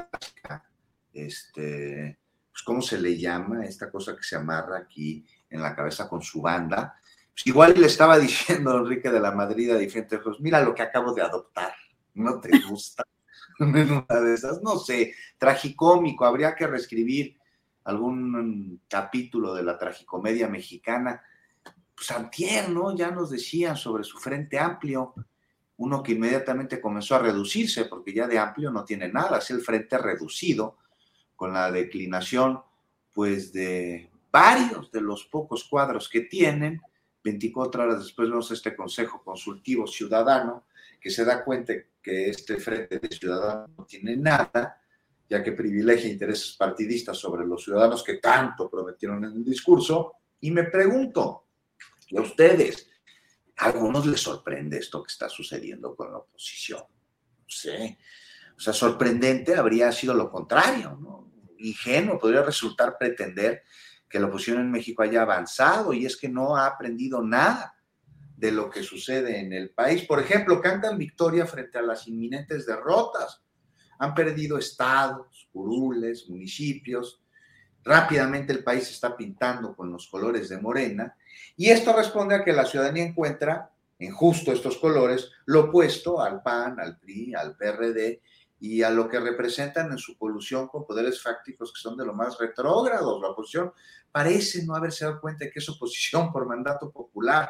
este, pues ¿cómo se le llama? Esta cosa que se amarra aquí en la cabeza con su banda. Pues igual le estaba <laughs> diciendo Enrique de la Madrid a diferentes pues mira lo que acabo de adoptar, ¿no te <laughs> gusta? <laughs> una de esas, no sé, tragicómico, habría que reescribir algún capítulo de la tragicomedia mexicana. Pues Antier, ¿no? Ya nos decían sobre su frente amplio, uno que inmediatamente comenzó a reducirse, porque ya de amplio no tiene nada, es el frente reducido, con la declinación, pues, de varios de los pocos cuadros que tienen. 24 horas después vemos este Consejo Consultivo Ciudadano, que se da cuenta que este Frente de Ciudadanos no tiene nada, ya que privilegia intereses partidistas sobre los ciudadanos que tanto prometieron en el discurso. Y me pregunto, ¿y a ustedes? A algunos les sorprende esto que está sucediendo con la oposición. No sé. O sea, sorprendente habría sido lo contrario, ¿no? Ingenuo podría resultar pretender que la oposición en México haya avanzado y es que no ha aprendido nada de lo que sucede en el país. Por ejemplo, cantan victoria frente a las inminentes derrotas. Han perdido estados, curules, municipios. Rápidamente el país está pintando con los colores de Morena y esto responde a que la ciudadanía encuentra en justo estos colores lo opuesto al PAN, al PRI, al PRD y a lo que representan en su colusión con poderes fácticos que son de lo más retrógrados. La oposición parece no haberse dado cuenta de que es oposición por mandato popular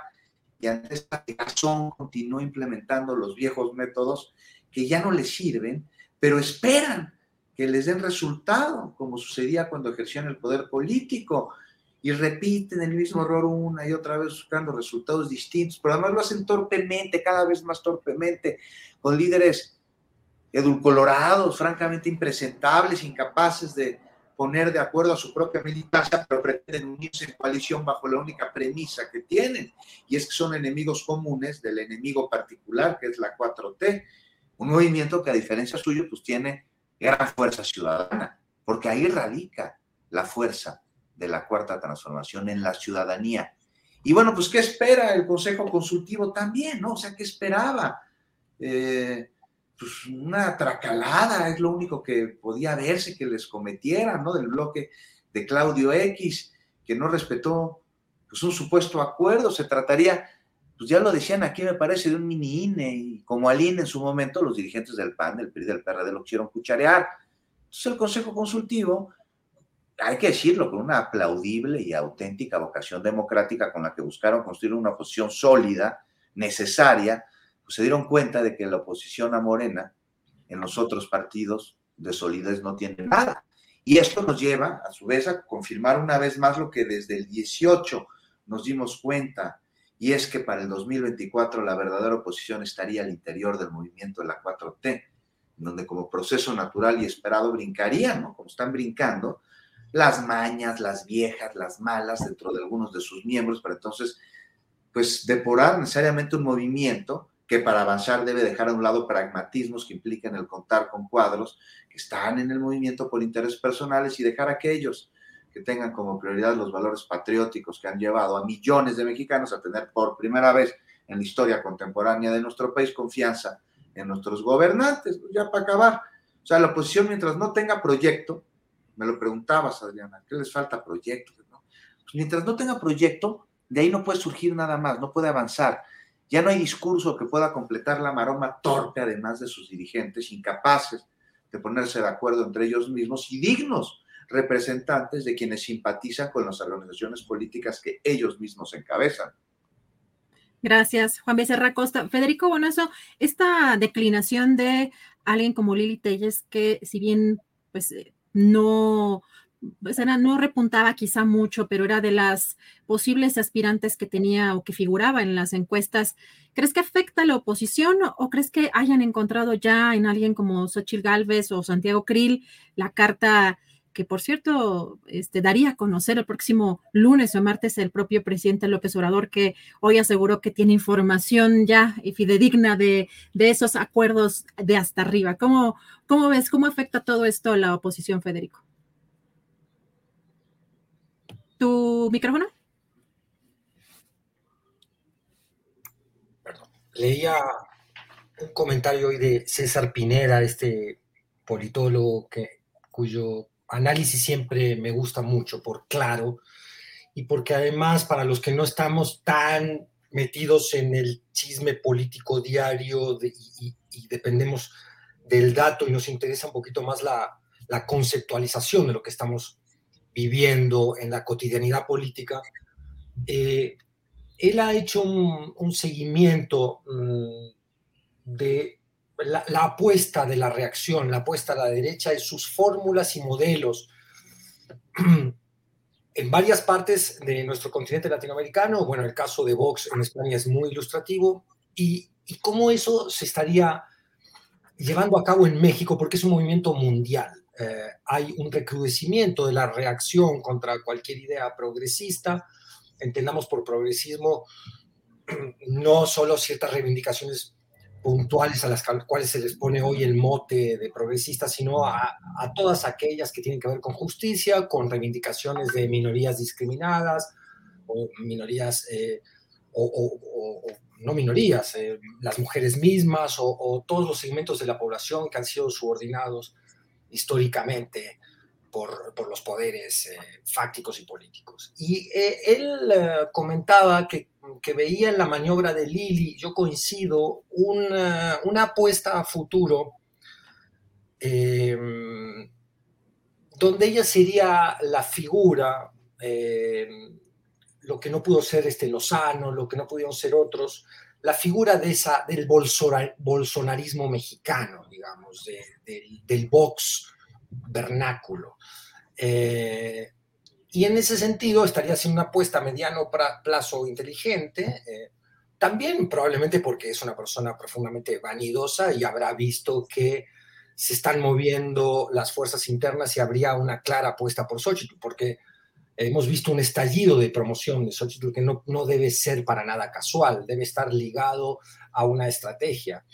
y ante esta razón continuó implementando los viejos métodos que ya no les sirven, pero esperan que les den resultado, como sucedía cuando ejercían el poder político y repiten el mismo error una y otra vez buscando resultados distintos, pero además lo hacen torpemente, cada vez más torpemente, con líderes edulcolorados, francamente impresentables, incapaces de poner de acuerdo a su propia militancia, pero pretenden unirse en coalición bajo la única premisa que tienen, y es que son enemigos comunes del enemigo particular, que es la 4T, un movimiento que a diferencia suyo, pues tiene gran fuerza ciudadana, porque ahí radica la fuerza de la cuarta transformación en la ciudadanía. Y bueno, pues ¿qué espera el Consejo Consultivo también, no? O sea, ¿qué esperaba? Eh, pues una tracalada, es lo único que podía verse que les cometieran, ¿no? Del bloque de Claudio X, que no respetó pues un supuesto acuerdo, se trataría, pues ya lo decían aquí, me parece, de un mini INE, y como al INE en su momento, los dirigentes del PAN, del PRI, del PRD lo quisieron cucharear. Entonces el Consejo Consultivo, hay que decirlo, con una aplaudible y auténtica vocación democrática con la que buscaron construir una oposición sólida, necesaria, se dieron cuenta de que la oposición a Morena en los otros partidos de solidez no tiene nada. Y esto nos lleva, a su vez, a confirmar una vez más lo que desde el 18 nos dimos cuenta, y es que para el 2024 la verdadera oposición estaría al interior del movimiento de la 4T, donde como proceso natural y esperado brincarían, ¿no? Como están brincando, las mañas, las viejas, las malas dentro de algunos de sus miembros, para entonces, pues, depurar necesariamente un movimiento que para avanzar debe dejar a un lado pragmatismos que implican el contar con cuadros que están en el movimiento por intereses personales y dejar a aquellos que tengan como prioridad los valores patrióticos que han llevado a millones de mexicanos a tener por primera vez en la historia contemporánea de nuestro país confianza en nuestros gobernantes. Ya para acabar, o sea, la oposición mientras no tenga proyecto, me lo preguntabas, Adriana, ¿qué les falta proyecto? Pues mientras no tenga proyecto, de ahí no puede surgir nada más, no puede avanzar. Ya no hay discurso que pueda completar la maroma torpe, además de sus dirigentes, incapaces de ponerse de acuerdo entre ellos mismos y dignos representantes de quienes simpatizan con las organizaciones políticas que ellos mismos encabezan. Gracias, Juan Becerra Costa. Federico Bonazo, esta declinación de alguien como Lili Telles, que si bien pues eh, no pues era, no repuntaba quizá mucho, pero era de las posibles aspirantes que tenía o que figuraba en las encuestas. ¿Crees que afecta a la oposición o crees que hayan encontrado ya en alguien como Xochitl Galvez o Santiago Krill la carta que, por cierto, este, daría a conocer el próximo lunes o martes el propio presidente López Obrador, que hoy aseguró que tiene información ya fidedigna de, de esos acuerdos de hasta arriba? ¿Cómo, ¿Cómo ves? ¿Cómo afecta todo esto a la oposición, Federico? Tu micrófono. Leía un comentario hoy de César Pineda, este politólogo que, cuyo análisis siempre me gusta mucho por claro y porque además para los que no estamos tan metidos en el chisme político diario y, dependemos del dato y nos interesa un poquito más la conceptualización de lo que estamos viviendo en la cotidianidad política, eh, él ha hecho un, seguimiento mm, de la, apuesta de la reacción, la apuesta a la derecha y sus fórmulas y modelos <clears throat> en varias partes de nuestro continente latinoamericano. Bueno, el caso de Vox en España es muy ilustrativo y cómo eso se estaría llevando a cabo en México, porque es un movimiento mundial. Eh, hay un recrudecimiento de la reacción contra cualquier idea progresista. Entendamos por progresismo <clears throat> no solo ciertas reivindicaciones puntuales a las cuales se les pone hoy el mote de progresista, sino a, todas aquellas que tienen que ver con justicia, con reivindicaciones de minorías discriminadas o minorías, eh, o, no minorías, eh, las mujeres mismas o, todos los segmentos de la población que han sido subordinados históricamente por, los poderes eh, fácticos y políticos. Y eh, él eh, comentaba que, veía en la maniobra de Lili, yo coincido, una, una apuesta a futuro em, donde ella sería la figura, em, lo que no pudo ser este Lozano, lo que no pudieron ser otros, la figura de esa, del bolsonarismo mexicano, digamos, del Vox vernáculo. Eh, y en ese sentido estaría haciendo una apuesta a mediano plazo inteligente, eh, también probablemente porque es una persona profundamente vanidosa y habrá visto que se están moviendo las fuerzas internas y habría una clara apuesta por Xochitl, porque hemos visto un estallido de promoción de Xochitl que no, no debe ser para nada casual, debe estar ligado a una estrategia.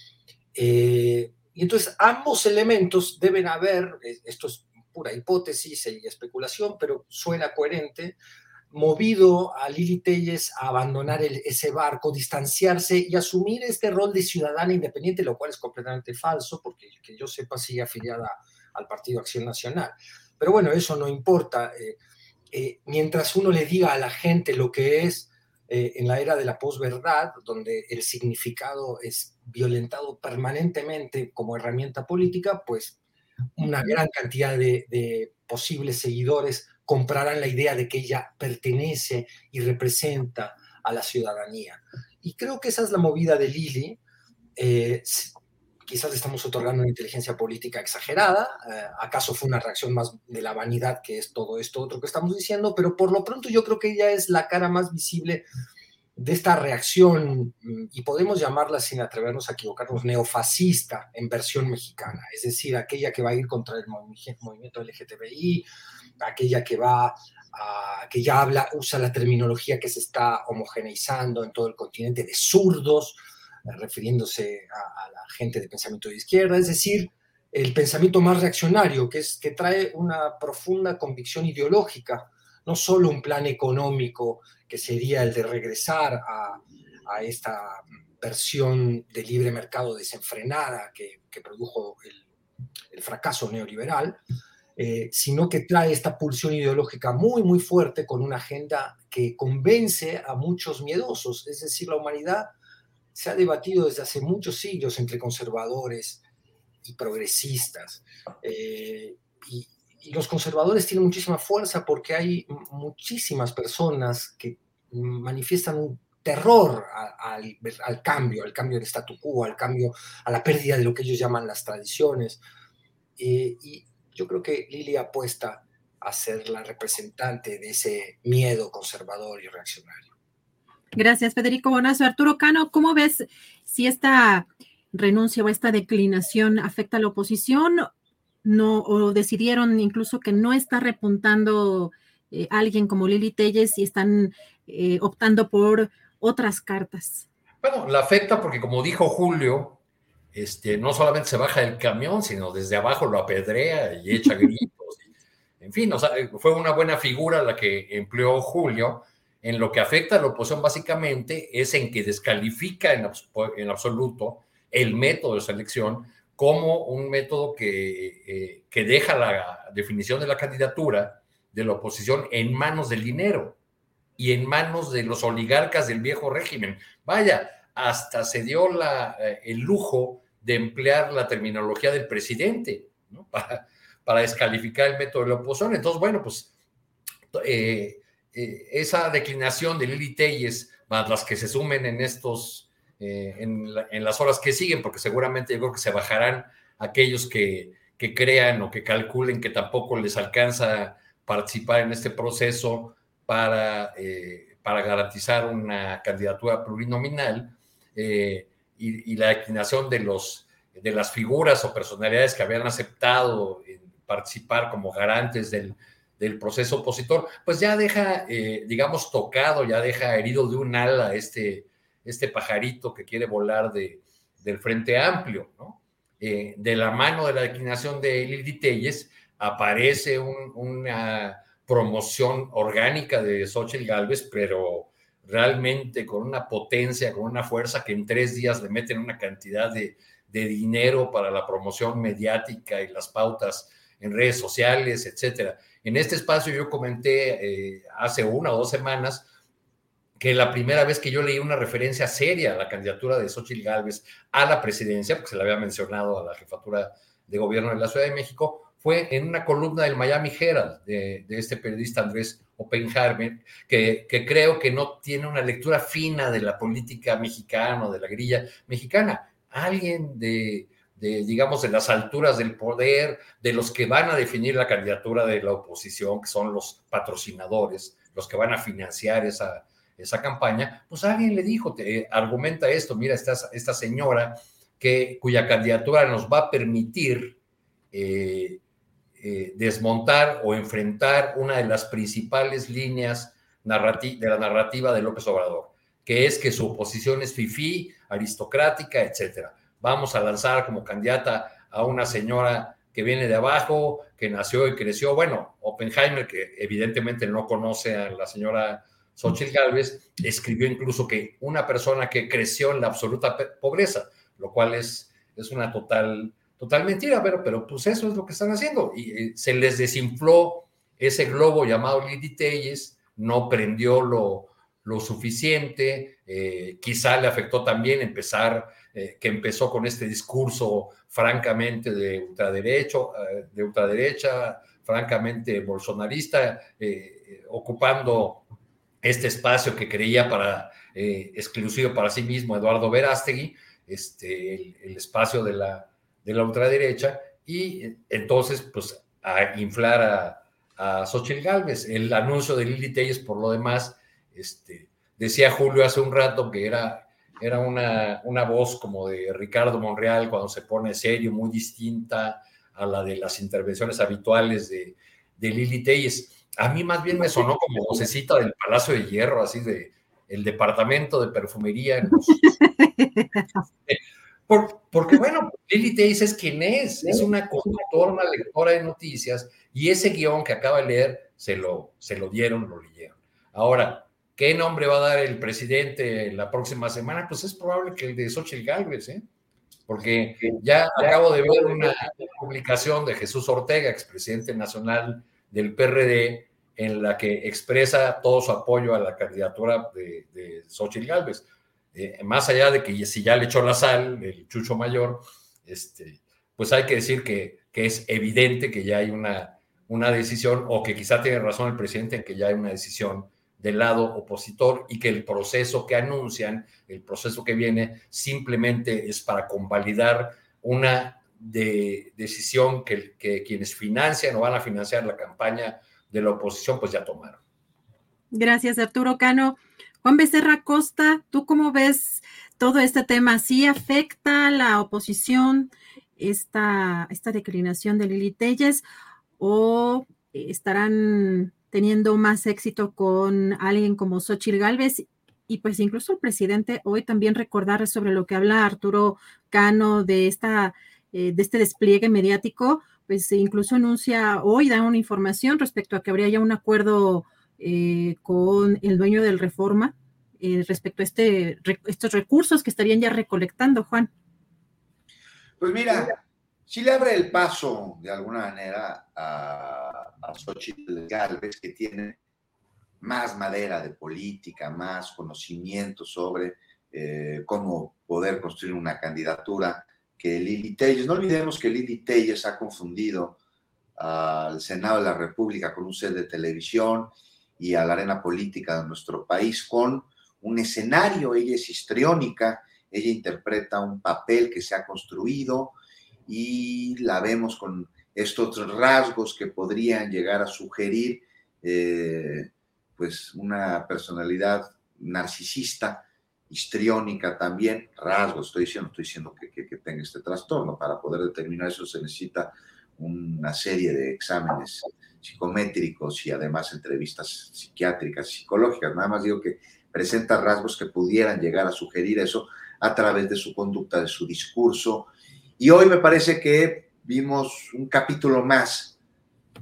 Eh, y entonces ambos elementos deben haber, eh, esto es pura hipótesis y especulación, pero suena coherente, movido a Lili Telles a abandonar ese barco, distanciarse y asumir este rol de ciudadana independiente, lo cual es completamente falso, porque que yo sepa sigue afiliada al Partido Acción Nacional. Pero bueno, eso no importa. Eh, eh, mientras uno le diga a la gente lo que es eh, en la era de la posverdad, donde el significado es violentado permanentemente como herramienta política, pues una gran cantidad de, posibles seguidores comprarán la idea de que ella pertenece y representa a la ciudadanía. Y creo que esa es la movida de Lili. Eh, quizás estamos otorgando una inteligencia política exagerada, eh, acaso fue una reacción más de la vanidad que es todo esto otro que estamos diciendo, pero por lo pronto yo creo que ella es la cara más visible de esta reacción, mm, y podemos llamarla sin atrevernos a equivocarnos, neofascista en versión mexicana, es decir, aquella que va a ir contra el movimiento LGTBI, aquella que va que ya habla, usa la terminología que se está homogeneizando en todo el continente de zurdos, refiriéndose a, la gente de pensamiento de izquierda, es decir, el pensamiento más reaccionario, que, es, que trae una profunda convicción ideológica, no solo un plan económico, que sería el de regresar a, esta versión de libre mercado desenfrenada que, produjo el, fracaso neoliberal, eh, sino que trae esta pulsión ideológica muy, muy fuerte con una agenda que convence a muchos miedosos, es decir, la humanidad se ha debatido desde hace muchos siglos entre conservadores y progresistas. Eh, y, los conservadores tienen muchísima fuerza porque hay muchísimas personas que manifiestan un terror al, cambio, al cambio del statu quo, al cambio, a la pérdida de lo que ellos llaman las tradiciones. Eh, y yo creo que Lili apuesta a ser la representante de ese miedo conservador y reaccionario. Gracias, Federico Bonazo. Arturo Cano, ¿cómo ves si esta renuncia o esta declinación afecta a la oposición? No, o decidieron incluso que no está repuntando eh, alguien como Lili Telles y están eh, optando por otras cartas. Bueno, la afecta porque como dijo Julio, este, no solamente se baja del camión, sino desde abajo lo apedrea y echa <laughs> gritos. en fin, o sea, fue una buena figura la que empleó Julio en lo que afecta a la oposición básicamente es en que descalifica en, absoluto el método de selección como un método que, eh, que, deja la definición de la candidatura de la oposición en manos del dinero y en manos de los oligarcas del viejo régimen. Vaya, hasta se dio eh, el lujo de emplear la terminología del presidente <laughs> para, para, descalificar el método de la oposición. Entonces, bueno, pues eh, eh, esa declinación de Lili Telles, más las que se sumen en estos, eh, en, las horas que siguen, porque seguramente yo creo que se bajarán aquellos que, crean o que calculen que tampoco les alcanza participar en este proceso para, eh, para garantizar una candidatura plurinominal y, la declinación de, los, de las figuras o personalidades que habían aceptado participar como garantes del, del proceso opositor, pues ya deja, eh, digamos, tocado, ya deja herido de un ala este, este pajarito que quiere volar de, del Frente Amplio, ¿no? Eh, de la mano de la declinación de Lili aparece una promoción orgánica de Xochitl Galvez, pero realmente con una potencia, con una fuerza que en tres días le meten una cantidad de, de dinero para la promoción mediática y las pautas en redes sociales, etcétera. En este espacio yo comenté eh, hace una o dos semanas que la primera vez que yo leí una referencia seria a la candidatura de Xochitl Gálvez a la presidencia, porque se le había mencionado a la jefatura de gobierno de la Ciudad de México, fue en una columna del Miami Herald de, este periodista Andrés Oppenheimer, que, creo que no tiene una lectura fina de la política mexicana o de la grilla mexicana. Alguien de, de, digamos, de las alturas del poder, de los que van a definir la candidatura de la oposición, que son los patrocinadores, los que van a financiar esa, esa campaña, pues alguien le dijo, te argumenta esto, mira, esta, esta señora que, cuya candidatura nos va a permitir eh, eh, desmontar o enfrentar una de las principales líneas de la narrativa de López Obrador, que es que su oposición es fifí, aristocrática, etcétera vamos a lanzar como candidata a una señora que viene de abajo, que nació y creció. Bueno, Oppenheimer, que evidentemente no conoce a la señora Xochitl Galvez, escribió incluso que una persona que creció en la absoluta pobreza, lo cual es, es una total, total mentira, pero, pero pues eso es lo que están haciendo. Y eh, se les desinfló ese globo llamado Lili Telles, no prendió lo, lo suficiente, eh, quizá le afectó también empezar eh, que empezó con este discurso francamente de ultraderecho, eh, de ultraderecha, francamente bolsonarista, eh, ocupando este espacio que creía para exclusivo para sí mismo Eduardo Verástegui, este, el, espacio de la, de la ultraderecha, y entonces, pues, a inflar a, a Xochitl Galvez. El anuncio de Lili Telles, por lo demás, este, decía Julio hace un rato que era era una, una voz como de Ricardo Monreal cuando se pone serio, muy distinta a la de las intervenciones habituales de, de Lili Telles. A mí más bien me sonó como vocecita del Palacio de Hierro, así de el departamento de perfumería. <laughs> porque bueno, Lili Telles es quien es, es una conductora, una lectora de noticias, y ese guion que acaba de leer se lo, se lo dieron, lo leyeron. Ahora, ¿Qué nombre va a dar el presidente la próxima semana? Pues es probable que el de Xochitl Galvez, ¿eh? Porque ya acabo de ver una publicación de Jesús Ortega, expresidente nacional del PRD, en la que expresa todo su apoyo a la candidatura de, de Xochitl Galvez. Eh, más allá de que si ya le echó la sal, el chucho mayor, este, pues hay que decir que, que es evidente que ya hay una, una decisión, o que quizá tiene razón el presidente en que ya hay una decisión del lado opositor y que el proceso que anuncian, el proceso que viene, simplemente es para convalidar una de, decisión que, que quienes financian o van a financiar la campaña de la oposición, pues ya tomaron. Gracias, Arturo Cano. Juan Becerra Costa, ¿tú cómo ves todo este tema? ¿Sí afecta a la oposición esta, esta declinación de Lili Telles o estarán teniendo más éxito con alguien como Xochitl Galvez y pues incluso el presidente hoy también recordar sobre lo que habla Arturo Cano de esta eh, de este despliegue mediático, pues incluso anuncia hoy da una información respecto a que habría ya un acuerdo eh, con el dueño del Reforma eh, respecto a este, estos recursos que estarían ya recolectando, Juan. Pues mira, si le abre el paso de alguna manera a, a Xochitl Galvez, que tiene más madera de política, más conocimiento sobre eh, cómo poder construir una candidatura que Lili Telles. No olvidemos que Lili Telles ha confundido al Senado de la República con un set de televisión y a la arena política de nuestro país con un escenario. Ella es histriónica, ella interpreta un papel que se ha construido, y la vemos con estos rasgos que podrían llegar a sugerir eh, pues una personalidad narcisista, histriónica también, rasgos, estoy diciendo, estoy diciendo que, que, tenga este trastorno. Para poder determinar eso se necesita una serie de exámenes psicométricos y además entrevistas psiquiátricas, psicológicas. Nada más digo que presenta rasgos que pudieran llegar a sugerir eso a través de su conducta, de su discurso, y hoy me parece que vimos un capítulo más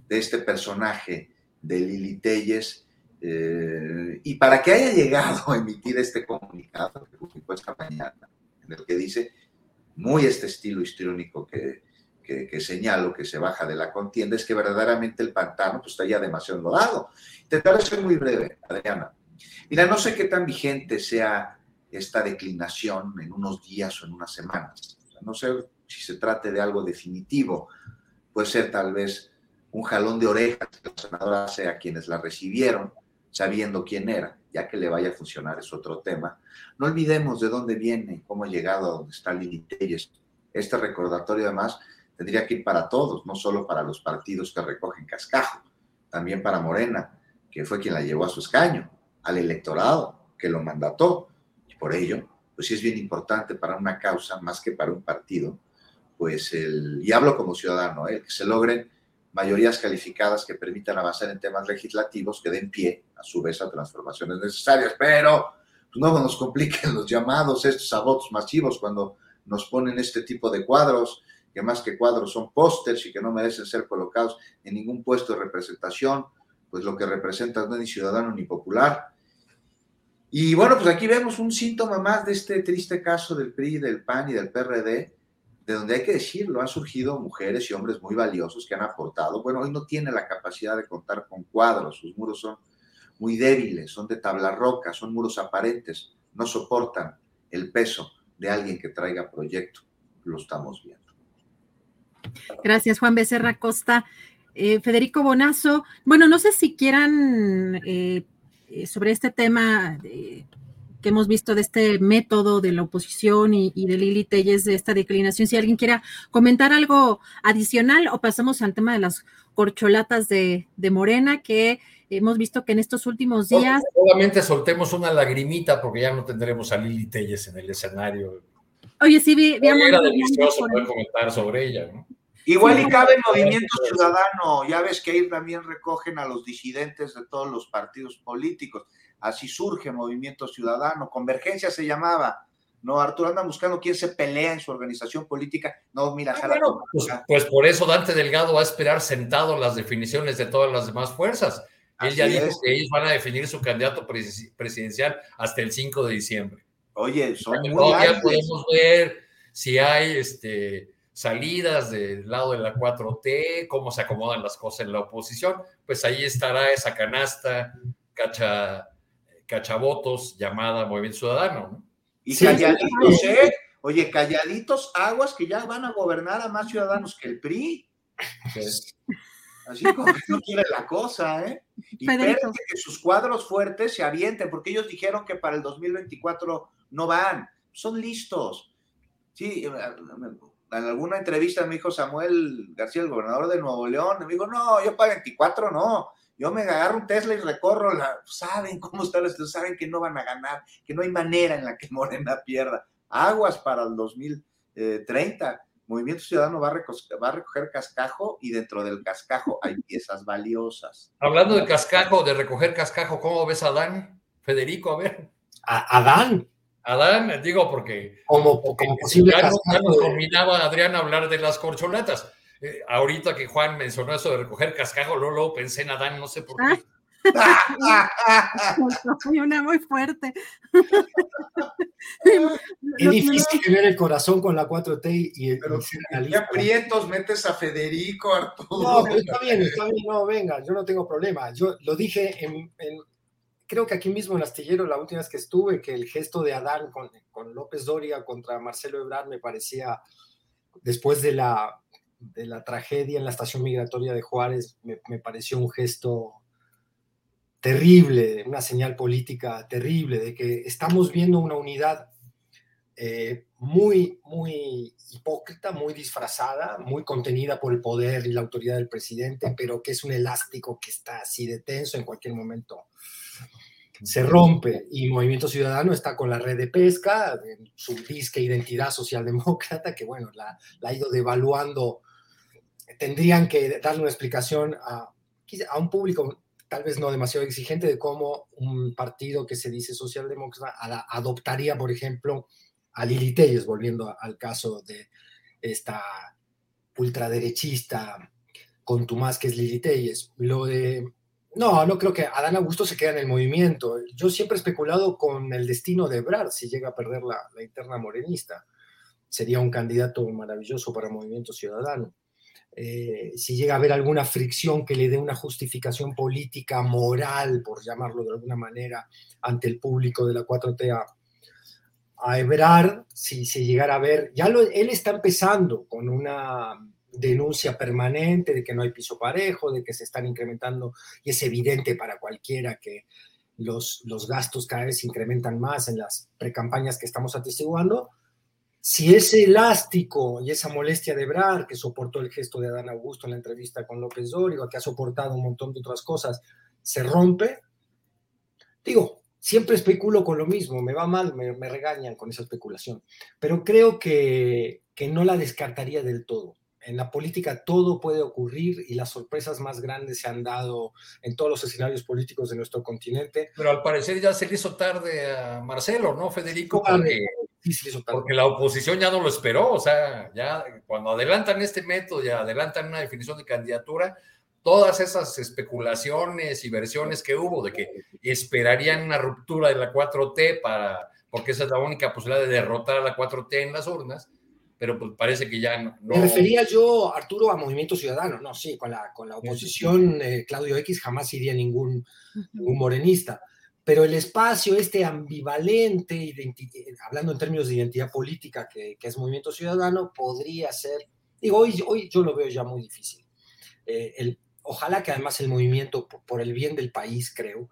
de este personaje de Lili Telles. Eh, y para que haya llegado a emitir este comunicado que publicó esta mañana, en el que dice, muy este estilo histriónico que, que, señalo, que se baja de la contienda, es que verdaderamente el pantano pues, está ya demasiado enlodado. Intentaré ser muy breve, Adriana. Mira, no sé qué tan vigente sea esta declinación en unos días o en unas semanas. no sé si se trate de algo definitivo. Puede ser tal vez un jalón de orejas que la senadora hace a quienes la recibieron, sabiendo quién era, ya que le vaya a funcionar es otro tema. No olvidemos de dónde viene, cómo ha llegado a donde está Lili Telles. Este recordatorio además tendría que ir para todos, no solo para los partidos que recogen cascajo, también para Morena, que fue quien la llevó a su escaño, al electorado que lo mandató. Y por ello, pues sí es bien importante para una causa, más que para un partido, pues el, y hablo como ciudadano, ¿eh? que se logren mayorías calificadas que permitan avanzar en temas legislativos que den pie, a su vez, a transformaciones necesarias. Pero pues, no nos compliquen los llamados, estos abortos masivos, cuando nos ponen este tipo de cuadros, que más que cuadros son pósters y que no merecen ser colocados en ningún puesto de representación, pues lo que representa no es ni ciudadano ni popular. Y bueno, pues aquí vemos un síntoma más de este triste caso del PRI, del PAN y del PRD, de donde hay que decirlo, han surgido mujeres y hombres muy valiosos que han aportado. Bueno, hoy no tiene la capacidad de contar con cuadros, sus muros son muy débiles, son de tabla roca, son muros aparentes, no soportan el peso de alguien que traiga proyecto. Lo estamos viendo. Gracias, Juan Becerra Costa. Eh, Federico Bonazo, bueno, no sé si quieran eh, eh, sobre este tema de que hemos visto de este método de la oposición y, de Lili Telles de esta declinación. Si alguien quiera comentar algo adicional o pasamos al tema de las corcholatas de, Morena, que hemos visto que en estos últimos días... Solamente soltemos una lagrimita porque ya no tendremos a Lili Telles en el escenario. Oye, sí, vi, Era delicioso poder comentar sobre ella, ¿no? Igual y cabe Movimiento Ciudadano, ya ves que ahí también recogen a los disidentes de todos los partidos políticos. Así surge Movimiento Ciudadano. Convergencia se llamaba. No, Arturo anda buscando quién se pelea en su organización política. No, mira, ah, pues, pues, por eso Dante Delgado va a esperar sentado las definiciones de todas las demás fuerzas. Él ya dijo que ellos van a definir su candidato presidencial hasta el 5 de diciembre. Oye, son muy Todavía podemos ver si hay este, salidas del lado de la 4T, cómo se acomodan las cosas en la oposición. Pues ahí estará esa canasta cacha cachavotos llamada Movimiento Ciudadano. ¿no? Y calladitos, ¿eh? Oye, calladitos aguas que ya van a gobernar a más ciudadanos que el PRI. Así como que no quiere la cosa, ¿eh? Y que sus cuadros fuertes se avienten, porque ellos dijeron que para el 2024 no van, son listos. Sí, en alguna entrevista me dijo Samuel García, el gobernador de Nuevo León, me dijo, no, yo para 24 no, yo me agarro un Tesla y recorro, la, saben cómo están los saben que no van a ganar, que no hay manera en la que <laughs> Morena pierda. Aguas para el 2030. Movimiento Ciudadano va a, recoger, va a recoger cascajo y dentro del cascajo hay piezas valiosas. Hablando de cascajo, de recoger cascajo, ¿cómo ves a Adán? Federico, a ver. ¿A Adán? Adán, digo porque, como, como posible ya, ya nos combinaba Adrián hablar de las corcholatas. Eh, ahorita que Juan mencionó eso de recoger cascajo, luego, pensé en Adán, no sé por qué. <laughs> Hay una muy fuerte. <laughs> es difícil ver el corazón con la 4T y el Pero si aprietos metes a Federico, Arturo. No, pero está bien, está bien, no, venga, yo no tengo problema. Yo lo dije en, creo que aquí mismo en Astillero, la última vez que estuve, que el gesto de Adán con, con López Doria contra Marcelo Ebrard me parecía, después de la de la tragedia en la estación migratoria de Juárez me, pareció un gesto terrible, una señal política terrible de que estamos viendo una unidad eh, muy, muy hipócrita, muy disfrazada, muy contenida por el poder y la autoridad del presidente, pero que es un elástico que está así de tenso en cualquier momento. Se rompe y Movimiento Ciudadano está con la red de pesca, su disque identidad socialdemócrata, que bueno, la, la ha ido devaluando tendrían que darle una explicación a, a un público tal vez no demasiado exigente de cómo un partido que se dice socialdemócrata adoptaría, por ejemplo, a Lili Telles, volviendo al caso de esta ultraderechista con más que es Lili Telles. Lo de... No, no creo que Adán Augusto se quede en el movimiento. Yo siempre he especulado con el destino de Ebrard si llega a perder la, interna morenista. Sería un candidato maravilloso para Movimiento Ciudadano. Eh, si llega a haber alguna fricción que le dé una justificación política, moral, por llamarlo de alguna manera, ante el público de la 4T a, a si se llegara a ver, ya lo, él está empezando con una denuncia permanente de que no hay piso parejo, de que se están incrementando, y es evidente para cualquiera que los, los gastos cada vez se incrementan más en las precampañas que estamos atestiguando. Si ese elástico y esa molestia de Ebrard, que soportó el gesto de Adán Augusto en la entrevista con López Dóriga, que ha soportado un montón de otras cosas, se rompe, digo, siempre especulo con lo mismo, me va mal, me, regañan con esa especulación, pero creo que, que no la descartaría del todo. En la política todo puede ocurrir y las sorpresas más grandes se han dado en todos los escenarios políticos de nuestro continente. Pero al parecer ya se le hizo tarde a Marcelo, ¿no, Federico? Porque, porque la oposición ya no lo esperó, o sea, ya cuando adelantan este método y adelantan una definición de candidatura, todas esas especulaciones y versiones que hubo de que esperarían una ruptura de la 4T para, porque esa es la única posibilidad de derrotar a la 4T en las urnas, pero pues parece que ya no. Me refería yo, Arturo, a Movimiento Ciudadano, no, sí, con la, con la oposición, eh, Claudio X jamás iría ningún, ningún morenista, pero el espacio este ambivalente, hablando en términos de identidad política, que, que, es Movimiento Ciudadano, podría ser, digo, hoy, hoy yo lo veo ya muy difícil. Eh, el, ojalá que además el movimiento, por el bien del país, creo,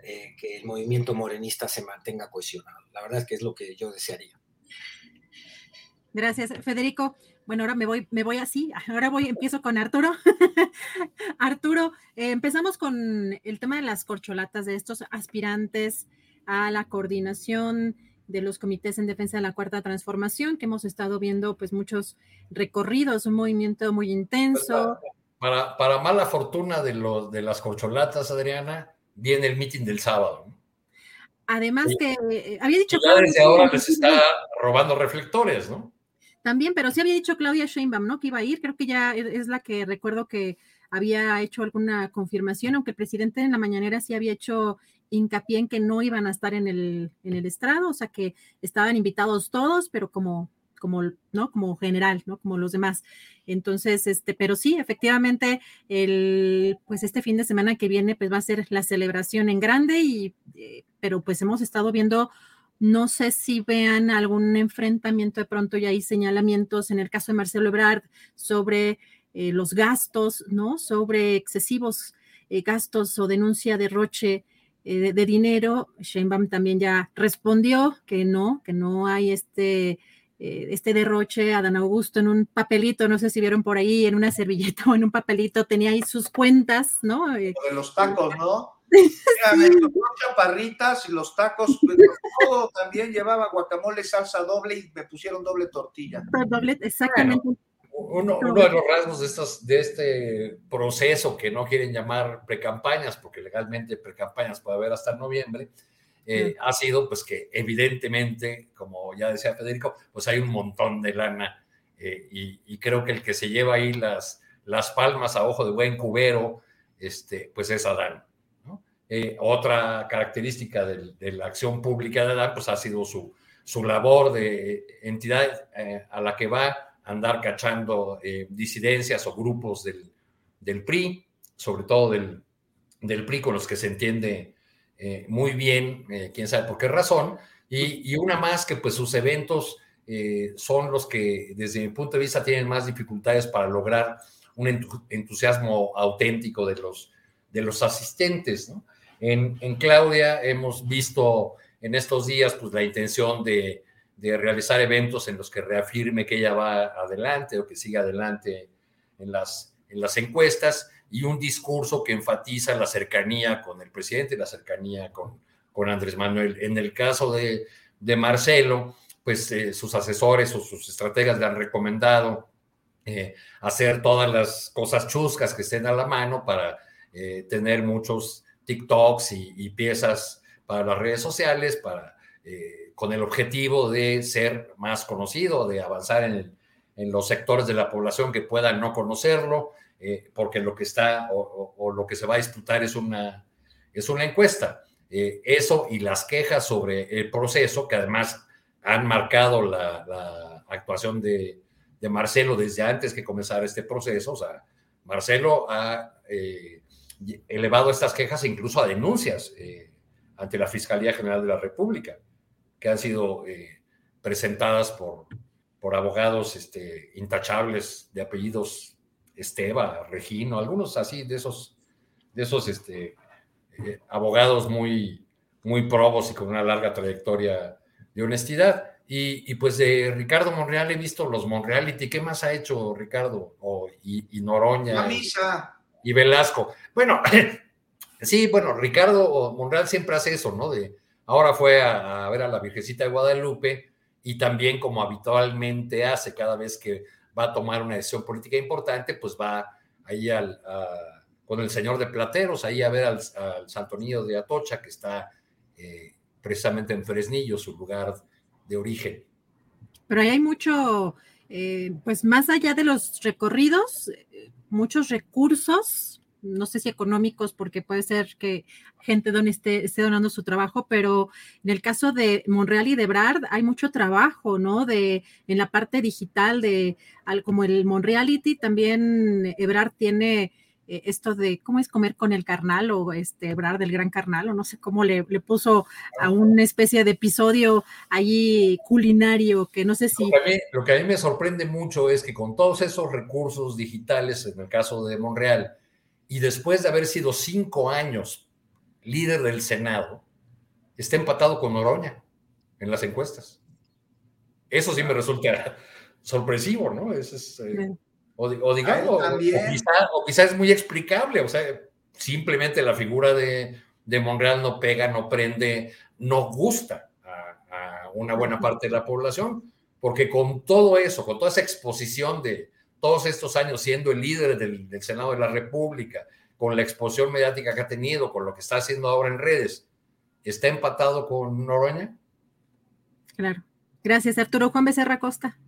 eh, que el movimiento morenista se mantenga cohesionado. La verdad es que es lo que yo desearía. Gracias, Federico. Bueno, ahora me voy, me voy así. <laughs> Ahora voy, empiezo con Arturo. <laughs> Arturo, eh, empezamos con el tema de las corcholatas de estos aspirantes a la coordinación de los comités en defensa de la cuarta transformación, que hemos estado viendo pues muchos recorridos, un movimiento muy intenso. Para, para mala fortuna de, los, de las corcholatas, Adriana, viene el mitin del sábado. Además que eh, había dicho... Ya desde ahora les está robando reflectores, ¿no? También, pero sí había dicho Claudia Sheinbaum, ¿no? Que iba a ir, creo que ya e, es la que recuerdo que había hecho alguna confirmación, aunque el presidente en la mañanera sí había hecho hincapié en que no iban a estar en el, en el estrado, o sea que estaban invitados todos, pero como como, ¿no? Como general, ¿no? Como los demás. Entonces, este, pero sí, efectivamente, el, pues este fin de semana que viene, pues va a ser la celebración en grande y, eh, pero pues hemos estado viendo no sé si vean algún enfrentamiento de pronto y hay señalamientos en el caso de Marcelo Ebrard sobre eh, los gastos, ¿no? Sobre excesivos eh, gastos o denuncia de roche de, de, dinero. Sheinbaum también ya respondió que no, que no hay este eh, este derroche a Dan Augusto en un papelito, no sé si vieron por ahí, en una <laughs> servilleta o en un papelito, tenía ahí sus cuentas, ¿no? Eh, de los tacos, ¿no? Sí. chaparritas y los tacos, todo también llevaba guacamole, salsa doble y me pusieron doble tortilla. Doble, exactamente. uno, uno, de los rasgos de, estos, de este proceso que no quieren llamar precampañas, porque legalmente precampañas puede haber hasta noviembre, eh, ha sido pues que evidentemente, como ya decía Federico, pues hay un montón de lana eh, y, creo que el que se lleva ahí las, las palmas a ojo de buen cubero, este, pues es Adán. Eh, otra característica de, la acción pública de Adán pues ha sido su, su labor de entidad a la que va a andar cachando disidencias o grupos del, del PRI, sobre todo del, del PRI con los que se entiende eh, muy bien, eh, quién sabe por qué razón, y, una más que pues sus eventos eh, son los que desde mi punto de vista tienen más dificultades para lograr un entusiasmo auténtico de los, de los asistentes. En, Claudia hemos visto en estos días pues la intención de, realizar eventos en los que reafirme que ella va adelante o que siga adelante en las, en las encuestas y un discurso que enfatiza la cercanía con el presidente, la cercanía con, con Andrés Manuel. En el caso de, de Marcelo, pues eh, sus asesores o sus estrategas le han recomendado eh, hacer todas las cosas chuscas que estén a la mano para eh, tener muchos TikToks y, piezas para las redes sociales, para, con el objetivo de ser más conocido, de avanzar en, en los sectores de la población que puedan no conocerlo, eh, porque lo que está o, lo que se va a disputar es una, es una encuesta. Eh, eso y las quejas sobre el proceso, que además han marcado la, actuación de, Marcelo desde antes que comenzara este proceso. O sea, Marcelo ha eh, elevado estas quejas incluso a denuncias ante la Fiscalía General de la República, que han sido presentadas por, por abogados este, intachables de apellidos Esteba, Regino, algunos así de esos, de esos este, eh, abogados muy, muy probos y con una larga trayectoria de honestidad. Y, pues de Ricardo Monreal he visto los Monreality. ¿Qué más ha hecho Ricardo? y, Noroña. La misa. Y, Velasco. Bueno, <clears throat> sí, bueno, Ricardo Monreal siempre hace eso, ¿no? De, ahora fue a, ver a la Virgencita de Guadalupe y también como habitualmente hace cada vez que va a tomar una decisión política importante, pues va ahí al, con el señor de Plateros, ahí a ver al, al Santonillo de Atocha, que está eh, precisamente en Fresnillo, su lugar de origen. Pero ahí hay mucho, eh, pues más allá de los recorridos, eh, muchos recursos, no sé si económicos, porque puede ser que gente donde esté, esté donando su trabajo, pero en el caso de Monreal y de Brad hay mucho trabajo, ¿no? De en la parte digital de como el Monreality, también Ebrard tiene eh, esto de cómo es comer con el carnal o este hablar del gran carnal o no sé cómo le, puso a una especie de episodio allí culinario que no sé si... Lo que, a mí, me sorprende mucho es que con todos esos recursos digitales, en el caso de Monreal, y después de haber sido cinco años líder del Senado, está empatado con Noroña en las encuestas. Eso sí me resulta <laughs> sorpresivo, ¿no? es, eh, o, digamos, o, quizá, es muy explicable, o sea, simplemente la figura de, de Monreal no pega, no prende, no gusta a, una buena parte de la población, porque con todo eso, con toda esa exposición de todos estos años siendo el líder del, del Senado de la República, con la exposición mediática que ha tenido, con lo que está haciendo ahora en redes, ¿está empatado con Noroña? Claro. Gracias, Arturo Juan Becerra Costa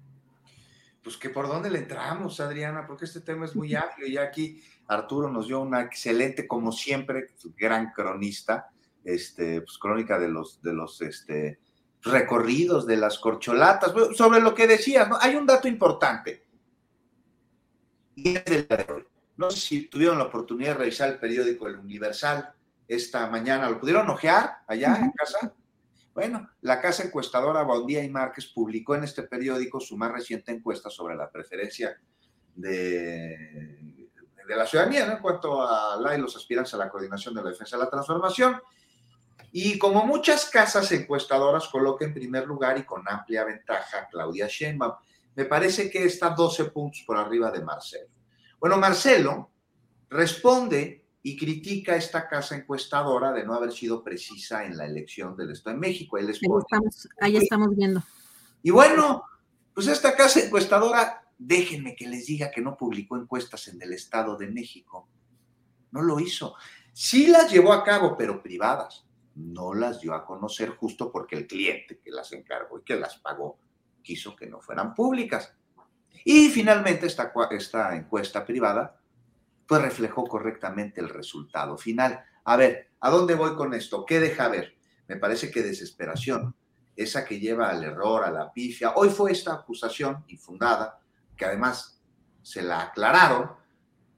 pues que por dónde le entramos, Adriana, porque este tema es muy amplio y aquí Arturo nos dio una excelente, como siempre, gran cronista, este, pues crónica de los, de los este, recorridos, de las corcholatas, sobre lo que decías, ¿no? Hay un dato importante. Y es del de hoy. No sé si tuvieron la oportunidad de revisar el periódico El Universal esta mañana, ¿lo pudieron ojear allá en casa? Bueno, la casa encuestadora Baudía y Márquez publicó en este periódico su más reciente encuesta sobre la preferencia de, la ciudadanía en cuanto a la y los aspirantes a la coordinación de la defensa de la transformación. Y como muchas casas encuestadoras coloca en primer lugar y con amplia ventaja Claudia Sheinbaum. Me parece que está 12 puntos por arriba de Marcelo. Bueno, Marcelo responde y critica a esta casa encuestadora de no haber sido precisa en la elección del Estado de México. Ahí, estamos, ahí estamos viendo. Y bueno, pues esta casa encuestadora, déjenme que les diga que no publicó encuestas en el Estado de México. No lo hizo. Sí las llevó a cabo, pero privadas. No las dio a conocer justo porque el cliente que las encargó y que las pagó quiso que no fueran públicas. Y finalmente esta, esta encuesta privada pues reflejó correctamente el resultado final. A ver, ¿a dónde voy con esto? ¿Qué deja ver? Me parece que desesperación, esa que lleva al error, a la pifia. Hoy fue esta acusación infundada, que además se la aclararon.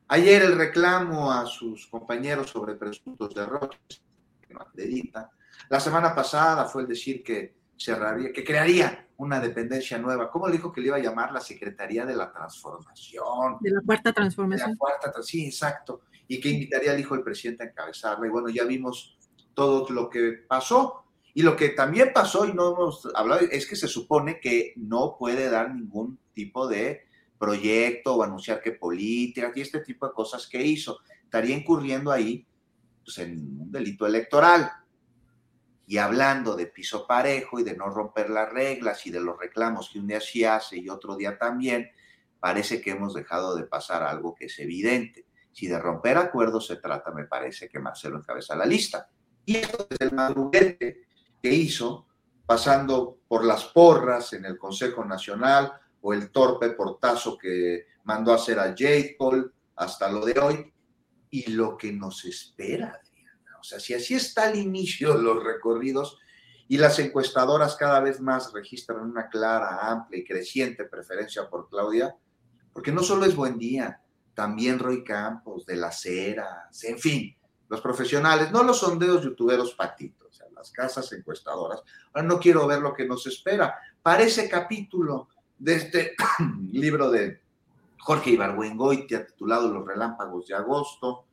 Ayer el reclamo a sus compañeros sobre presuntos derroches, que no acredita. La semana pasada fue el decir que cerraría, que crearía una dependencia nueva. ¿Cómo dijo que le iba a llamar la Secretaría de la Transformación? De la Cuarta Transformación. la Cuarta, sí, exacto. Y que invitaría al hijo del presidente a encabezarla. Y bueno, ya vimos todo lo que pasó. Y lo que también pasó, y no hemos hablado, es que se supone que no puede dar ningún tipo de proyecto o anunciar que política y este tipo de cosas que hizo. Estaría incurriendo ahí pues, en un delito electoral y hablando de piso parejo y de no romper las reglas y de los reclamos que un día sí hace y otro día también, parece que hemos dejado de pasar algo que es evidente. Si de romper acuerdos se trata, me parece que Marcelo encabeza la lista. Y esto es el madruguete que hizo, pasando por las porras en el Consejo Nacional o el torpe portazo que mandó a hacer a J. Paul hasta lo de hoy, y lo que nos espera sea, si así está el inicio de los recorridos y las encuestadoras cada vez más registran una clara, amplia y creciente preferencia por Claudia, porque no solo es Buen Día, también Roy Campos, De las Heras, en fin, los profesionales, no los sondeos youtuberos patitos, o sea, las casas encuestadoras. Ahora no quiero ver lo que nos espera. para ese capítulo de este <coughs> libro de Jorge Ibargüengoitia titulado Los Relámpagos de Agosto.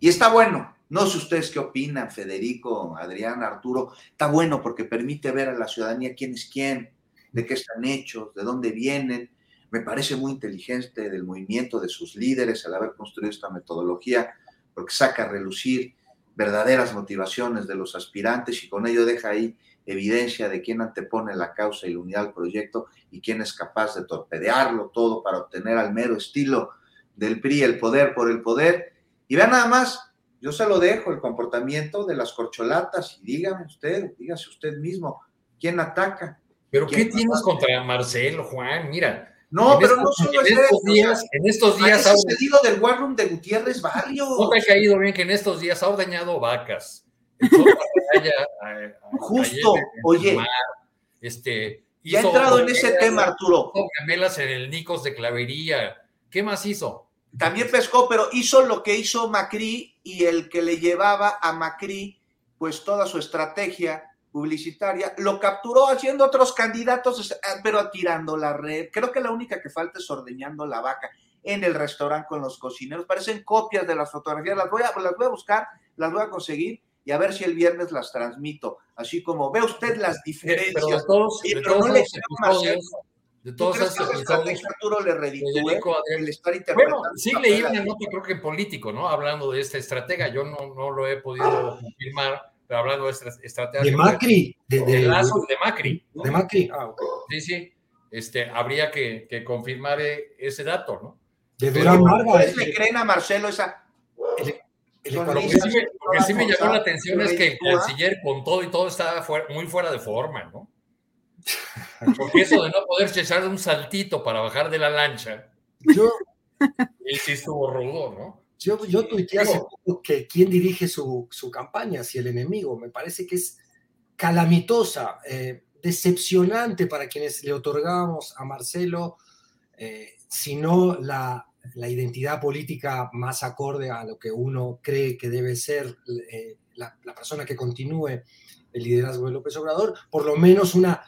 Y está bueno. No sé ustedes qué opinan, Federico, Adrián, Arturo. Está bueno porque permite ver a la ciudadanía quién es quién, de qué están hechos, de dónde vienen. Me parece muy inteligente del movimiento de sus líderes al haber construido esta metodología, porque saca a relucir verdaderas motivaciones de los aspirantes y con ello deja ahí evidencia de quién antepone la causa y la unidad al proyecto y quién es capaz de torpedearlo todo para obtener al mero estilo del PRI el poder por el poder. Y vean nada más, yo se lo dejo, el comportamiento de las corcholatas y dígame usted, dígase usted mismo, ¿quién ataca? ¿Pero qué tienes contra Marcelo, Juan? Mira. No, pero no solo en estos días, en estos días ha sucedido del War Room de Gutiérrez Barrio. No te ha caído bien que en estos días ha ordeñado vacas Justo, oye. este, ya ha entrado en ese tema, Arturo. Gamelas en el Nicos de Clavería. ¿Qué más hizo? También pescó, pero hizo lo que hizo Macri y el que le llevaba a Macri, pues toda su estrategia publicitaria, lo capturó haciendo otros candidatos, pero atirando la red. Creo que la única que falta es ordeñando la vaca en el restaurante con los cocineros. Parecen copias de las fotografías. Las voy a, las voy a buscar, las voy a conseguir y a ver si el viernes las transmito. Así como ve usted las diferencias. Pero de todos, de todos no le de todos esos episodios, Arturo le reditúe el estar interpretando. Bueno, sí leí una nota, creo que político, ¿no? Hablando de esta estratega, yo no, no lo he podido confirmar, pero hablando de esta estrategia. De Macri. De, de, de, de Macri. De Macri, ah, ok. Sí, sí. Este, habría que, que confirmar ese dato, ¿no? De Durán Vargas. le creen a Marcelo esa lo que sí, me, sí me llamó la atención es que el canciller con todo y todo estaba muy fuera de forma, ¿no? <laughs> Porque eso de no poder echar un saltito para bajar de la lancha, yo, él sí estuvo rudo, ¿no? Yo, yo tuiteé hace poco que quién dirige su, su, campaña, si el enemigo, me parece que es calamitosa, eh, decepcionante para quienes le otorgamos a Marcelo, eh, sino la la identidad política más acorde a lo que uno cree que debe ser eh, la, persona que continúe el liderazgo de López Obrador, por lo menos una,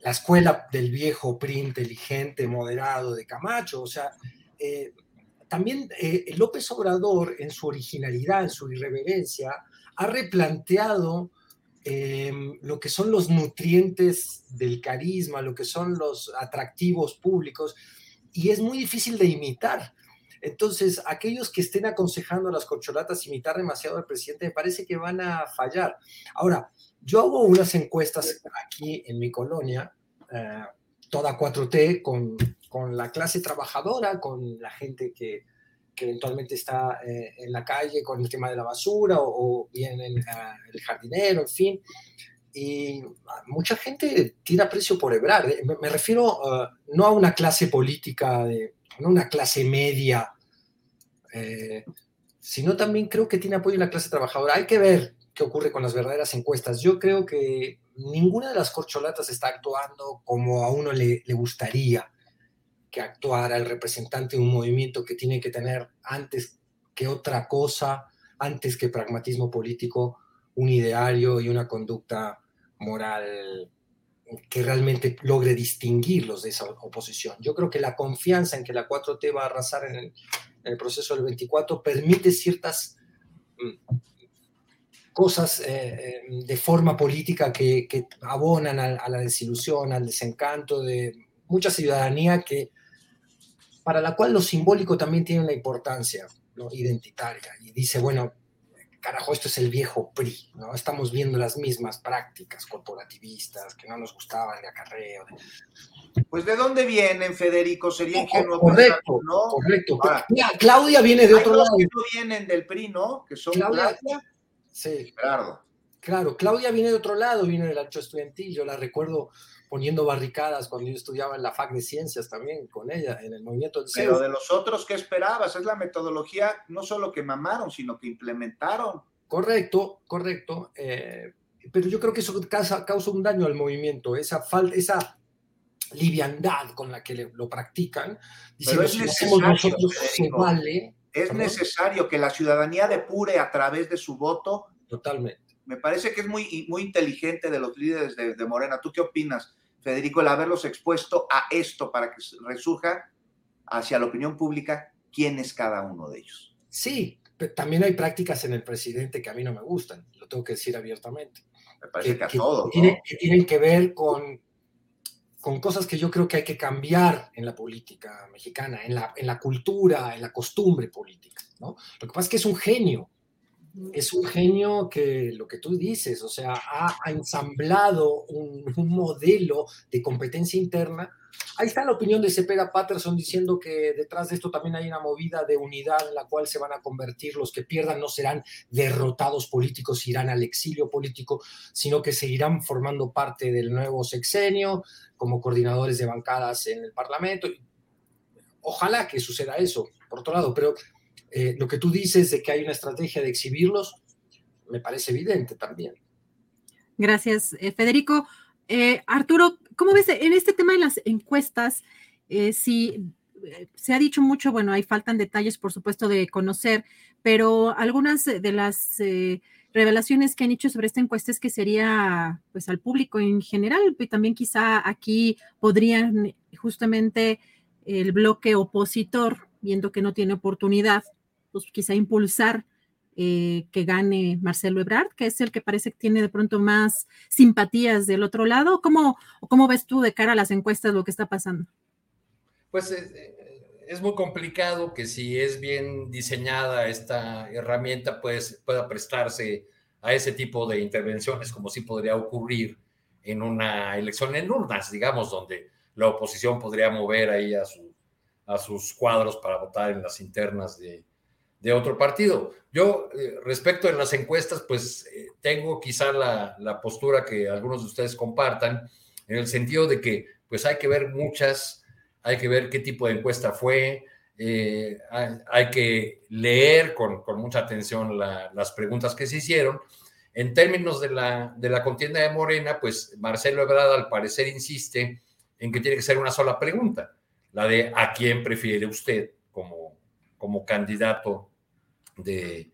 la escuela del viejo PRI inteligente, moderado de Camacho, o sea, eh, también eh, López Obrador en su originalidad, en su irreverencia, ha replanteado lo que son los nutrientes del carisma, lo que son los atractivos públicos, y es muy difícil de imitar. Entonces, aquellos que estén aconsejando a las corcholatas imitar demasiado al presidente, me parece que van a fallar. Ahora, yo hago unas encuestas aquí en mi colonia, eh, toda 4T, con, con, la clase trabajadora, con la gente que, que eventualmente está eh, en la calle con el tema de la basura o, bien el, el jardinero, en fin y mucha gente tira precio por hebrar. ¿eh? Me, refiero no a una clase política, no una clase media, eh, sino también creo que tiene apoyo la clase trabajadora. Hay que ver qué ocurre con las verdaderas encuestas. Yo creo que ninguna de las corcholatas está actuando como a uno le, le gustaría que actuara el representante de un movimiento que tiene que tener antes que otra cosa, antes que pragmatismo político, un ideario y una conducta moral que realmente logre distinguirlos de esa oposición. Yo creo que la confianza en que la 4T va a arrasar en el, proceso del 24 permite ciertas mm, cosas eh, eh, de forma política que, abonan a, la desilusión, al desencanto de mucha ciudadanía que para la cual lo simbólico también tiene una importancia identitaria y dice, bueno, carajo, esto es el viejo PRI, ¿no? Estamos viendo las mismas prácticas corporativistas que no nos gustaban de acarreo. Pues de dónde vienen, Federico, sería ingenuo. Correcto, ¿no? correcto. Claudia viene de otro lado. Que no vienen del PRI, ¿no? Que son Claudia. Sí. Claro. Claro, Claudia viene de otro lado, viene del ancho estudiantil, yo la recuerdo poniendo barricadas cuando yo estudiaba en la FAC de Ciencias también con ella, en el movimiento del Pero de los otros, ¿qué esperabas? Es la metodología no solo que mamaron, sino que implementaron. Correcto, correcto. Eh, pero yo creo que eso causa, causa, un daño al movimiento, esa falta, esa liviandad con la que lo practican. Pero es necesario, vale, es necesario que la ciudadanía depure a través de su voto. Totalmente. Me parece que es muy, muy inteligente de los líderes de, de Morena. ¿Tú qué opinas? Federico, el haberlos expuesto a esto para que resurja hacia la opinión pública quién es cada uno de ellos. Sí, pero también hay prácticas en el presidente que a mí no me gustan, lo tengo que decir abiertamente. Me parece que, a todos. que tienen que ver con con cosas que yo creo que hay que cambiar en la política mexicana, en la, en la cultura, en la costumbre política. ¿no? Lo que pasa es que es un genio, es un genio que lo que tú dices, o sea, ha, ensamblado un, modelo de competencia interna. Ahí está la opinión de Cepeda Patterson diciendo que detrás de esto también hay una movida de unidad en la cual se van a convertir, los que pierdan no serán derrotados políticos, irán al exilio político, sino que seguirán formando parte del nuevo sexenio como coordinadores de bancadas en el Parlamento. Ojalá que suceda eso, por otro lado, pero eh, lo que tú dices de que hay una estrategia de exhibirlos, me parece evidente también. Gracias, eh, Federico. Eh, Arturo, ¿cómo ves en este tema de las encuestas? si se ha dicho mucho, bueno, hay faltan detalles, por supuesto, de conocer, pero algunas de las revelaciones que han hecho sobre esta encuesta es que sería, pues, al público en general, y también quizá aquí podrían justamente el bloque opositor, viendo que no tiene oportunidad, pues quizá impulsar eh, que gane Marcelo Ebrard, que es el que parece que tiene de pronto más simpatías del otro lado. ¿Cómo, cómo ves tú de cara a las encuestas lo que está pasando? Pues eh, eh, es muy complicado que si es bien diseñada esta herramienta, pues pueda prestarse a ese tipo de intervenciones como sí podría ocurrir en una elección en urnas, digamos, donde la oposición podría mover ahí a, a sus cuadros para votar en las internas de, de otro partido. Yo, eh, respecto de las encuestas, pues eh, tengo quizá la, postura que algunos de ustedes compartan, en el sentido de que pues hay que ver muchas, hay que ver qué tipo de encuesta fue, eh, hay, que leer con, mucha atención las preguntas que se hicieron. En términos de la, de la contienda de Morena, pues Marcelo Ebrard al parecer insiste en que tiene que ser una sola pregunta, la de ¿a quién prefiere usted como, como candidato de,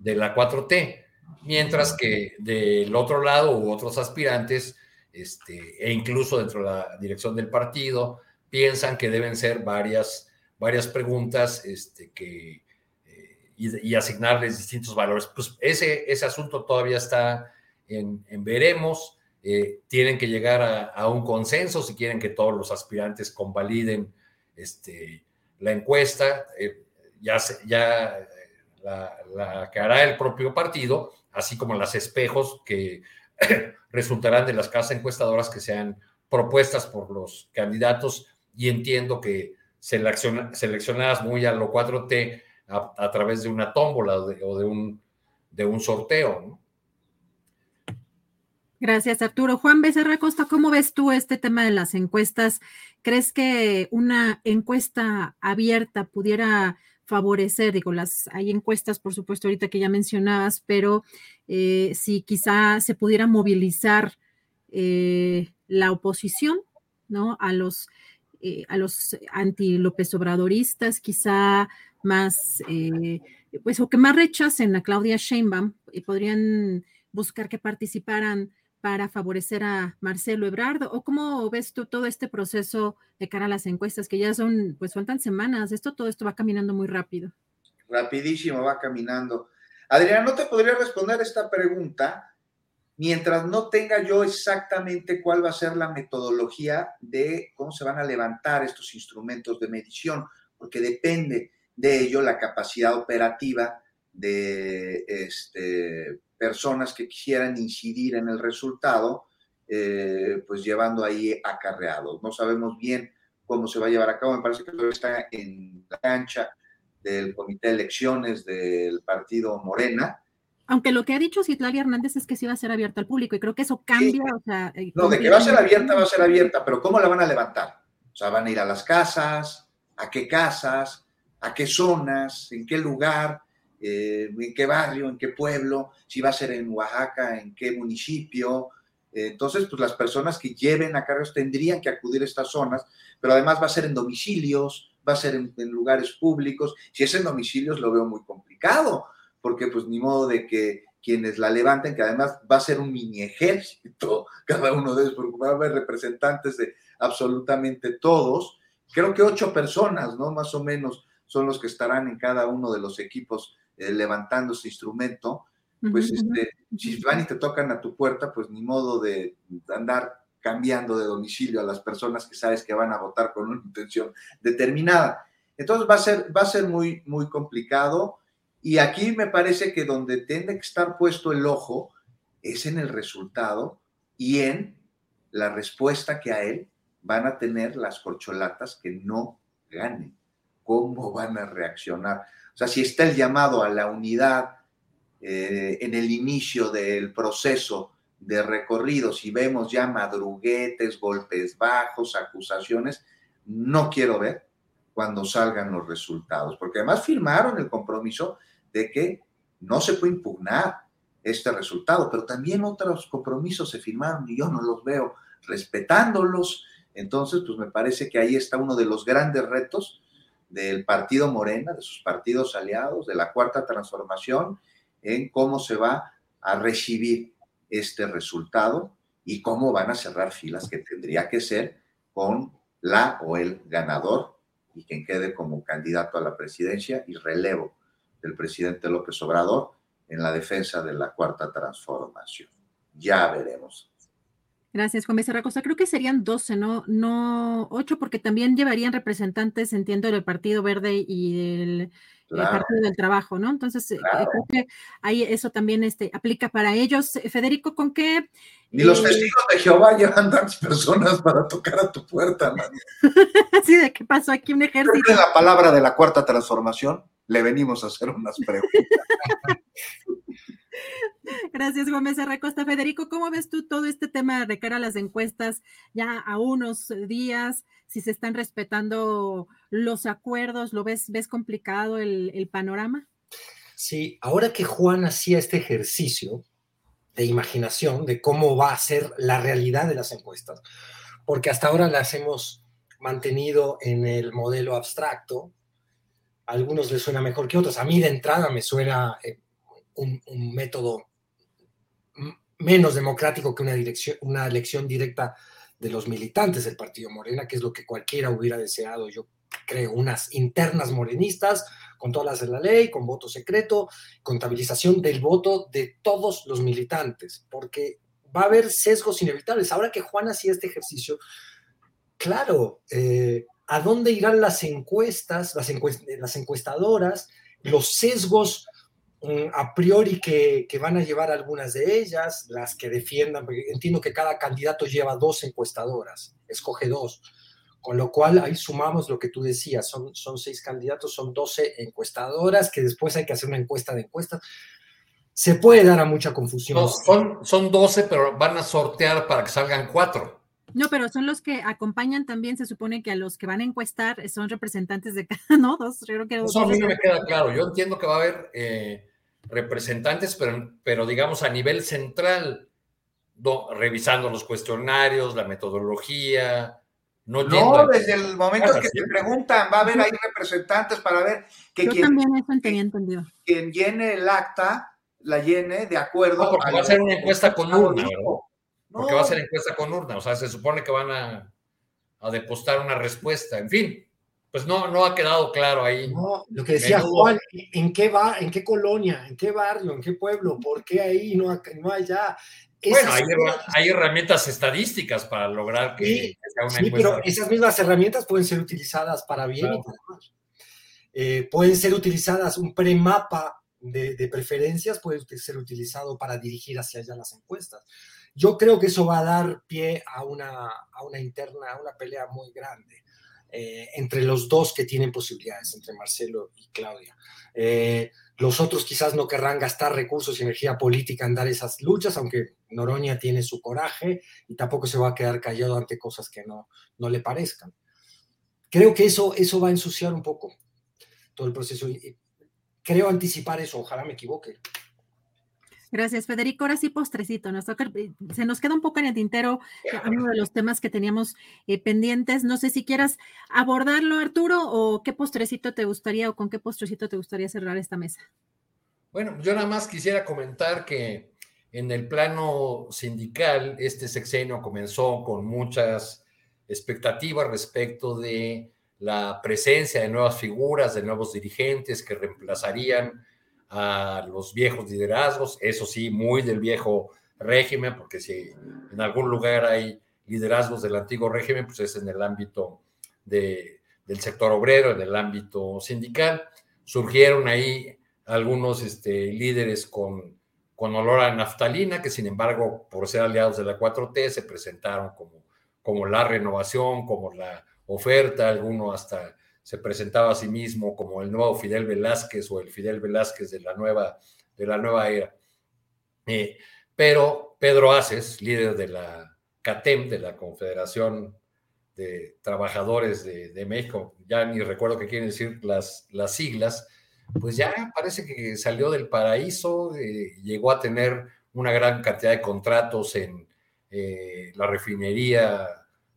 la 4T, mientras que del otro lado u otros aspirantes, este, e incluso dentro de la dirección del partido, piensan que deben ser varias, varias preguntas este, que, eh, y, asignarles distintos valores. Pues ese, ese asunto todavía está en, veremos. Eh, tienen que llegar a, un consenso si quieren que todos los aspirantes convaliden este, la encuesta. Eh, ya, ya la, que hará el propio partido, así como las espejos que <coughs> resultarán de las casas encuestadoras que sean propuestas por los candidatos y entiendo que seleccionadas muy a lo 4T a, través de una tómbola o de, un, de un sorteo. Gracias, Arturo. Juan Becerra Costa, ¿cómo ves tú este tema de las encuestas? ¿Crees que una encuesta abierta pudiera favorecer, digo, las hay encuestas, por supuesto, ahorita que ya mencionabas, pero eh, si quizá se pudiera movilizar eh, la oposición, ¿no? A los, eh, a los anti-López Obradoristas, quizá más, pues, o que más rechacen a Claudia Sheinbaum, y podrían buscar que participaran para favorecer a Marcelo Ebrard? ¿O cómo ves tú todo este proceso de cara a las encuestas que ya son, pues faltan semanas? Esto, todo esto va caminando muy rápido. Rapidísimo, va caminando. Adrián, ¿no te podría responder esta pregunta mientras no tenga yo exactamente cuál va a ser la metodología de cómo se van a levantar estos instrumentos de medición? Porque depende de ello la capacidad operativa de este personas que quisieran incidir en el resultado, eh, pues llevando ahí acarreados. No sabemos bien cómo se va a llevar a cabo, me parece que todo está en la cancha del Comité de Elecciones del Partido Morena. Aunque lo que ha dicho Citlali Hernández es que sí va a ser abierta al público y creo que eso cambia. Eh, no, de que va a ser abierta, va a ser abierta, pero ¿cómo la van a levantar? O sea, van a ir a las casas, a qué casas, a qué zonas, en qué lugar, eh, en qué barrio, en qué pueblo, si va a ser en Oaxaca, en qué municipio. Eh, entonces, pues las personas que lleven a cargos tendrían que acudir a estas zonas, pero además va a ser en domicilios, va a ser en, lugares públicos. Si es en domicilios, lo veo muy complicado, porque pues ni modo de que quienes la levanten, que además va a ser un mini ejército, <laughs> cada uno de ellos, porque va a haber representantes de absolutamente todos. Creo que ocho personas, ¿no? Más o menos son los que estarán en cada uno de los equipos eh, levantando ese instrumento. Pues este, si van y te tocan a tu puerta, pues ni modo de andar cambiando de domicilio a las personas que sabes que van a votar con una intención determinada. Entonces va a ser, va a ser muy, muy complicado. Y aquí me parece que donde tiene que estar puesto el ojo es en el resultado y en la respuesta que a él van a tener las corcholatas que no ganen. ¿Cómo van a reaccionar? O sea, si está el llamado a la unidad eh, en el inicio del proceso de recorrido, si vemos ya madruguetes, golpes bajos, acusaciones, no quiero ver cuando salgan los resultados, porque además firmaron el compromiso de que no se puede impugnar este resultado, pero también otros compromisos se firmaron y yo no los veo respetándolos. Entonces, pues me parece que ahí está uno de los grandes retos del partido Morena, de sus partidos aliados, de la cuarta transformación, en cómo se va a recibir este resultado y cómo van a cerrar filas que tendría que ser con la o el ganador y quien quede como candidato a la presidencia y relevo del presidente López Obrador en la defensa de la cuarta transformación. Ya veremos. Gracias, Juan Becerra Costa. Creo que serían 12, no, no 8, porque también llevarían representantes, entiendo, del Partido Verde y del eh, Partido del Trabajo, ¿no? Entonces, eh, creo que ahí eso también este, aplica para ellos. Federico, ¿con qué? Ni los testigos de Jehová llevan tantas personas para tocar a tu puerta, man. <laughs> sí, ¿de qué pasó aquí un ejército? En la palabra de la cuarta transformación, le venimos a hacer unas preguntas. <laughs> Gracias, Gómez Costa. Federico, ¿cómo ves tú todo este tema de cara a las encuestas ya a unos días? Si se están respetando los acuerdos, ¿lo ves, ves complicado el, panorama? Sí, ahora que Juan hacía este ejercicio de imaginación de cómo va a ser la realidad de las encuestas, porque hasta ahora las hemos mantenido en el modelo abstracto, a algunos les suena mejor que otros. A mí de entrada me suena un, método menos democrático que una, dirección, una elección directa de los militantes del Partido Morena, que es lo que cualquiera hubiera deseado. Yo creo unas internas morenistas con todas las de la ley, con voto secreto, contabilización del voto de todos los militantes, porque va a haber sesgos inevitables. Ahora que Juan hacía este ejercicio, claro, eh, ¿a dónde irán las encuestas, las, las encuestadoras, los sesgos a priori que, van a llevar algunas de ellas, las que defiendan, porque entiendo que cada candidato lleva dos encuestadoras, escoge dos, con lo cual ahí sumamos lo que tú decías, son, son seis candidatos, son doce encuestadoras, que después hay que hacer una encuesta de encuestas. Se puede dar a mucha confusión. son, son 12, pero van a sortear para que salgan cuatro. No, pero son los que acompañan también, se supone que a los que van a encuestar son representantes de cada, <laughs> ¿no? Dos, creo que Eso a mí no me queda claro. Yo entiendo que va a haber eh, representantes, pero, pero digamos a nivel central, revisando los cuestionarios, la metodología. No, no desde el momento que te preguntan, va a haber ahí representantes para ver que Yo también eso tenía entendido. quien llene el acta la llene de acuerdo. No, porque va a ser una encuesta con urna, Porque va a ser encuesta con urna, o sea, se supone que van a, a depositar una respuesta, en fin pues no, no ha quedado claro ahí. No, lo que decía Juan, ¿en qué va, en qué colonia, en qué barrio, en qué pueblo? ¿Por qué ahí no, no allá? bueno, hay, herramientas estadísticas para lograr que, sea una sí, pero esas mismas herramientas pueden ser utilizadas para bien y para mal. Eh, pueden ser utilizadas, un premapa de, de preferencias puede ser utilizado para dirigir hacia allá las encuestas. Yo creo que eso va a dar pie a una, a una interna, a una pelea muy grande. Eh, entre los dos que tienen posibilidades, entre Marcelo y Claudia. Eh, los otros quizás no querrán gastar recursos y energía política en dar esas luchas, aunque Noroña tiene su coraje y tampoco se va a quedar callado ante cosas que no, no le parezcan. Creo que eso, eso va a ensuciar un poco todo el proceso. Creo anticipar eso, ojalá me equivoque. Gracias, Federico. Ahora sí, postrecito. Nos eh, se nos queda un poco en el tintero eh, uno de los temas que teníamos eh, pendientes. No sé si quieras abordarlo, Arturo, o qué postrecito te gustaría o con qué postrecito te gustaría cerrar esta mesa. Bueno, yo nada más quisiera comentar que en el plano sindical, este sexenio comenzó con muchas expectativas respecto de la presencia de nuevas figuras, de nuevos dirigentes que reemplazarían a los viejos liderazgos, eso sí, muy del viejo régimen, porque si en algún lugar hay liderazgos del antiguo régimen, pues es en el ámbito de, del sector obrero, en el ámbito sindical. Surgieron ahí algunos este, líderes con, con olor a naftalina, que sin embargo, por ser aliados de la 4T, se presentaron como, como la renovación, como la oferta, alguno hasta se presentaba a sí mismo como el nuevo Fidel Velázquez o el Fidel Velázquez de la nueva, de la nueva era. Eh, pero Pedro Aces, líder de la CATEM, de la Confederación de Trabajadores de, México, ya ni recuerdo qué quieren decir las, las siglas, pues ya parece que salió del paraíso, eh, llegó a tener una gran cantidad de contratos en eh, la refinería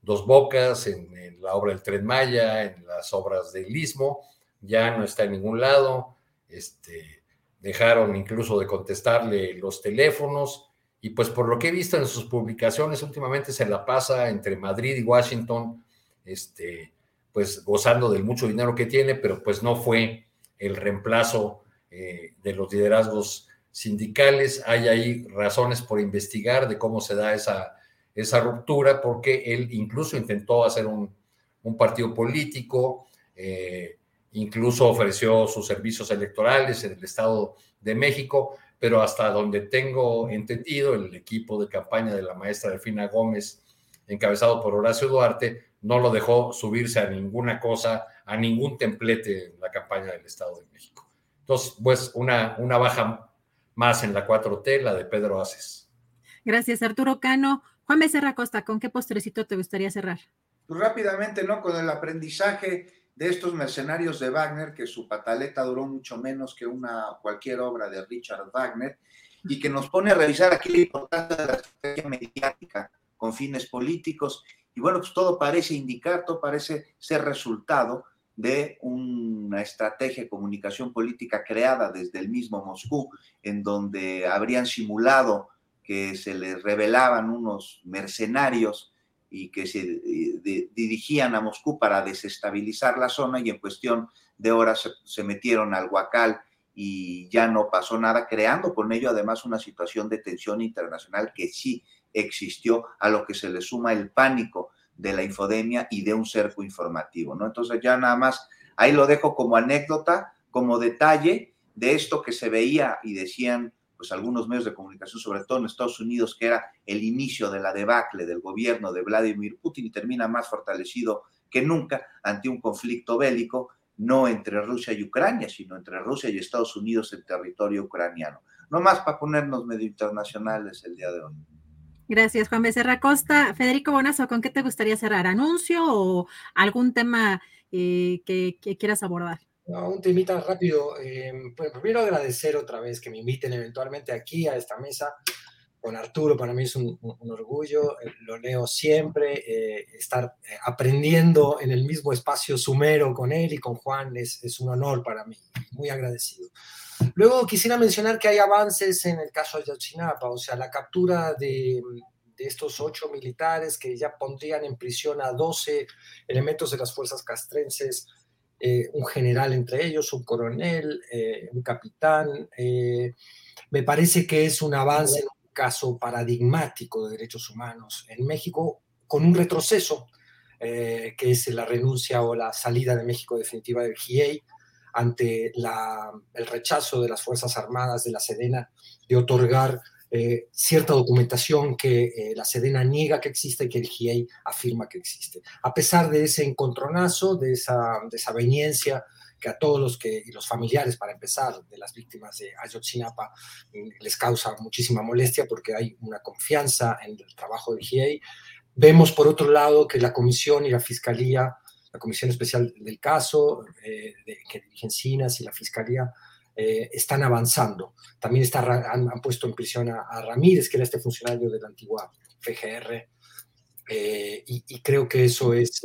Dos Bocas, en, la obra del Tren Maya, en las obras del Istmo, ya no está en ningún lado, este, dejaron incluso de contestarle los teléfonos, y pues por lo que he visto en sus publicaciones últimamente se la pasa entre Madrid y Washington, este, pues gozando del mucho dinero que tiene, pero pues no fue el reemplazo eh, de los liderazgos sindicales. Hay ahí razones por investigar de cómo se da esa, esa ruptura, porque él incluso intentó hacer un, partido político, eh, incluso ofreció sus servicios electorales en el Estado de México, pero hasta donde tengo entendido, el equipo de campaña de la maestra Delfina Gómez, encabezado por Horacio Duarte, no lo dejó subirse a ninguna cosa a ningún templete en la campaña del Estado de México. Entonces, pues una, una baja más en la 4T, la de Pedro Aces. Gracias, Arturo Cano. Juan Becerra Costa, ¿con qué postrecito te gustaría cerrar? Pues rápidamente, ¿no? Con el aprendizaje de estos mercenarios de Wagner, que su pataleta duró mucho menos que una cualquier obra de Richard Wagner, y que nos pone a revisar aquí la importancia de la estrategia mediática con fines políticos. Y bueno, pues todo parece indicar, todo parece ser resultado de una estrategia de comunicación política creada desde el mismo Moscú, en donde habrían simulado que se les revelaban unos mercenarios y que se eh, dirigían a Moscú para desestabilizar la zona y en cuestión de horas se, metieron al Huacal y ya no pasó nada, creando con ello además una situación de tensión internacional que sí existió, a lo que se le suma el pánico de la infodemia y de un cerco informativo, ¿no? Entonces ya nada más, ahí lo dejo como anécdota, como detalle de esto que se veía y decían pues algunos medios de comunicación, sobre todo en Estados Unidos, que era el inicio de la debacle del gobierno de Vladimir Putin y termina más fortalecido que nunca ante un conflicto bélico, no entre Rusia y Ucrania, sino entre Rusia y Estados Unidos en territorio ucraniano. No más para ponernos medio internacionales el día de hoy. Gracias, Juan Becerra Costa. Federico Bonazo, ¿con qué te gustaría cerrar? ¿Anuncio o algún tema eh, que, quieras abordar? Un temita rápido. Eh, pues primero agradecer otra vez que me inviten eventualmente aquí a esta mesa con Arturo. Para mí es un, orgullo, eh, lo leo siempre. estar aprendiendo en el mismo espacio sumero con él y con Juan es, es un honor para mí. Muy agradecido. Luego quisiera mencionar que hay avances en el caso de Ayotzinapa, o sea, la captura de, estos ocho militares que ya pondrían en prisión a 12 elementos de las fuerzas castrenses, eh, un general entre ellos, un coronel, eh, un capitán. Eh, me parece que es un avance en un caso paradigmático de derechos humanos en México, con un retroceso, que es la renuncia o la salida de México definitiva del GIEI ante el rechazo de las Fuerzas Armadas de la Sedena de otorgar eh, cierta documentación que eh, la Sedena niega que existe y que el GIEI afirma que existe. A pesar de ese encontronazo, de esa desaveniencia que a todos los que, los familiares, para empezar, de las víctimas de Ayotzinapa, mm, les causa muchísima molestia porque hay una confianza en el trabajo del GIEI. Vemos, por otro lado, que la Comisión y la Fiscalía la Comisión Especial del Caso, eh, de, que dirigen CINAS y la Fiscalía, eh, están avanzando. También está, han, puesto en prisión a, Ramírez, que era este funcionario de la antigua FGR, eh, y, creo que eso es,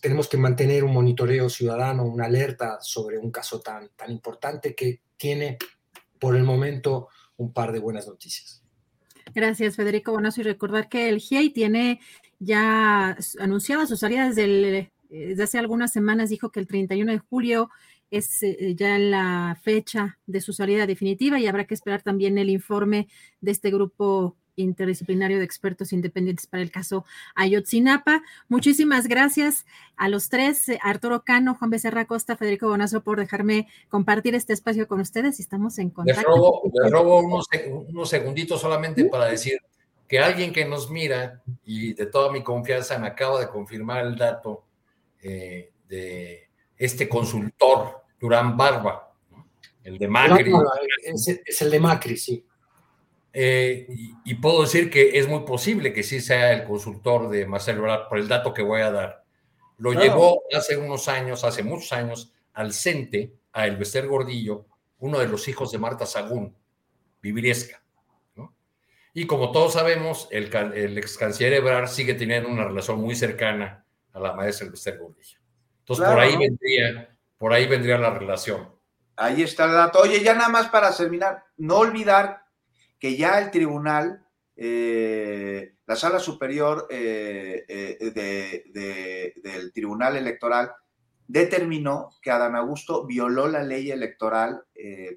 tenemos que mantener un monitoreo ciudadano, una alerta sobre un caso tan, tan importante que tiene por el momento un par de buenas noticias. Gracias, Federico Bonazo. Y recordar que el GIEI tiene ya anunciada su salida desde, eh, desde hace algunas semanas, dijo que el 31 de julio es eh, ya la fecha de su salida definitiva y habrá que esperar también el informe de este grupo interdisciplinario de expertos independientes para el caso Ayotzinapa. Muchísimas gracias a los tres, eh, Arturo Cano, Juan Becerra Costa, Federico Bonazo, por dejarme compartir este espacio con ustedes y estamos en contacto. Les robo, unos, segunditos solamente para decir que alguien que nos mira y de toda mi confianza me acaba de confirmar el dato eh, de este consultor, Durán Barba, el de Macri. es el de Macri, sí. Eh, y, puedo decir que es muy posible que sí sea el consultor de Marcelo Ebrard por el dato que voy a dar. Lo llevó hace unos años, hace muchos años, al CENTE, a Elvester Gordillo, uno de los hijos de Marta Sagún, Viviriesca. Y como todos sabemos, el, el ex canciller Ebrard sigue teniendo una relación muy cercana a la maestra Elvester Gordillo. Entonces, por ahí vendría, por ahí vendría la relación. Ahí está el dato. Oye, ya nada más para terminar, no olvidar que ya el tribunal, eh, la sala superior eh, eh, del tribunal electoral determinó que Adán Augusto violó la ley electoral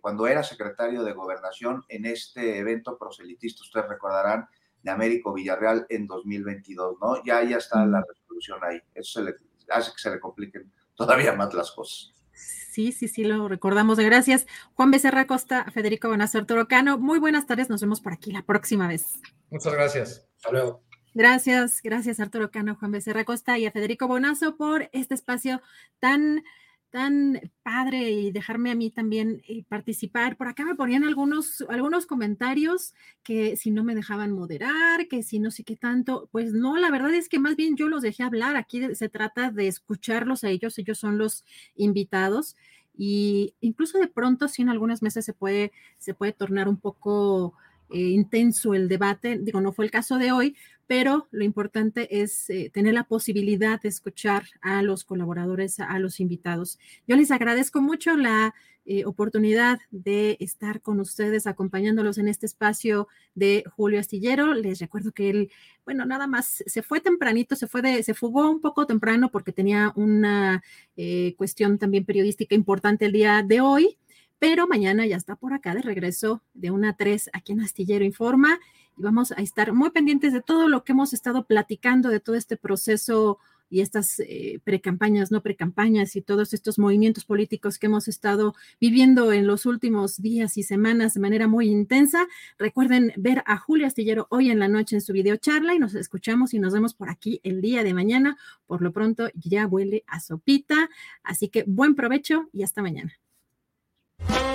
cuando era secretario de gobernación en este evento proselitista, ustedes recordarán, de Américo Villarreal en 2022, ¿no? Ya, ya está la resolución ahí. Eso hace que se le compliquen todavía más las cosas. Sí, sí, sí, lo recordamos. Gracias. Juan Becerra Costa, Federico Bonazo, Arturo Cano. Muy buenas tardes. Nos vemos por aquí la próxima vez. Muchas gracias. Hasta luego. Gracias, gracias Arturo Cano, Juan Becerra Costa y a Federico Bonazo por este espacio tan tan padre y dejarme a mí también eh, participar. Por acá me ponían algunos, algunos comentarios que si no me dejaban moderar, que si no sé qué tanto, pues no, la verdad es que más bien yo los dejé hablar. Aquí se trata de escucharlos a ellos, ellos son los invitados y incluso de pronto sí en algunas meses se puede, se puede tornar un poco eh, intenso el debate. Digo, no fue el caso de hoy, pero lo importante es eh, tener la posibilidad de escuchar a los colaboradores, a los invitados. Yo les agradezco mucho la eh, oportunidad de estar con ustedes, acompañándolos en este espacio de Julio Astillero. Les recuerdo que él, bueno, nada más se fue tempranito, se fue de, se fugó un poco temprano porque tenía una eh, cuestión también periodística importante el día de hoy pero mañana ya está por acá de regreso de una a 3 aquí en Astillero Informa y vamos a estar muy pendientes de todo lo que hemos estado platicando, de todo este proceso y estas eh, precampañas, no precampañas y todos estos movimientos políticos que hemos estado viviendo en los últimos días y semanas de manera muy intensa. Recuerden ver a Julio Astillero hoy en la noche en su video charla y nos escuchamos y nos vemos por aquí el día de mañana. Por lo pronto ya huele a sopita, así que buen provecho y hasta mañana. Bye.